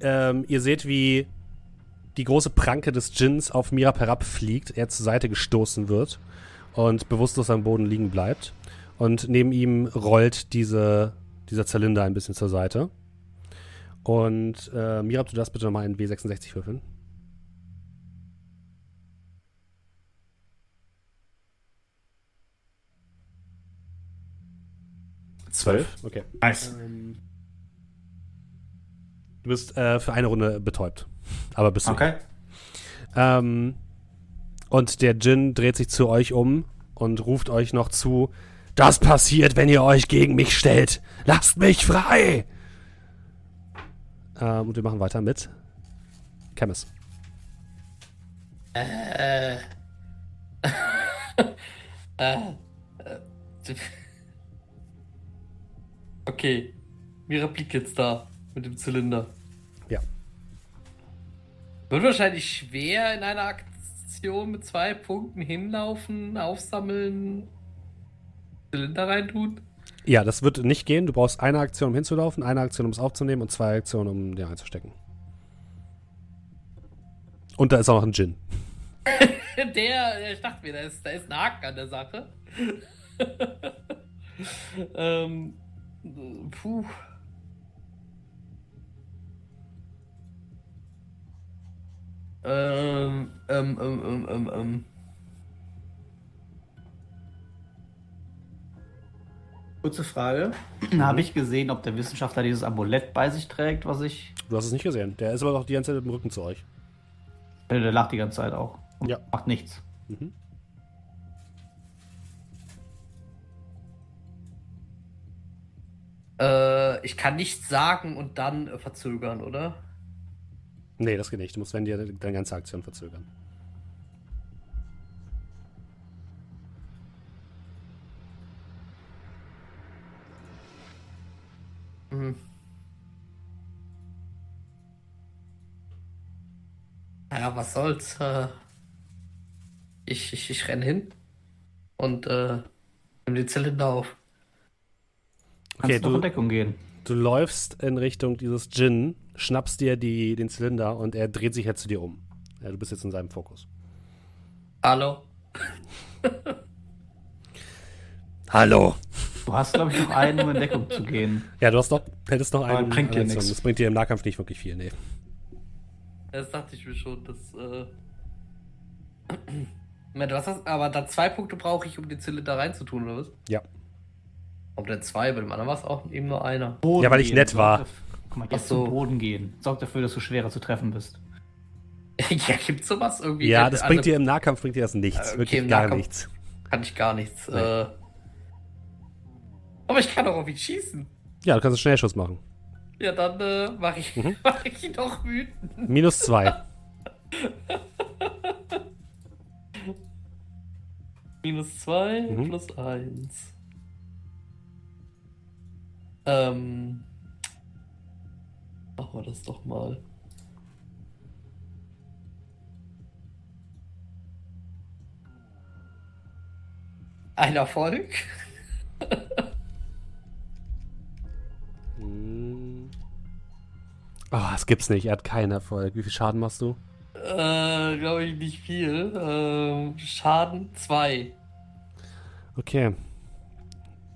da. ähm, ihr seht, wie die große Pranke des Djinns auf Mirab herabfliegt, er zur Seite gestoßen wird und bewusstlos am Boden liegen bleibt. Und neben ihm rollt diese, dieser Zylinder ein bisschen zur Seite. Und äh, Mirab, du darfst bitte nochmal einen W66 würfeln. Zwölf. Okay. Nice. Du bist äh, für eine Runde betäubt. Aber bist du. Okay. Ähm, und der Djinn dreht sich zu euch um und ruft euch noch zu: Das passiert, wenn ihr euch gegen mich stellt. Lasst mich frei! Ähm, und wir machen weiter mit Chemis. Äh. äh. äh. Okay. Mira liegt jetzt da mit dem Zylinder. Wird wahrscheinlich schwer in einer Aktion mit zwei Punkten hinlaufen, aufsammeln, Zylinder reintun. Ja, das wird nicht gehen. Du brauchst eine Aktion, um hinzulaufen, eine Aktion, um es aufzunehmen und zwei Aktionen, um den einzustecken. Und da ist auch noch ein. Der, der, ich dachte mir, da ist, da ist ein Haken an der Sache. ähm, puh. Ähm, ähm, ähm, ähm, ähm, ähm. Kurze Frage. Habe ich gesehen, ob der Wissenschaftler dieses Amulett bei sich trägt, was ich. Du hast es nicht gesehen. Der ist aber doch die ganze Zeit mit dem Rücken zu euch. Äh, Der lacht die ganze Zeit auch. Und Ja. Macht nichts. Mhm. Äh, ich kann nichts sagen und dann äh, verzögern, oder? Nee, das geht nicht. Du musst, wenn dir deine ganze Aktion verzögern. Mhm. Ja, was soll's. Äh, ich, ich, ich renn hin und äh, nimm den Zylinder auf. Okay, du, in Deckung gehen. Du läufst in Richtung dieses Djinn, schnappst dir die, den Zylinder und er dreht sich jetzt zu dir um. Ja, du bist jetzt in seinem Fokus. Hallo. Hallo. Du hast, glaube ich, noch einen, um in Deckung zu gehen. Ja, du hast doch, hättest noch einen. bringt dir nichts. Das bringt dir im Nahkampf nicht wirklich viel, nee. Das dachte ich mir schon, das, äh. du hast das, aber da zwei Punkte brauche ich, um den Zylinder reinzutun, oder was? Ja. Ob denn zwei, bei dem anderen war es auch eben nur einer. Boden ja, weil ich gehen. nett war. dafür- Guck mal, jetzt so. zum Boden gehen. Sorg dafür, dass du schwerer zu treffen bist. ja, gibt's sowas irgendwie? Ja, das bringt dir im Nahkampf bringt dir das nichts. Äh, okay, wirklich im gar Nahkampf- nichts. Kann ich gar nichts. Nee. Äh, aber ich kann auch auf ihn schießen. Ja, du kannst einen Schnellschuss machen. Ja, dann äh, mache ich, Mhm. mach ich ihn doch wütend. Minus zwei. Minus 2 Mhm. plus 1. Ähm. Machen wir das doch mal. Ein Erfolg. Oh, das gibt's nicht. Er hat keinen Erfolg. Wie viel Schaden machst du? Äh, glaube ich nicht viel. Ähm, Schaden 2. Okay.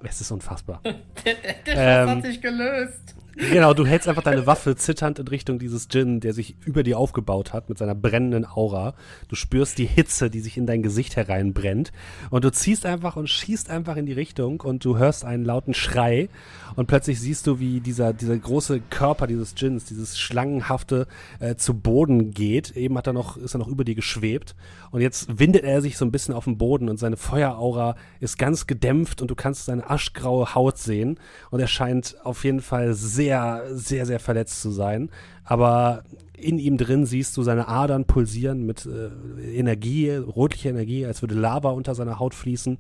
Es ist unfassbar. Der, Ähm. Hat sich gelöst. Genau, du hältst einfach deine Waffe zitternd in Richtung dieses Djinn, der sich über dir aufgebaut hat mit seiner brennenden Aura. Du spürst die Hitze, die sich in dein Gesicht hereinbrennt. Und du ziehst einfach und schießt einfach in die Richtung und du hörst einen lauten Schrei. Und plötzlich siehst du, wie dieser, dieser große Körper dieses Djinns, dieses schlangenhafte, äh, zu Boden geht. Eben hat er noch, ist er noch über dir geschwebt. Und jetzt windet er sich so ein bisschen auf den Boden und seine Feueraura ist ganz gedämpft und du kannst seine aschgraue Haut sehen. Und er scheint auf jeden Fall sehr, sehr, sehr verletzt zu sein. Aber in ihm drin siehst du seine Adern pulsieren mit äh, Energie, rotlicher Energie, als würde Lava unter seiner Haut fließen.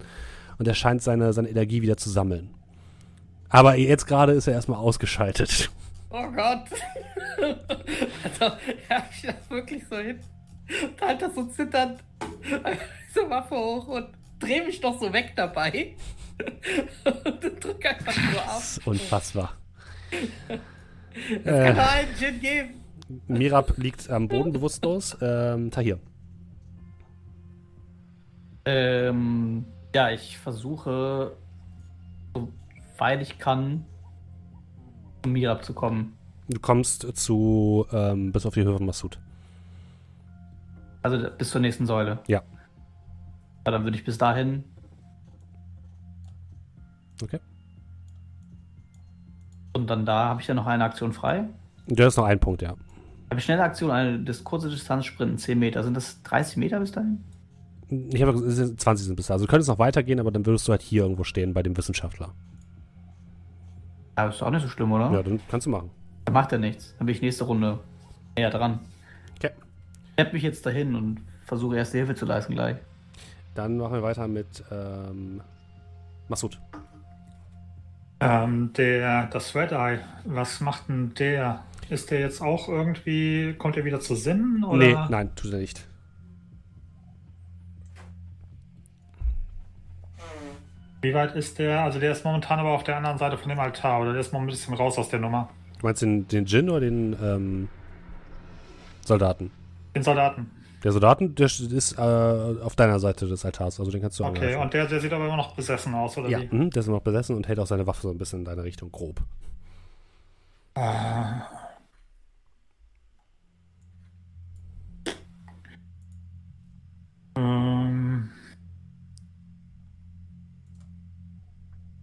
Und er scheint seine, seine Energie wieder zu sammeln. Aber jetzt gerade ist er erstmal ausgeschaltet. Oh Gott. also, ja, ich das wirklich so hin. Und halt das so zitternd. Diese Waffe hoch und dreh mich doch so weg dabei. und drück einfach nur ab. Das ist unfassbar. Es kann nur einen Gin geben. Mirab liegt am Boden bewusstlos. Ähm, Tahir. Ähm, ja, ich versuche, soweit ich kann, um Mirab zu kommen. Du kommst zu, ähm, bis auf die Höhe von Massoud. Also bis zur nächsten Säule. Ja. Ja, dann würde ich bis dahin. Okay. Und dann da habe ich ja noch eine Aktion frei. Du hast noch einen Punkt, ja. Habe ich schnelle Aktion, eine das kurze Distanz sprinten, 10 Meter. Sind das 30 Meter bis dahin? Ich habe gesagt, es sind 20 sind bis da. Also du könntest noch weitergehen, aber dann würdest du halt hier irgendwo stehen bei dem Wissenschaftler. Ja, ist doch auch nicht so schlimm, oder? Ja, dann kannst du machen. Dann macht er nichts. Dann bin ich nächste Runde näher dran. Okay. Ich mich jetzt dahin und versuche erste Hilfe zu leisten gleich. Dann machen wir weiter mit ähm, Massoud. Ähm, der, das Red Eye, was macht denn der? Ist der jetzt auch irgendwie, kommt er wieder zu Sinnen? Oder? Nee, nein, tut er nicht. Wie weit ist der? Also der ist momentan aber auf der anderen Seite von dem Altar, oder der ist noch ein bisschen raus aus der Nummer. Du meinst den, den Djinn oder den ähm, Soldaten? Den Soldaten. Der Soldaten, der ist äh, auf deiner Seite des Altars, also den kannst du Okay, angreifen. und der, der sieht aber immer noch besessen aus, oder Ja, wie? mhm, der ist noch besessen und hält auch seine Waffe so ein bisschen in deine Richtung, grob. Ähm.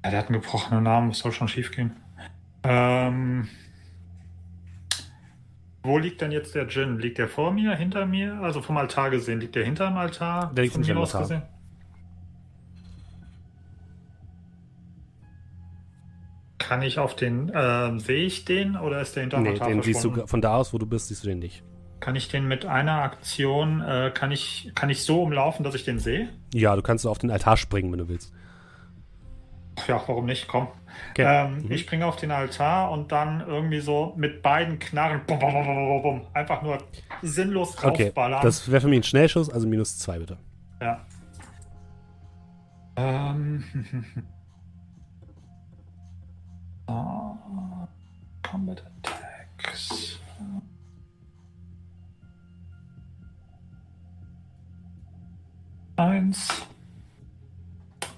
Ja, der hat einen gebrochenen Namen, was soll schon schief gehen? Ähm. Wo liegt denn jetzt der Djinn? Liegt der vor mir, hinter mir? Also vom Altar gesehen, liegt der hinter dem Altar? Der liegt dem aus Altar. gesehen? Kann ich auf den, ähm, sehe ich den oder ist der hinter dem Nee, Altar den siehst du von da aus, wo du bist, siehst du den nicht. Kann ich den mit einer Aktion, äh, kann ich, kann ich so umlaufen, dass ich den sehe? Ja, du kannst auf den Altar springen, wenn du willst. Ja, warum nicht? Komm. Okay. Ähm, Mhm. Ich springe auf den Altar und dann irgendwie so mit beiden Knarren bum, bum, bum, bum, einfach nur sinnlos Okay, draufballern. das wäre für mich ein Schnellschuss, also minus zwei bitte. Ja. Ähm. so. Combat Attacks. Eins.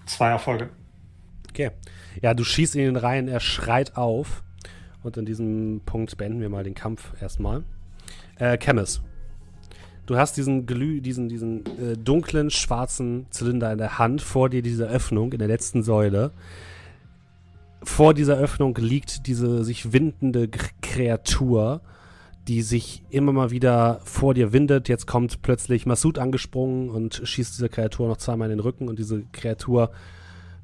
Zwei Erfolge. Okay. Ja, du schießt in ihn rein, er schreit auf. Und an diesem Punkt beenden wir mal den Kampf erstmal. Äh, Chemis. Du hast diesen Glüh, diesen, diesen äh, dunklen, schwarzen Zylinder in der Hand, vor dir diese Öffnung in der letzten Säule. Vor dieser Öffnung liegt diese sich windende K Kreatur, die sich immer mal wieder vor dir windet. Jetzt kommt plötzlich Massoud angesprungen und schießt diese Kreatur noch zweimal in den Rücken und diese Kreatur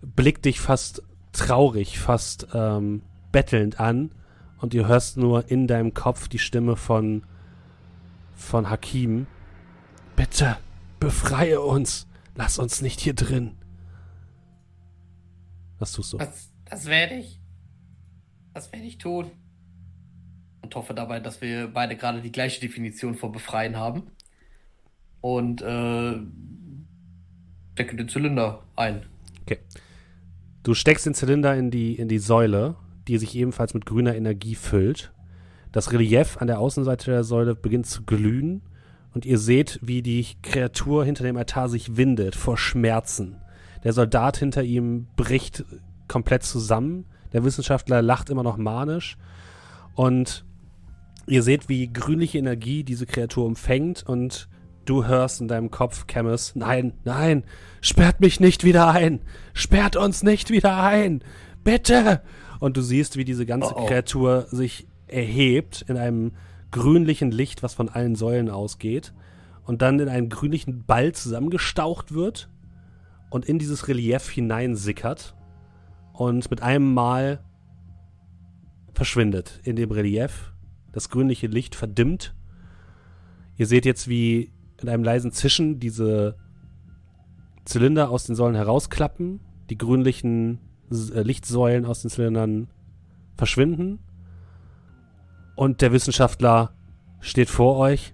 blickt dich fast traurig, fast ähm, bettelnd an und du hörst nur in deinem Kopf die Stimme von von Hakim. Bitte, befreie uns. Lass uns nicht hier drin. Was tust du? Das, das werde ich. Das werde ich tun. Und hoffe dabei, dass wir beide gerade die gleiche Definition von befreien haben. Und äh, stecke den Zylinder ein. Okay. Du steckst den Zylinder in die, in die Säule, die sich ebenfalls mit grüner Energie füllt. Das Relief an der Außenseite der Säule beginnt zu glühen und ihr seht, wie die Kreatur hinter dem Altar sich windet vor Schmerzen. Der Soldat hinter ihm bricht komplett zusammen. Der Wissenschaftler lacht immer noch manisch. Und ihr seht, wie grünliche Energie diese Kreatur umfängt und du hörst in deinem Kopf, Camus, nein, nein, sperrt mich nicht wieder ein. Sperrt uns nicht wieder ein. Bitte. Und du siehst, wie diese ganze Oh, oh. Kreatur sich erhebt in einem grünlichen Licht, was von allen Säulen ausgeht und dann in einen grünlichen Ball zusammengestaucht wird und in dieses Relief hineinsickert und mit einem Mal verschwindet in dem Relief. Das grünliche Licht verdimmt. Ihr seht jetzt, wie in einem leisen Zischen diese Zylinder aus den Säulen herausklappen, die grünlichen äh, Lichtsäulen aus den Zylindern verschwinden und der Wissenschaftler steht vor euch.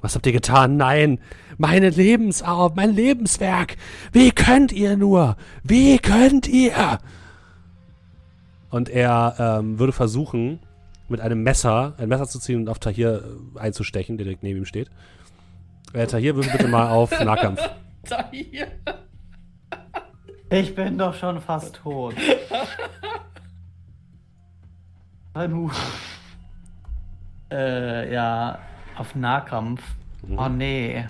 Was habt ihr getan? Nein, meine Lebensarbeit, mein Lebenswerk. Wie könnt ihr nur? Wie könnt ihr? Und er ähm, würde versuchen, mit einem Messer, ein Messer zu ziehen und auf Tahir äh, einzustechen, der direkt neben ihm steht. Äh, Tahir, würfel bitte mal auf Nahkampf. Da hier. Ich bin doch schon fast tot. Hallo. Äh, ja, auf Nahkampf. Oh nee.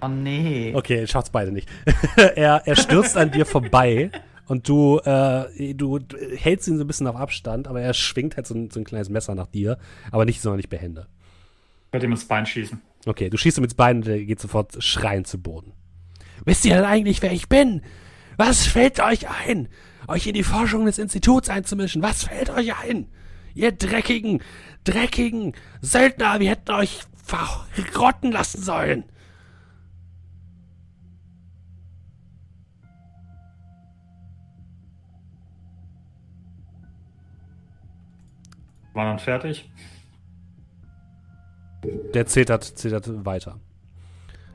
Oh nee. Okay, schafft's beide nicht. er, er stürzt an dir vorbei und du, äh, du hältst ihn so ein bisschen auf Abstand, aber er schwingt halt so ein, so ein kleines Messer nach dir, aber nicht sonderlich behende. Ich werde ihm ins Bein schießen. Okay, du schießt ihm ins Bein und er geht sofort schreiend zu Boden. Wisst ihr denn eigentlich, wer ich bin? Was fällt euch ein? Euch in die Forschung des Instituts einzumischen? Was fällt euch ein? Ihr dreckigen, dreckigen Söldner, wir hätten euch verrotten lassen sollen. War dann fertig. Der zetert, zetert weiter.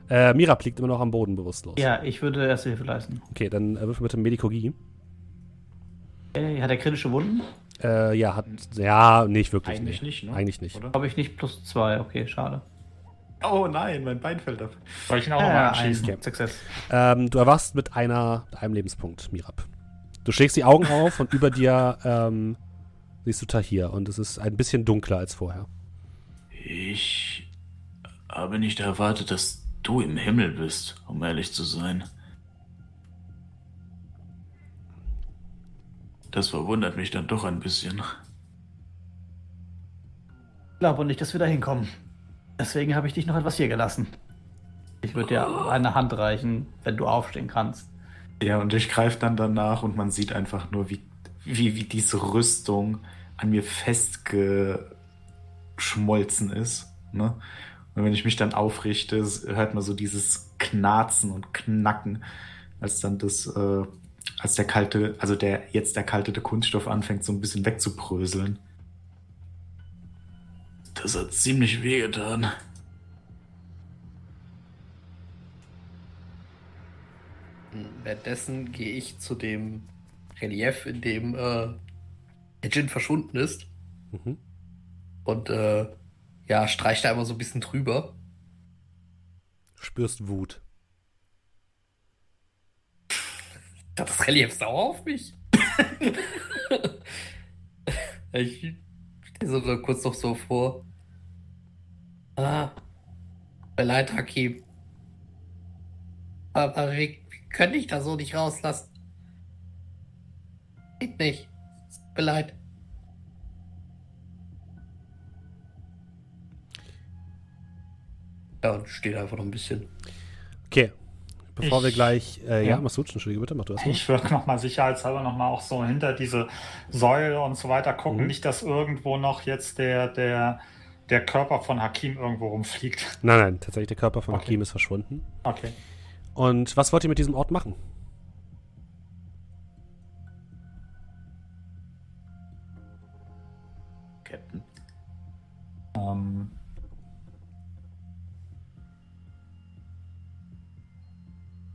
Äh, Mirab liegt immer noch am Boden bewusstlos. Ja, ich würde erste Hilfe leisten. Okay, dann äh, würfel bitte Medikogie. Okay, hat er kritische Wunden? Äh, ja, hat. Ja, nicht wirklich. Eigentlich nee. nicht, ne? Eigentlich nicht. Oder? Habe ich nicht plus zwei. Okay, schade. Oh nein, mein Bein fällt ab. Soll ich ihn auch Ja, nochmal ja, anschießen? ein Success. Ähm, du erwachst mit einer, einem Lebenspunkt, Mirab. Du schlägst die Augen auf und über dir ähm, siehst du Tahir und es ist ein bisschen dunkler als vorher. Ich habe nicht erwartet, dass du im Himmel bist, um ehrlich zu sein. Das verwundert mich dann doch ein bisschen. Ich glaube nicht, dass wir da hinkommen. Deswegen habe ich dich noch etwas hier gelassen. Ich würde dir eine Hand reichen, wenn du aufstehen kannst. Ja, und ich greife dann danach und man sieht einfach nur, wie, wie, wie diese Rüstung an mir festgeschmolzen ist. Ne? Und wenn ich mich dann aufrichte, hört man so dieses Knarzen und Knacken, als dann das, äh, als der kalte, also der jetzt erkaltete Kunststoff anfängt, so ein bisschen wegzubröseln. Das hat ziemlich wehgetan. Währenddessen gehe ich zu dem Relief, in dem äh, der Djinn verschwunden ist. Mhm. Und äh, ja, streicht da immer so ein bisschen drüber. Spürst Wut. Das Relief sauer auf mich. ich stehe so kurz noch so vor. Ah, leid, Hakim. Aber wie, wie könnte ich da so nicht rauslassen? Geht nicht. Tut Ja, und steht einfach noch ein bisschen. Okay. Bevor ich, wir gleich. Äh, ja, ja Masud, entschuldige bitte, mach du das mal. Ich würde nochmal sicherheitshalber nochmal auch so hinter diese Säule und so weiter gucken. Mhm. Nicht, dass irgendwo noch jetzt der, der, der Körper von Hakim irgendwo rumfliegt. Nein, nein, tatsächlich der Körper von okay. Hakim ist verschwunden. Okay. Und was wollt ihr mit diesem Ort machen? Captain. Ähm,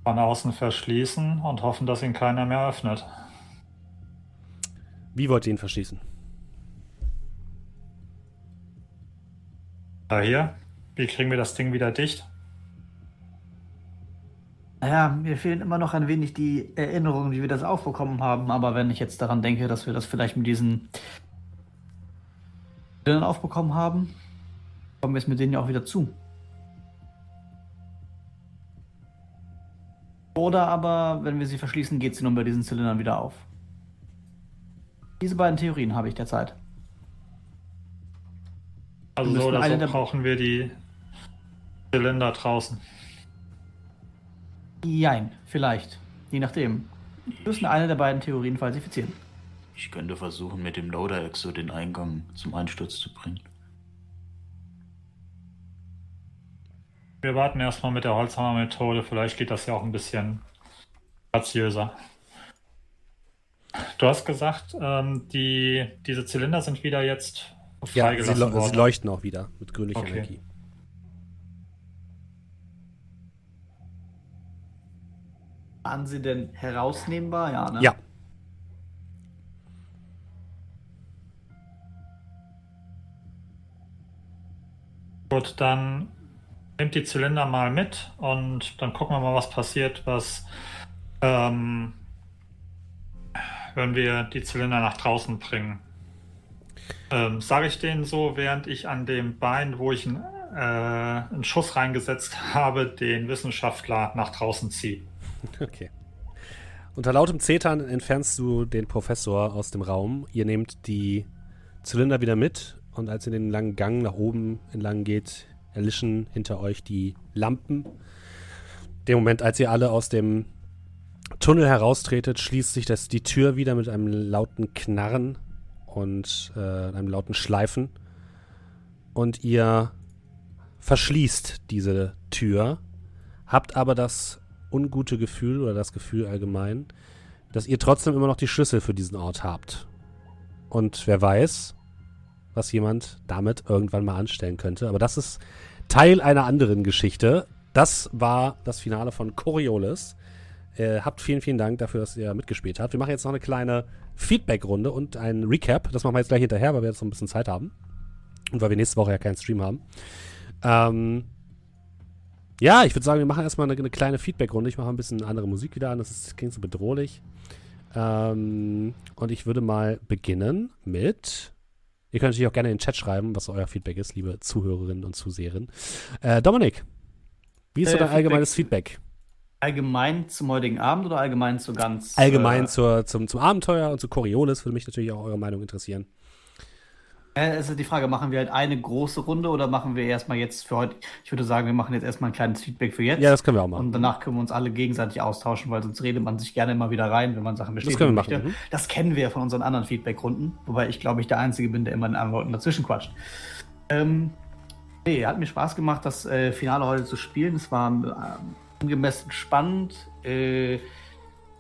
von außen verschließen und hoffen, dass ihn keiner mehr öffnet. Wie wollt ihr ihn verschließen? Da hier. Wie kriegen wir das Ding wieder dicht? Naja, mir fehlen immer noch ein wenig die Erinnerungen, wie wir das aufbekommen haben. Aber wenn ich jetzt daran denke, dass wir das vielleicht mit diesen Bildern aufbekommen haben, kommen wir es mit denen ja auch wieder zu. Oder aber, wenn wir sie verschließen, geht sie nun bei diesen Zylindern wieder auf. Diese beiden Theorien habe ich derzeit. Also so oder so brauchen wir die Zylinder draußen. Jein, vielleicht. Je nachdem. Wir müssen eine der beiden Theorien falsifizieren. Ich könnte versuchen, mit dem Loader-Exo den Eingang zum Einsturz zu bringen. Wir warten erstmal mit der Holzhammer-Methode. Vielleicht geht das ja auch ein bisschen graziöser. Du hast gesagt, ähm, die, diese Zylinder sind wieder jetzt freigelassen ja, sie, worden. sie leuchten auch wieder mit grünlicher okay. Energie. Waren sie denn herausnehmbar? Ja, ne? Ja. Gut, dann nehmt die Zylinder mal mit und dann gucken wir mal, was passiert, was ähm, wenn wir die Zylinder nach draußen bringen. Ähm, Sage ich denen so, während ich an dem Bein, wo ich einen, äh, einen Schuss reingesetzt habe, den Wissenschaftler nach draußen ziehe. Okay. Unter lautem Zetern entfernst du den Professor aus dem Raum. Ihr nehmt die Zylinder wieder mit und als ihr den langen Gang nach oben entlang geht, erlischen hinter euch die Lampen. Dem Moment, als ihr alle aus dem Tunnel heraustretet, schließt sich das, die Tür wieder mit einem lauten Knarren und äh, einem lauten Schleifen. Und ihr verschließt diese Tür, habt aber das ungute Gefühl oder das Gefühl allgemein, dass ihr trotzdem immer noch die Schlüssel für diesen Ort habt. Und wer weiß, was jemand damit irgendwann mal anstellen könnte. Aber das ist Teil einer anderen Geschichte. Das war das Finale von Coriolis. Äh, habt vielen, vielen Dank dafür, dass ihr mitgespielt habt. Wir machen jetzt noch eine kleine Feedback-Runde und ein Recap. Das machen wir jetzt gleich hinterher, weil wir jetzt noch ein bisschen Zeit haben. Und weil wir nächste Woche ja keinen Stream haben. Ähm, ja, ich würde sagen, wir machen erstmal eine, eine kleine Feedback-Runde. Ich mache ein bisschen andere Musik wieder an. Das, ist, das klingt so bedrohlich. Ähm, und ich würde mal beginnen mit Ihr könnt natürlich auch gerne in den Chat schreiben, was euer Feedback ist, liebe Zuhörerinnen und Zuseherinnen. Äh, Dominik, wie ist äh, so dein Feedback, allgemeines Feedback? Allgemein zum heutigen Abend oder allgemein zu ganz? Allgemein äh, zur, zum, zum Abenteuer und zu Coriolis würde mich natürlich auch eure Meinung interessieren. Äh, ist die Frage, machen wir halt eine große Runde oder machen wir erstmal jetzt für heute, ich würde sagen, wir machen jetzt erstmal ein kleines Feedback für jetzt. Ja, das können wir auch machen. Und danach können wir uns alle gegenseitig austauschen, weil sonst redet man sich gerne immer wieder rein, wenn man Sachen bestätigen das können wir möchte. Machen. Das kennen wir von unseren anderen Feedback-Runden, wobei ich glaube ich der Einzige bin, der immer in anderen Leuten dazwischen quatscht. Ähm, nee, hat mir Spaß gemacht, das äh, Finale heute zu spielen. Es war äh, angemessen spannend. Äh,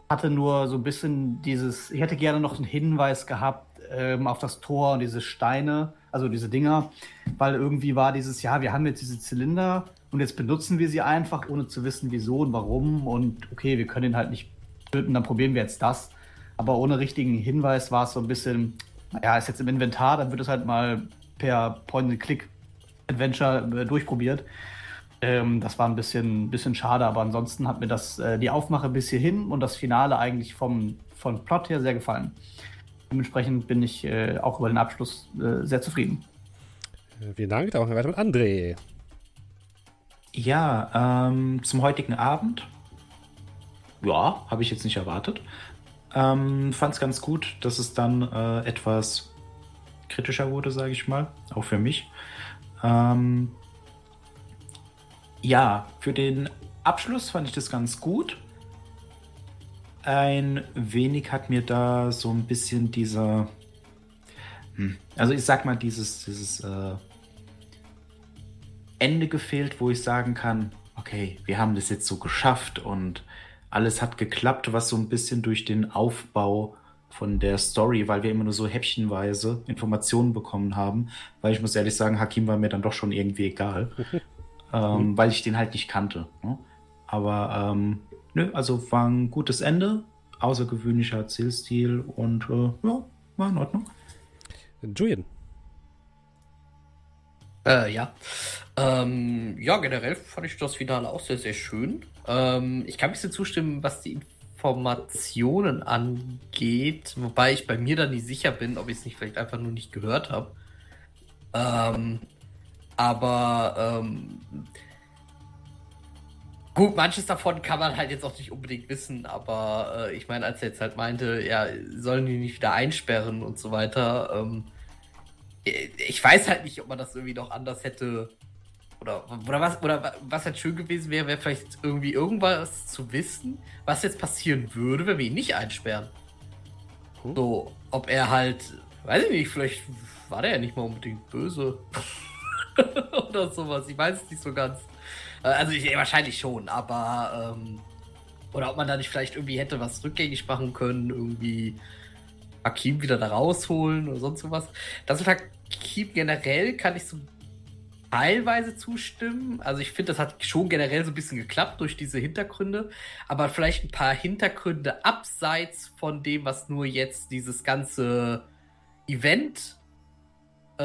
hatte nur so ein bisschen dieses, ich hätte gerne noch einen Hinweis gehabt, ähm, auf das Tor und diese Steine, also diese Dinger, weil irgendwie war dieses, ja, wir haben jetzt diese Zylinder und jetzt benutzen wir sie einfach, ohne zu wissen, wieso und warum und okay, wir können ihn halt nicht töten, dann probieren wir jetzt das. Aber ohne richtigen Hinweis war es so ein bisschen, naja, ist jetzt im Inventar, dann wird es halt mal per Point-and-Click-Adventure äh, durchprobiert. Ähm, das war ein bisschen, bisschen schade, aber ansonsten hat mir das äh, die Aufmache bis hierhin und das Finale eigentlich vom, von Plot her sehr gefallen. Dementsprechend bin ich äh, auch über den Abschluss äh, sehr zufrieden. Äh, vielen Dank. Dann machen wir weiter mit André. Ja, ähm, zum heutigen Abend. Ja, habe ich jetzt nicht erwartet. Ähm, Fand es ganz gut, dass es dann äh, etwas kritischer wurde, sage ich mal, auch für mich. Ähm, ja, für den Abschluss fand ich das ganz gut ein wenig hat mir da so ein bisschen dieser, hm, also ich sag mal, dieses, dieses äh, Ende gefehlt, wo ich sagen kann, okay, wir haben das jetzt so geschafft und alles hat geklappt, was so ein bisschen durch den Aufbau von der Story, weil wir immer nur so häppchenweise Informationen bekommen haben, weil ich muss ehrlich sagen, Hakim war mir dann doch schon irgendwie egal, ähm, weil ich den halt nicht kannte. Ne? Aber ähm, Nö, also war ein gutes Ende, außergewöhnlicher Erzählstil und äh, ja, war in Ordnung. Julian. Äh, ja. Ähm, ja, generell fand ich das Finale auch sehr, sehr schön. Ähm, ich kann ein bisschen zustimmen, was die Informationen angeht, wobei ich bei mir dann nicht sicher bin, ob ich es nicht vielleicht einfach nur nicht gehört habe. Ähm, aber ähm, Gut, manches davon kann man halt jetzt auch nicht unbedingt wissen, aber äh, ich meine, als er jetzt halt meinte, ja, sollen die nicht wieder einsperren und so weiter, ähm, ich weiß halt nicht, ob man das irgendwie noch anders hätte oder, oder was oder was halt schön gewesen wäre, wäre vielleicht irgendwie irgendwas zu wissen, was jetzt passieren würde, wenn wir ihn nicht einsperren. Hm. So, ob er halt, weiß ich nicht, vielleicht war der ja nicht mal unbedingt böse oder sowas. Ich weiß es nicht so ganz. Äh, also ich, wahrscheinlich schon, aber ähm, oder ob man da nicht vielleicht irgendwie hätte was rückgängig machen können, irgendwie Akim wieder da rausholen oder sonst sowas. Das mit Akim generell kann ich so teilweise zustimmen. Also ich finde, das hat schon generell so ein bisschen geklappt durch diese Hintergründe, aber vielleicht ein paar Hintergründe abseits von dem, was nur jetzt dieses ganze Event äh,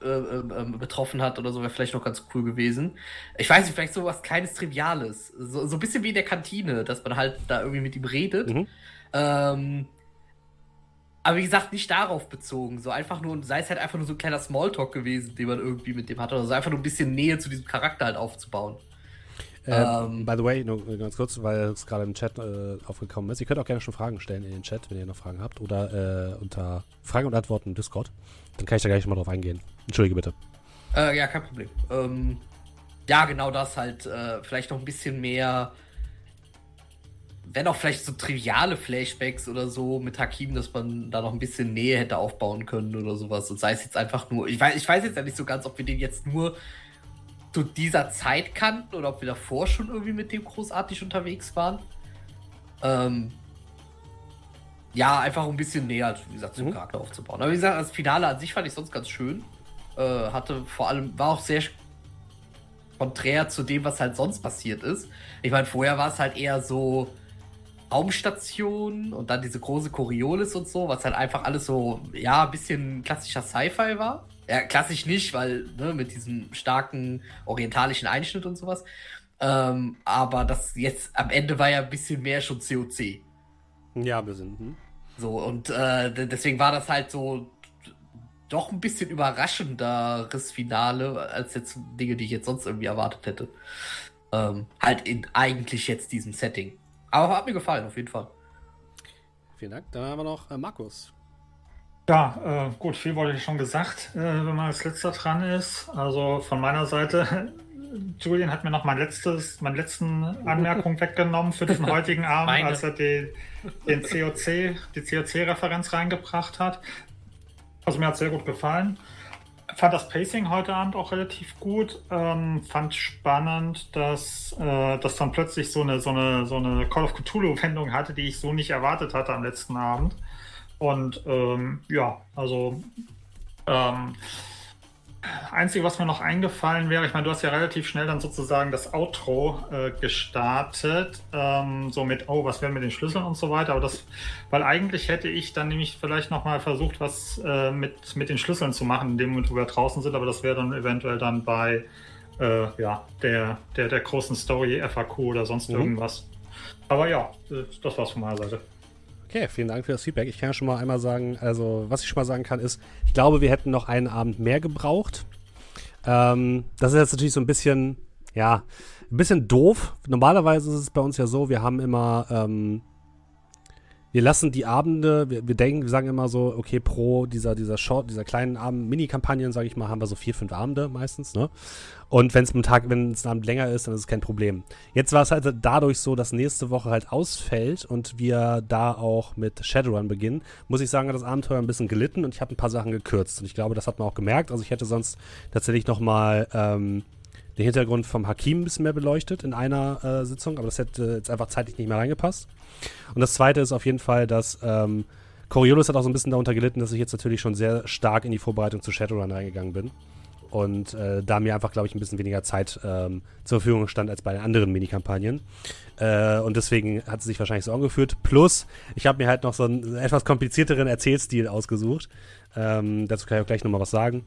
betroffen hat oder so, wäre vielleicht noch ganz cool gewesen. Ich weiß nicht, vielleicht so was kleines Triviales. So, so ein bisschen wie in der Kantine, dass man halt da irgendwie mit ihm redet. Mhm. Ähm, aber wie gesagt, nicht darauf bezogen. So einfach nur, sei es halt einfach nur so ein kleiner Smalltalk gewesen, den man irgendwie mit dem hatte. Oder so einfach nur ein bisschen Nähe zu diesem Charakter halt aufzubauen. Äh, ähm, by the way, nur ganz kurz, weil es gerade im Chat äh, aufgekommen ist. Ihr könnt auch gerne schon Fragen stellen in den Chat, wenn ihr noch Fragen habt. Oder äh, unter Fragen und Antworten im Discord. Dann kann ich da gleich mal drauf eingehen. Entschuldige bitte. Äh, ja, kein Problem. Ähm, ja, genau das halt. Äh, vielleicht noch ein bisschen mehr. Wenn auch vielleicht so triviale Flashbacks oder so mit Hakim, dass man da noch ein bisschen Nähe hätte aufbauen können oder sowas. Und sei es jetzt einfach nur. Ich weiß, ich weiß jetzt ja nicht so ganz, ob wir den jetzt nur zu dieser Zeit kannten oder ob wir davor schon irgendwie mit dem großartig unterwegs waren. Ähm, ja, einfach ein bisschen näher, wie gesagt, zum mhm. Charakter aufzubauen. Aber wie gesagt, das Finale an sich fand ich sonst ganz schön. Äh, hatte vor allem, war auch sehr konträr zu dem, was halt sonst passiert ist. Ich meine, vorher war es halt eher so Raumstation und dann diese große Coriolis und so, was halt einfach alles so, ja, ein bisschen klassischer Sci-Fi war. Ja, klassisch nicht, weil, ne, mit diesem starken orientalischen Einschnitt und sowas. Ähm, aber das jetzt am Ende war ja ein bisschen mehr schon COC. Ja, wir sind. Hm. So, und äh, deswegen war das halt so doch ein bisschen überraschenderes Finale als jetzt Dinge, die ich jetzt sonst irgendwie erwartet hätte. Ähm, halt in eigentlich jetzt diesem Setting. Aber hat mir gefallen, auf jeden Fall. Vielen Dank. Dann haben wir noch äh, Markus. Ja, äh, gut, viel wurde schon gesagt, äh, wenn man als letzter dran ist. Also von meiner Seite, Julian hat mir noch mein letztes, meine letzten Anmerkungen weggenommen für diesen heutigen Abend, meine. als er den, den COC, die COC-Referenz reingebracht hat. Also mir hat sehr gut gefallen. Fand das Pacing heute Abend auch relativ gut. Ähm, fand spannend, dass äh, das dann plötzlich so eine, so eine, so eine Call of Cthulhu-Wendung hatte, die ich so nicht erwartet hatte am letzten Abend. Und ähm, ja, also ähm, Einzige, was mir noch eingefallen wäre, ich meine, du hast ja relativ schnell dann sozusagen das Outro äh, gestartet, ähm, so mit, oh, was werden mit den Schlüsseln und so weiter, aber das, weil eigentlich hätte ich dann nämlich vielleicht nochmal versucht, was äh, mit, mit den Schlüsseln zu machen, in dem Moment, wo wir draußen sind, aber das wäre dann eventuell dann bei, äh, ja, der, der, der großen Story FAQ oder sonst mhm. irgendwas. Aber ja, das war's von meiner Seite. Okay, vielen Dank für das Feedback. Ich kann schon mal einmal sagen, also was ich schon mal sagen kann, ist, ich glaube, wir hätten noch einen Abend mehr gebraucht. Ähm, das ist jetzt natürlich so ein bisschen, ja, ein bisschen doof. Normalerweise ist es bei uns ja so, wir haben immer ähm, wir lassen die Abende, wir, wir, denken, wir sagen immer so, okay, pro dieser, dieser Short, dieser kleinen Abend, Mini-Kampagnen, sage ich mal, haben wir so vier, fünf Abende meistens, ne? Und wenn es ein Tag, wenn es ein Abend länger ist, dann ist es kein Problem. Jetzt war es halt dadurch so, dass nächste Woche halt ausfällt und wir da auch mit Shadowrun beginnen, muss ich sagen, hat das Abenteuer ein bisschen gelitten und ich habe ein paar Sachen gekürzt. Und ich glaube, das hat man auch gemerkt. Also ich hätte sonst tatsächlich nochmal ähm, den Hintergrund vom Hakim ein bisschen mehr beleuchtet in einer äh, Sitzung, aber das hätte jetzt einfach zeitlich nicht mehr reingepasst. Und das zweite ist auf jeden Fall, dass ähm, Coriolis hat auch so ein bisschen darunter gelitten, dass ich jetzt natürlich schon sehr stark in die Vorbereitung zu Shadowrun reingegangen bin. Und äh, da mir einfach, glaube ich, ein bisschen weniger Zeit ähm, zur Verfügung stand als bei den anderen Minikampagnen. Äh, und deswegen hat es sich wahrscheinlich so angeführt. Plus, ich habe mir halt noch so einen etwas komplizierteren Erzählstil ausgesucht. Ähm, dazu kann ich auch gleich nochmal was sagen.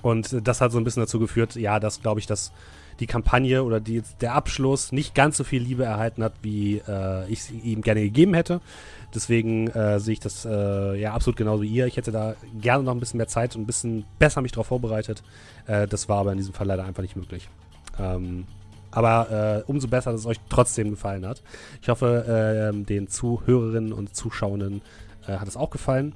Und das hat so ein bisschen dazu geführt, ja, dass, glaube ich, dass die Kampagne oder die, der Abschluss nicht ganz so viel Liebe erhalten hat, wie äh, ich es ihm gerne gegeben hätte. Deswegen äh, sehe ich das äh, ja absolut genauso wie ihr. Ich hätte da gerne noch ein bisschen mehr Zeit und ein bisschen besser mich darauf vorbereitet. Äh, das war aber in diesem Fall leider einfach nicht möglich. Ähm, aber äh, umso besser, dass es euch trotzdem gefallen hat. Ich hoffe, äh, den Zuhörerinnen und Zuschauenden äh, hat es auch gefallen.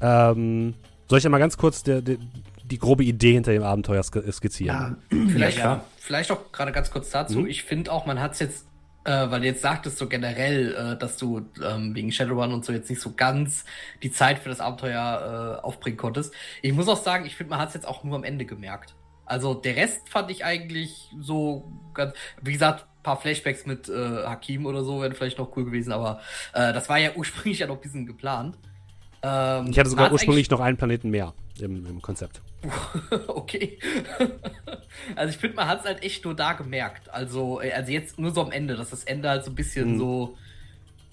Ähm, soll ich ja mal ganz kurz de, de, die grobe Idee hinter dem Abenteuer skizzieren? Ja, vielleicht, ja, vielleicht auch gerade ganz kurz dazu. Mhm. Ich finde auch, man hat es jetzt äh, weil du jetzt sagtest so generell, äh, dass du ähm, wegen Shadowrun und so jetzt nicht so ganz die Zeit für das Abenteuer äh, aufbringen konntest. Ich muss auch sagen, ich finde, man hat es jetzt auch nur am Ende gemerkt. Also der Rest fand ich eigentlich so ganz, wie gesagt, paar Flashbacks mit äh, Hakim oder so wären vielleicht noch cool gewesen, aber äh, das war ja ursprünglich ja noch ein bisschen geplant. Ähm, ich hatte sogar ursprünglich noch einen Planeten mehr im, im Konzept. okay. also ich finde, man hat es halt echt nur da gemerkt. Also, äh, also jetzt nur so am Ende, dass das Ende halt so ein bisschen mhm. so,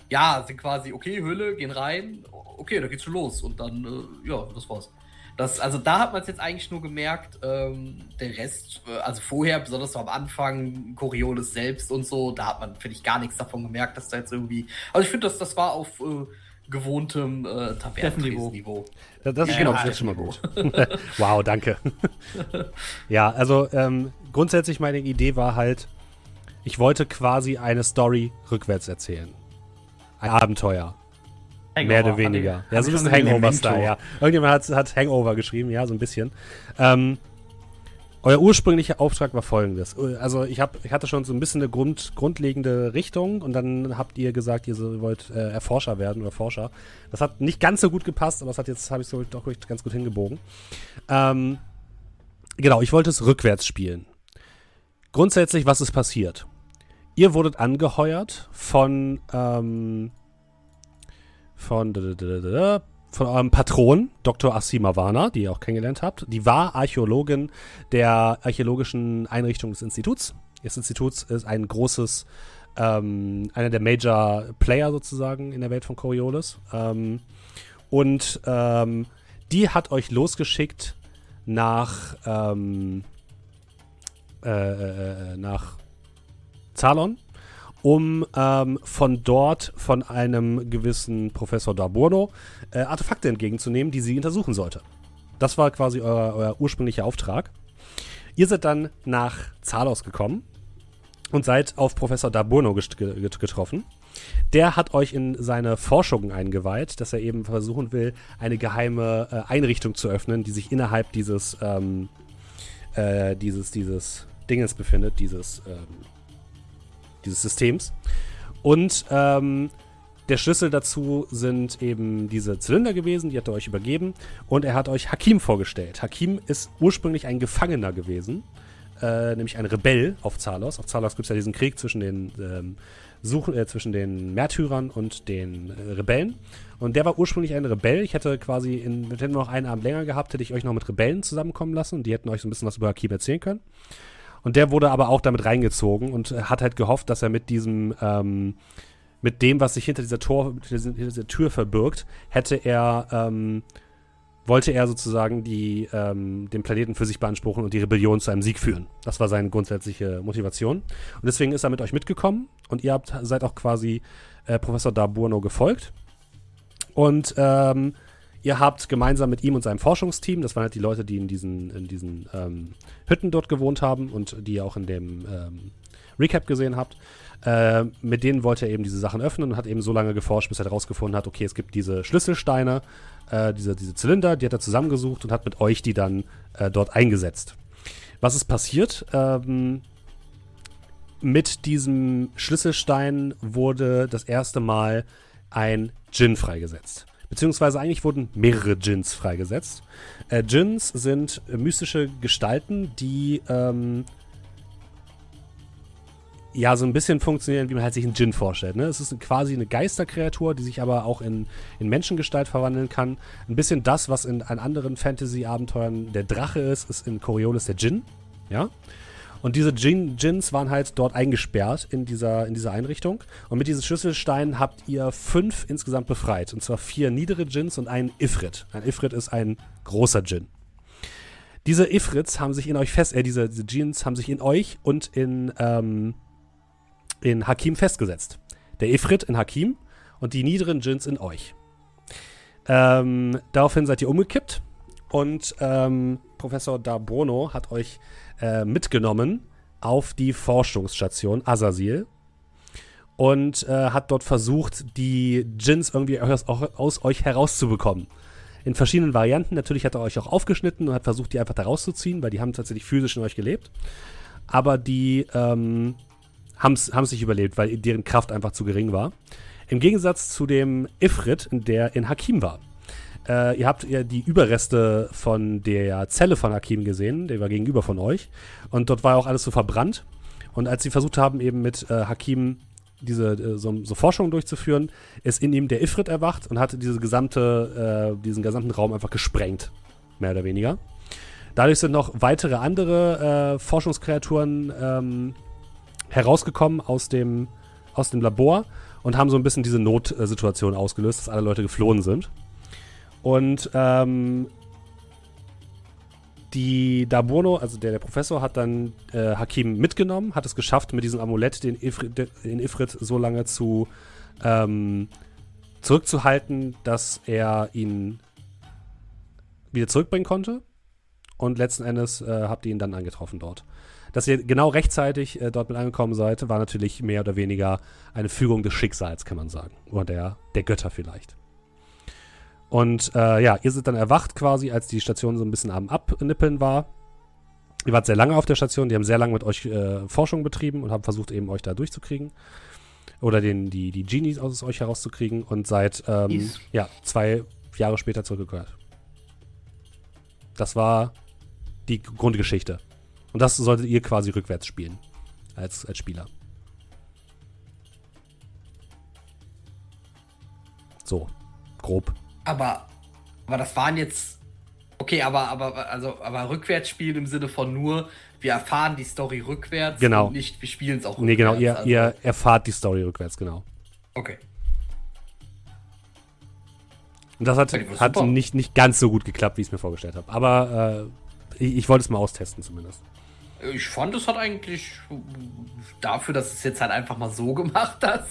ja, sind quasi, okay, Höhle, gehen rein, okay, da geht's schon los. Und dann, äh, ja, das war's. Das, also da hat man es jetzt eigentlich nur gemerkt. Ähm, der Rest, äh, also vorher, besonders so am Anfang, Coriolis selbst und so, da hat man, finde ich, gar nichts davon gemerkt, dass da jetzt irgendwie. Also ich finde, das, das war auf äh, gewohntem äh, Tavernenniveau. Das, das ist genau, das ist schon mal gut. wow, danke. ja, also ähm, grundsätzlich meine Idee war halt, ich wollte quasi eine Story rückwärts erzählen. Ein Abenteuer. Hangover, Mehr oder weniger. ja, so ein bisschen Hangover-Style, ja. Irgendjemand hat, hat Hangover geschrieben, ja, so ein bisschen. Ähm, euer ursprünglicher Auftrag war folgendes. Also ich, hab, ich hatte schon so ein bisschen eine Grund, grundlegende Richtung und dann habt ihr gesagt, ihr wollt äh, Erforscher werden oder Forscher. Das hat nicht ganz so gut gepasst, aber das hat jetzt, habe ich so doch ganz gut hingebogen. Ähm, genau, ich wollte es rückwärts spielen. Grundsätzlich, was ist passiert? Ihr wurdet angeheuert von ähm, von von eurem Patron, Dr. Asimavana, die ihr auch kennengelernt habt. Die war Archäologin der archäologischen Einrichtung des Instituts. Das Institut ist ein großes, ähm, einer der Major Player sozusagen in der Welt von Coriolis. Ähm, und ähm, die hat euch losgeschickt nach, ähm, äh, äh, äh nach Zalon um ähm, von dort von einem gewissen Professor Daburno äh, Artefakte entgegenzunehmen, die sie untersuchen sollte. Das war quasi euer, euer ursprünglicher Auftrag. Ihr seid dann nach Zalos gekommen und seid auf Professor Daburno get get getroffen. Der hat euch in seine Forschungen eingeweiht, dass er eben versuchen will, eine geheime äh, Einrichtung zu öffnen, die sich innerhalb dieses, ähm, äh, dieses, dieses Dinges befindet, dieses, ähm, dieses Systems. Und ähm, der Schlüssel dazu sind eben diese Zylinder gewesen, die hat er euch übergeben. Und er hat euch Hakim vorgestellt. Hakim ist ursprünglich ein Gefangener gewesen, äh, nämlich ein Rebell auf Zalos. Auf Zalos gibt es ja diesen Krieg zwischen den, ähm, Suchen, äh, zwischen den Märtyrern und den äh, Rebellen. Und der war ursprünglich ein Rebell. Ich hätte quasi, in, hätten wir noch einen Abend länger gehabt, hätte ich euch noch mit Rebellen zusammenkommen lassen und die hätten euch so ein bisschen was über Hakim erzählen können. Und der wurde aber auch damit reingezogen und hat halt gehofft, dass er mit diesem ähm, mit dem, was sich hinter dieser, Tor, hinter dieser Tür verbirgt, hätte er, ähm, wollte er sozusagen die, ähm, den Planeten für sich beanspruchen und die Rebellion zu einem Sieg führen. Das war seine grundsätzliche Motivation. Und deswegen ist er mit euch mitgekommen und ihr habt, seid auch quasi äh, Professor Daburno gefolgt. Und ähm, ihr habt gemeinsam mit ihm und seinem Forschungsteam, das waren halt die Leute, die in diesen, in diesen ähm, Hütten dort gewohnt haben und die ihr auch in dem ähm, Recap gesehen habt, äh, mit denen wollte er eben diese Sachen öffnen und hat eben so lange geforscht, bis er herausgefunden hat, okay, es gibt diese Schlüsselsteine, äh, diese, diese Zylinder, die hat er zusammengesucht und hat mit euch die dann äh, dort eingesetzt. Was ist passiert? Ähm, mit diesem Schlüsselstein wurde das erste Mal ein Djinn freigesetzt. Beziehungsweise eigentlich wurden mehrere Djinns freigesetzt. Äh, Djinns sind mystische Gestalten, die ähm, ja, so ein bisschen funktionieren, wie man halt sich einen Djinn vorstellt. Ne? Es ist quasi eine Geisterkreatur, die sich aber auch in, in Menschengestalt verwandeln kann. Ein bisschen das, was in, in anderen Fantasy-Abenteuern der Drache ist, ist in Coriolis der Djinn. Ja. Und diese Djinn, Djinns waren halt dort eingesperrt in dieser, in dieser Einrichtung. Und mit diesen Schlüsselsteinen habt ihr fünf insgesamt befreit. Und zwar vier niedere Djinns und einen Ifrit. Ein Ifrit ist ein großer Djinn. Diese Ifrits haben sich in euch fest, äh, diese, diese Djinns haben sich in euch und in, ähm, in Hakim festgesetzt. Der Ifrit in Hakim und die niederen Djinns in euch. Ähm, daraufhin seid ihr umgekippt und ähm, Professor Dabrono hat euch äh, mitgenommen auf die Forschungsstation Azasil und äh, hat dort versucht, die Djinns irgendwie aus, aus, euch herauszubekommen. In verschiedenen Varianten. Natürlich hat er euch auch aufgeschnitten und hat versucht, die einfach da rauszuziehen, weil die haben tatsächlich physisch in euch gelebt. Aber die ähm, haben es sich überlebt, weil deren Kraft einfach zu gering war. Im Gegensatz zu dem Ifrit, der in Hakim war. Äh, ihr habt ja die Überreste von der Zelle von Hakim gesehen, der war gegenüber von euch. Und dort war auch alles so verbrannt. Und als sie versucht haben, eben mit äh, Hakim diese äh, so, so Forschungen durchzuführen, ist in ihm der Ifrit erwacht und hat diese gesamte, äh, diesen gesamten Raum einfach gesprengt. Mehr oder weniger. Dadurch sind noch weitere andere äh, Forschungskreaturen ähm, herausgekommen aus dem, aus dem Labor und haben so ein bisschen diese Notsituation ausgelöst, dass alle Leute geflohen sind. Und ähm, die Daburno, also der, der Professor, hat dann äh, Hakim mitgenommen, hat es geschafft, mit diesem Amulett den Ifrit, den Ifrit so lange zu ähm, zurückzuhalten, dass er ihn wieder zurückbringen konnte. Und letzten Endes äh, habt ihr ihn dann angetroffen dort. Dass ihr genau rechtzeitig äh, dort mit angekommen seid, war natürlich mehr oder weniger eine Fügung des Schicksals, kann man sagen. Oder der, der Götter vielleicht. Und äh, ja, ihr seid dann erwacht quasi, als die Station so ein bisschen am Abnippeln war. Ihr wart sehr lange auf der Station, die haben sehr lange mit euch äh, Forschung betrieben und haben versucht, eben euch da durchzukriegen. Oder den, die, die Genies aus euch herauszukriegen und seid ähm, ja, zwei Jahre später zurückgekehrt. Das war die Grundgeschichte. Und das solltet ihr quasi rückwärts spielen. Als, als Spieler. So, grob. Aber, aber das waren jetzt. Okay, aber, aber, also, aber rückwärts spielen im Sinne von nur, wir erfahren die Story rückwärts genau. und nicht, wir spielen es auch rückwärts. Nee, genau, ihr, also. ihr erfahrt die Story rückwärts, genau. Okay. Und das hat, hat nicht, nicht ganz so gut geklappt, wie ich es mir vorgestellt habe. Aber äh, ich, ich wollte es mal austesten zumindest. Ich fand, es hat eigentlich dafür, dass es jetzt halt einfach mal so gemacht hast,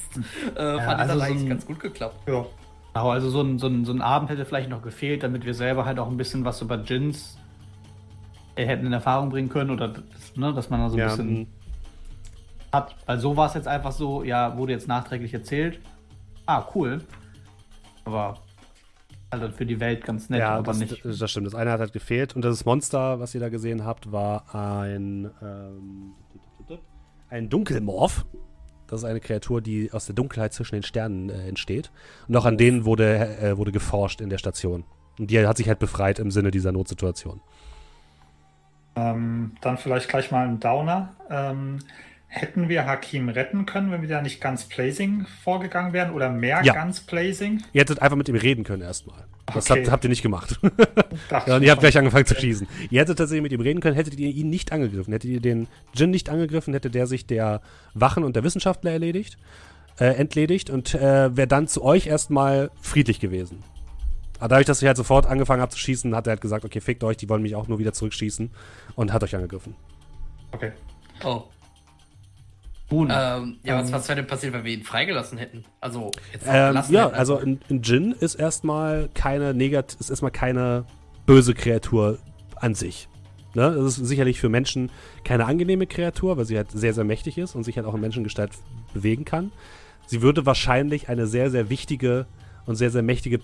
äh, ja, fand also es eigentlich ein, ganz gut geklappt. Ja. Genau, also so ein, so, ein, so ein Abend hätte vielleicht noch gefehlt, damit wir selber halt auch ein bisschen was über Gins äh, hätten in Erfahrung bringen können oder das, ne, dass man so ein ja. bisschen Hat, weil so war es jetzt einfach so, ja, wurde jetzt nachträglich erzählt. Ah, cool. Aber halt für die Welt ganz nett, ja, aber das, nicht. Das stimmt. Das eine hat halt gefehlt. Und das Monster, was ihr da gesehen habt, war ein, ähm, ein Dunkelmorph. Das ist eine Kreatur, die aus der Dunkelheit zwischen den Sternen äh, entsteht. Und auch an denen wurde, äh, wurde geforscht in der Station. Und die hat sich halt befreit im Sinne dieser Notsituation. Ähm, dann vielleicht gleich mal ein Downer. Ähm, hätten wir Hakim retten können, wenn wir da nicht ganz Placing vorgegangen wären oder mehr Ja. ganz Placing? Ihr hättet einfach mit ihm reden können erstmal. Das Okay. habt, habt ihr nicht gemacht. Ja, und ich ihr habt gleich angefangen zu schießen. Ihr hättet tatsächlich mit ihm reden können, hättet ihr ihn nicht angegriffen. Hättet ihr den Jin nicht angegriffen, hätte der sich der Wachen und der Wissenschaftler erledigt, äh, entledigt und äh, wäre dann zu euch erstmal friedlich gewesen. Aber dadurch, dass ihr halt sofort angefangen habt zu schießen, hat er halt gesagt, okay, fickt euch, die wollen mich auch nur wieder zurückschießen und hat euch angegriffen. Okay. Oh. Huhn. Ähm, ja, was, Ähm. was wäre denn passiert, wenn wir ihn freigelassen hätten? Also, jetzt Ähm, ja, hätten, also ein, ein Djinn ist erstmal keine negat ist erstmal keine böse Kreatur an sich. Ne? Es ist sicherlich für Menschen keine angenehme Kreatur, weil sie halt sehr, sehr mächtig ist und sich halt auch in Menschengestalt bewegen kann. Sie würde wahrscheinlich eine sehr, sehr wichtige und sehr, sehr mächtige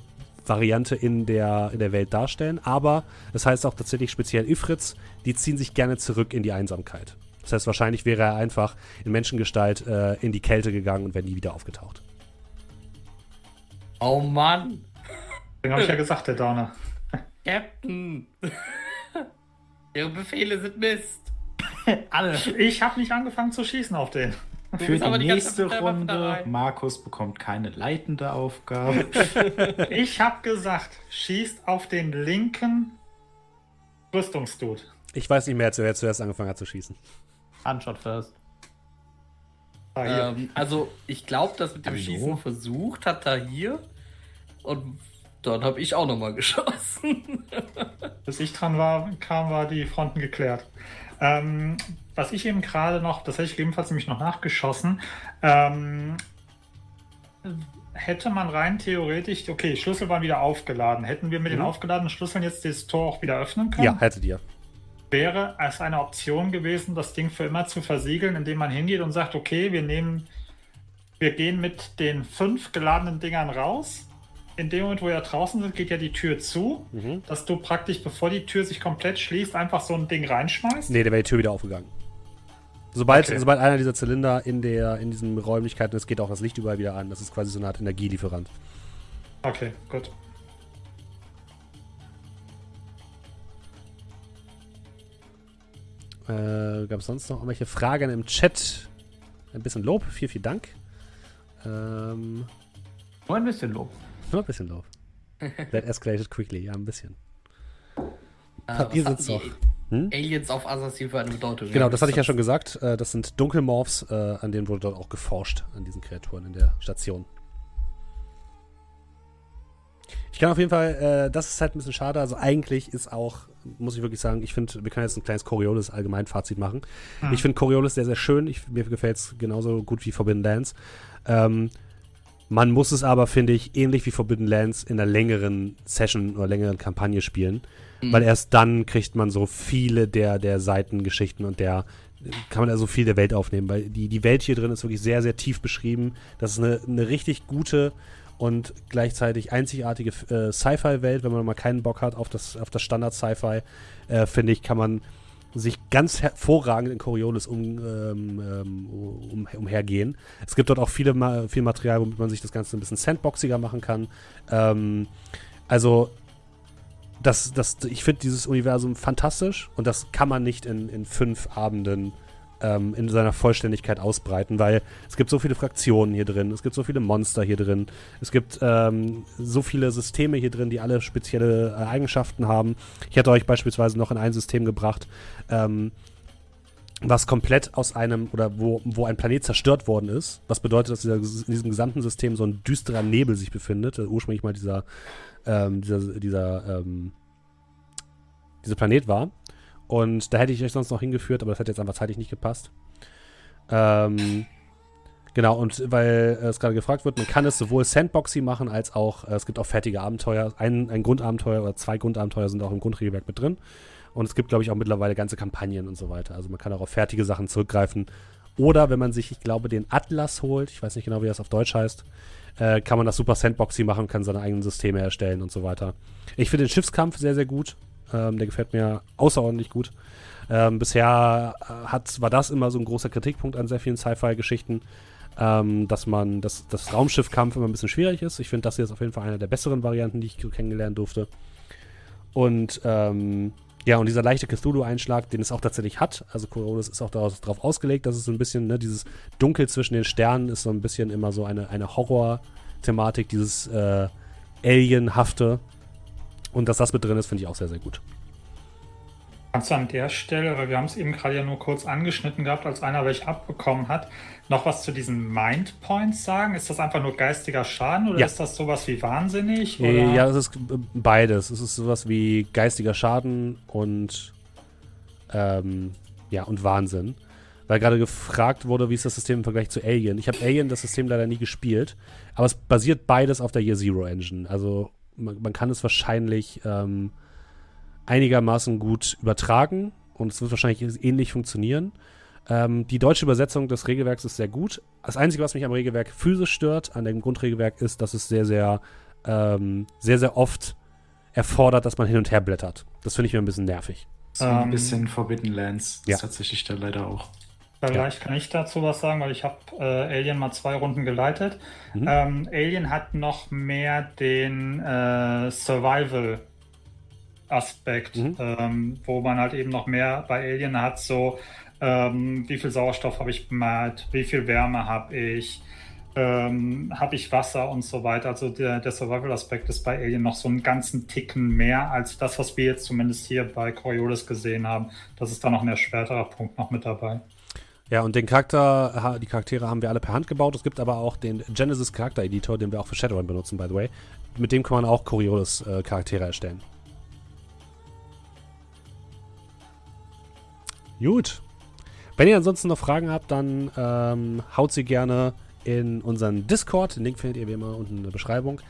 Variante in der, in der Welt darstellen. Aber das heißt auch tatsächlich speziell Ifrits, die ziehen sich gerne zurück in die Einsamkeit. Das heißt, wahrscheinlich wäre er einfach in Menschengestalt äh, in die Kälte gegangen und wäre nie wieder aufgetaucht. Oh Mann, Den habe ich ja gesagt, der Downer. Captain. Ihre Befehle sind Mist. Alle. Ich habe nicht angefangen zu schießen auf den. Für die die nächste Runde. Markus bekommt keine leitende Aufgabe. Ich habe gesagt, schießt auf den linken Rüstungsdude. Ich weiß nicht mehr, wer zuerst angefangen hat zu schießen. Handshot first. Ah. Ähm, also, ich glaube, das mit dem Hallo? Schießen versucht hat er hier. Und dann habe ich auch nochmal geschossen. Bis ich dran war, kam, war die Fronten geklärt. Ähm, was ich eben gerade noch, das hätte ich ebenfalls nämlich noch nachgeschossen, ähm, hätte man rein theoretisch, okay, Schlüssel waren wieder aufgeladen. Hätten wir mit den Mhm. aufgeladenen Schlüsseln jetzt das Tor auch wieder öffnen können? Ja, hättet ihr. Wäre es eine Option gewesen, das Ding für immer zu versiegeln, indem man hingeht und sagt, okay, wir nehmen, wir gehen mit den fünf geladenen Dingern raus. In dem Moment, wo wir draußen sind, geht ja die Tür zu, Mhm. dass du praktisch, bevor die Tür sich komplett schließt, einfach so ein Ding reinschmeißt. Nee, da wäre die Tür wieder aufgegangen. Sobald, Okay. sobald einer dieser Zylinder in, der, in diesen Räumlichkeiten ist, geht auch das Licht überall wieder an. Das ist quasi so eine Art Energielieferant. Okay, gut. Äh, Gab es sonst noch irgendwelche Fragen im Chat? Ein bisschen Lob, vielen, vielen Dank. Ähm, Nur ein bisschen Lob. nur ein bisschen Lob. That escalated quickly, ja, ein bisschen. Äh, hatten sind's die doch. Hm? Aliens auf Assassin für eine Bedeutung. Genau, das hatte ich ja schon gesagt. Äh, das sind Dunkelmorphs, äh, an denen wurde dort auch geforscht, an diesen Kreaturen in der Station. Ich kann auf jeden Fall, äh, das ist halt ein bisschen schade. Also eigentlich ist auch, muss ich wirklich sagen, ich finde, wir können jetzt ein kleines Coriolis Allgemeinfazit machen. Ich finde Coriolis sehr, sehr schön. Ich, mir gefällt es genauso gut wie Forbidden Lands. Ähm, man muss es aber, finde ich, ähnlich wie Forbidden Lands in einer längeren Session oder längeren Kampagne spielen. Weil erst dann kriegt man so viele der, der Seitengeschichten und der kann man also viel der Welt aufnehmen, weil die, die Welt hier drin ist wirklich sehr, sehr tief beschrieben. Das ist eine, eine richtig gute und gleichzeitig einzigartige äh, Sci-Fi-Welt. Wenn man mal keinen Bock hat auf das, auf das Standard-Sci-Fi, äh, finde ich, kann man sich ganz hervorragend in Coriolis um, ähm, ähm, um, umhergehen. Es gibt dort auch viele, viel Material, womit man sich das Ganze ein bisschen sandboxiger machen kann. Ähm, also das, das, ich finde dieses Universum fantastisch und das kann man nicht in, in fünf Abenden ähm, in seiner Vollständigkeit ausbreiten, weil es gibt so viele Fraktionen hier drin, es gibt so viele Monster hier drin, es gibt ähm, so viele Systeme hier drin, die alle spezielle äh, Eigenschaften haben. Ich hätte euch beispielsweise noch in ein System gebracht, ähm, was komplett aus einem oder wo, wo ein Planet zerstört worden ist, was bedeutet, dass dieser, in diesem gesamten System so ein düsterer Nebel sich befindet, äh, ursprünglich mal dieser ähm, dieser, dieser, ähm, dieser Planet war. Und da hätte ich euch sonst noch hingeführt, aber das hat jetzt einfach zeitlich nicht gepasst. Ähm, genau, und weil äh, es gerade gefragt wird, man kann es sowohl Sandboxy machen, als auch, äh, es gibt auch fertige Abenteuer. Ein, ein Grundabenteuer oder zwei Grundabenteuer sind auch im Grundregelwerk mit drin. Und es gibt, glaube ich, auch mittlerweile ganze Kampagnen und so weiter. Also man kann auch auf fertige Sachen zurückgreifen Oder wenn man sich, ich glaube, den Atlas holt, ich weiß nicht genau, wie das auf Deutsch heißt, äh, kann man das super Sandboxy machen, kann seine eigenen Systeme erstellen und so weiter. Ich finde den Schiffskampf sehr, sehr gut. Ähm, der gefällt mir außerordentlich gut. Ähm, bisher äh, hat, war das immer so ein großer Kritikpunkt an sehr vielen Sci-Fi-Geschichten, ähm, dass man, dass das Raumschiffkampf immer ein bisschen schwierig ist. Ich finde, das hier ist auf jeden Fall eine der besseren Varianten, die ich kennengelernt durfte. Und ähm, ja, und dieser leichte Cthulhu-Einschlag, den es auch tatsächlich hat, also Coriolis ist auch darauf ausgelegt, dass es so ein bisschen, ne, dieses Dunkel zwischen den Sternen ist so ein bisschen immer so eine, eine Horror-Thematik, dieses äh, Alienhafte. Und dass das mit drin ist, finde ich auch sehr, sehr gut. Kannst du an der Stelle, weil wir haben es eben gerade ja nur kurz angeschnitten gehabt, als einer welche abbekommen hat, noch was zu diesen Mind Points sagen? Ist das einfach nur geistiger Schaden oder ja. ist das sowas wie wahnsinnig? Oder? Ja, es ist beides. Es ist sowas wie geistiger Schaden und ähm, ja, und Wahnsinn. Weil gerade gefragt wurde, wie ist das System im Vergleich zu Alien. Ich habe Alien das System leider nie gespielt, aber es basiert beides auf der Year Zero Engine. Also man, man kann es wahrscheinlich ähm, einigermaßen gut übertragen und es wird wahrscheinlich ähnlich funktionieren. Ähm, die deutsche Übersetzung des Regelwerks ist sehr gut. Das Einzige, was mich am Regelwerk physisch stört, an dem Grundregelwerk, ist, dass es sehr, sehr, ähm, sehr, sehr oft erfordert, dass man hin und her blättert. Das finde ich mir ein bisschen nervig. So ein ähm, bisschen Forbidden Lands. Ja. tatsächlich da leider auch. Vielleicht ja. kann ich dazu was sagen, weil ich habe äh, Alien mal zwei Runden geleitet. Mhm. Ähm, Alien hat noch mehr den äh, Survival Aspekt, mhm. ähm, wo man halt eben noch mehr bei Alien hat, so ähm, wie viel Sauerstoff habe ich bemalt, wie viel Wärme habe ich, ähm, habe ich Wasser und so weiter. Also der, der Survival-Aspekt ist bei Alien noch so einen ganzen Ticken mehr als das, was wir jetzt zumindest hier bei Coriolis gesehen haben. Das ist da noch ein erschwerterer Punkt noch mit dabei. Ja, und den Charakter, die Charaktere haben wir alle per Hand gebaut. Es gibt aber auch den Genesis Charakter Editor, den wir auch für Shadowrun benutzen, by the way. Mit dem kann man auch Coriolis äh, Charaktere erstellen. Gut. Wenn ihr ansonsten noch Fragen habt, dann ähm, haut sie gerne in unseren Discord. Den Link findet ihr wie immer unten in der Beschreibung.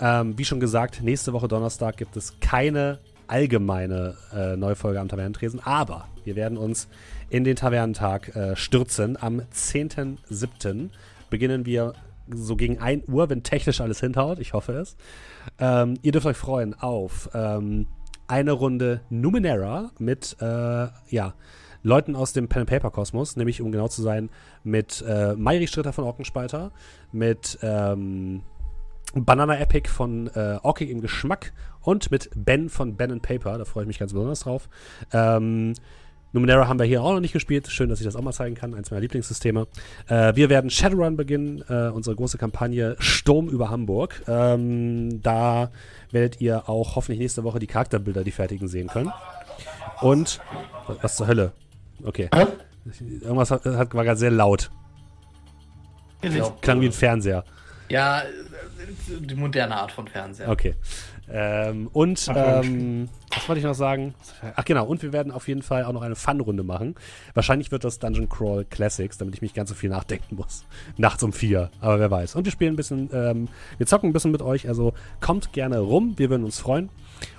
Ähm, wie schon gesagt, nächste Woche Donnerstag gibt es keine allgemeine äh, Neufolge am Tavernentresen, aber wir werden uns in den Tavernentag äh, stürzen. Am 10.07. beginnen wir so gegen 1 Uhr, wenn technisch alles hinhaut. Ich hoffe es. Ähm, ihr dürft euch freuen auf ähm, eine Runde Numenera mit, äh, ja, Leuten aus dem Pen-and-Paper-Kosmos, nämlich um genau zu sein, mit äh, Mairi Stritter von Orkenspalter, mit ähm, Banana Epic von äh, Orkig im Geschmack und mit Ben von Ben and Paper. Da freue ich mich ganz besonders drauf. Ähm, Numenera haben wir hier auch noch nicht gespielt. Schön, dass ich das auch mal zeigen kann. Eins meiner Lieblingssysteme. Äh, wir werden Shadowrun beginnen, äh, unsere große Kampagne Sturm über Hamburg. Ähm, da werdet ihr auch hoffentlich nächste Woche die Charakterbilder, die fertigen, sehen können. Und was zur Hölle? Okay. Hä? Irgendwas hat, hat, war gerade sehr laut. Klang wie ein Fernseher. Ja, die moderne Art von Fernseher. Okay. Ähm, und ähm, was wollte ich noch sagen? Ach genau, und wir werden auf jeden Fall auch noch eine Fun-Runde machen. Wahrscheinlich wird das Dungeon Crawl Classics, damit ich mich ganz so viel nachdenken muss. Nachts um vier, aber wer weiß. Und wir spielen ein bisschen, ähm, wir zocken ein bisschen mit euch, also kommt gerne rum, wir würden uns freuen.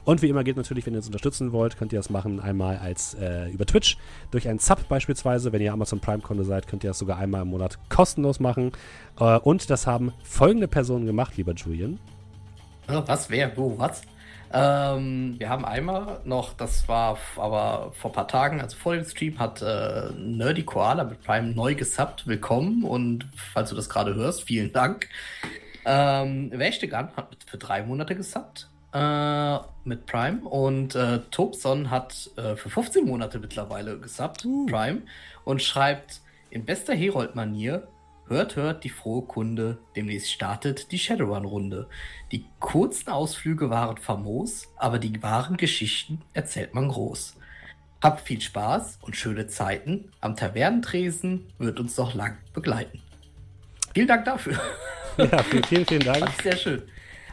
Und wie immer gilt natürlich, wenn ihr uns unterstützen wollt, könnt ihr das machen einmal als äh, über Twitch durch einen Sub beispielsweise. Wenn ihr Amazon Prime-Kunde seid, könnt ihr das sogar einmal im Monat kostenlos machen. Äh, und das haben folgende Personen gemacht, lieber Julian. Was, wer, wo, was? Ähm, wir haben einmal noch, das war aber vor ein paar Tagen, also vor dem Stream, hat äh, Nerdy Koala mit Prime neu gesubbt. Willkommen und falls du das gerade hörst, vielen Dank. Ähm, Wächtegan hat für drei Monate gesubbt äh, mit Prime und äh, Tobson hat äh, für 15 Monate mittlerweile gesubbt, uh. Prime, und schreibt in bester Herold-Manier Hört, hört die frohe Kunde, demnächst startet die Shadowrun-Runde. Die kurzen Ausflüge waren famos, aber die wahren Geschichten erzählt man groß. Habt viel Spaß und schöne Zeiten. Am Tavernentresen wird uns noch lang begleiten. Vielen Dank dafür. Ja, vielen, vielen Dank. Fand ich sehr schön.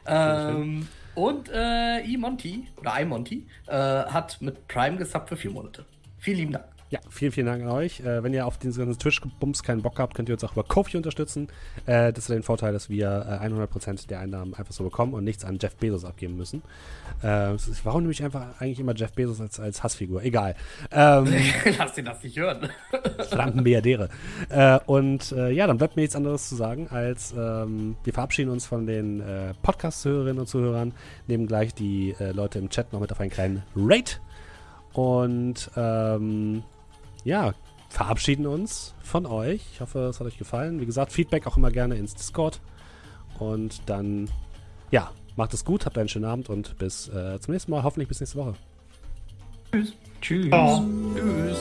Ähm, und äh, E-Monty, oder iMonty, äh, hat mit Prime gesubbt für vier Monate. Vielen lieben Dank. Ja, vielen, vielen Dank an euch. Äh, wenn ihr auf diesen ganzen Twitch-Bums keinen Bock habt, könnt ihr uns auch über Kofi unterstützen. Äh, das ist den Vorteil, dass wir äh, 100% der Einnahmen einfach so bekommen und nichts an Jeff Bezos abgeben müssen. Äh, ist, warum nehme ich einfach eigentlich immer Jeff Bezos als, als Hassfigur? Egal. Ähm, Lass ihn das nicht hören. verdammten Milliardäre. Äh, und äh, ja, dann bleibt mir nichts anderes zu sagen, als ähm, wir verabschieden uns von den äh, Podcast-Hörerinnen und Zuhörern, nehmen gleich die Leute im Chat noch mit auf einen kleinen Rate und ähm, ja, verabschieden uns von euch. Ich hoffe, es hat euch gefallen. Wie gesagt, Feedback auch immer gerne ins Discord. Und dann, ja, macht es gut, habt einen schönen Abend und bis äh, zum nächsten Mal. Hoffentlich bis nächste Woche. Tschüss. Tschüss. Ciao. Tschüss.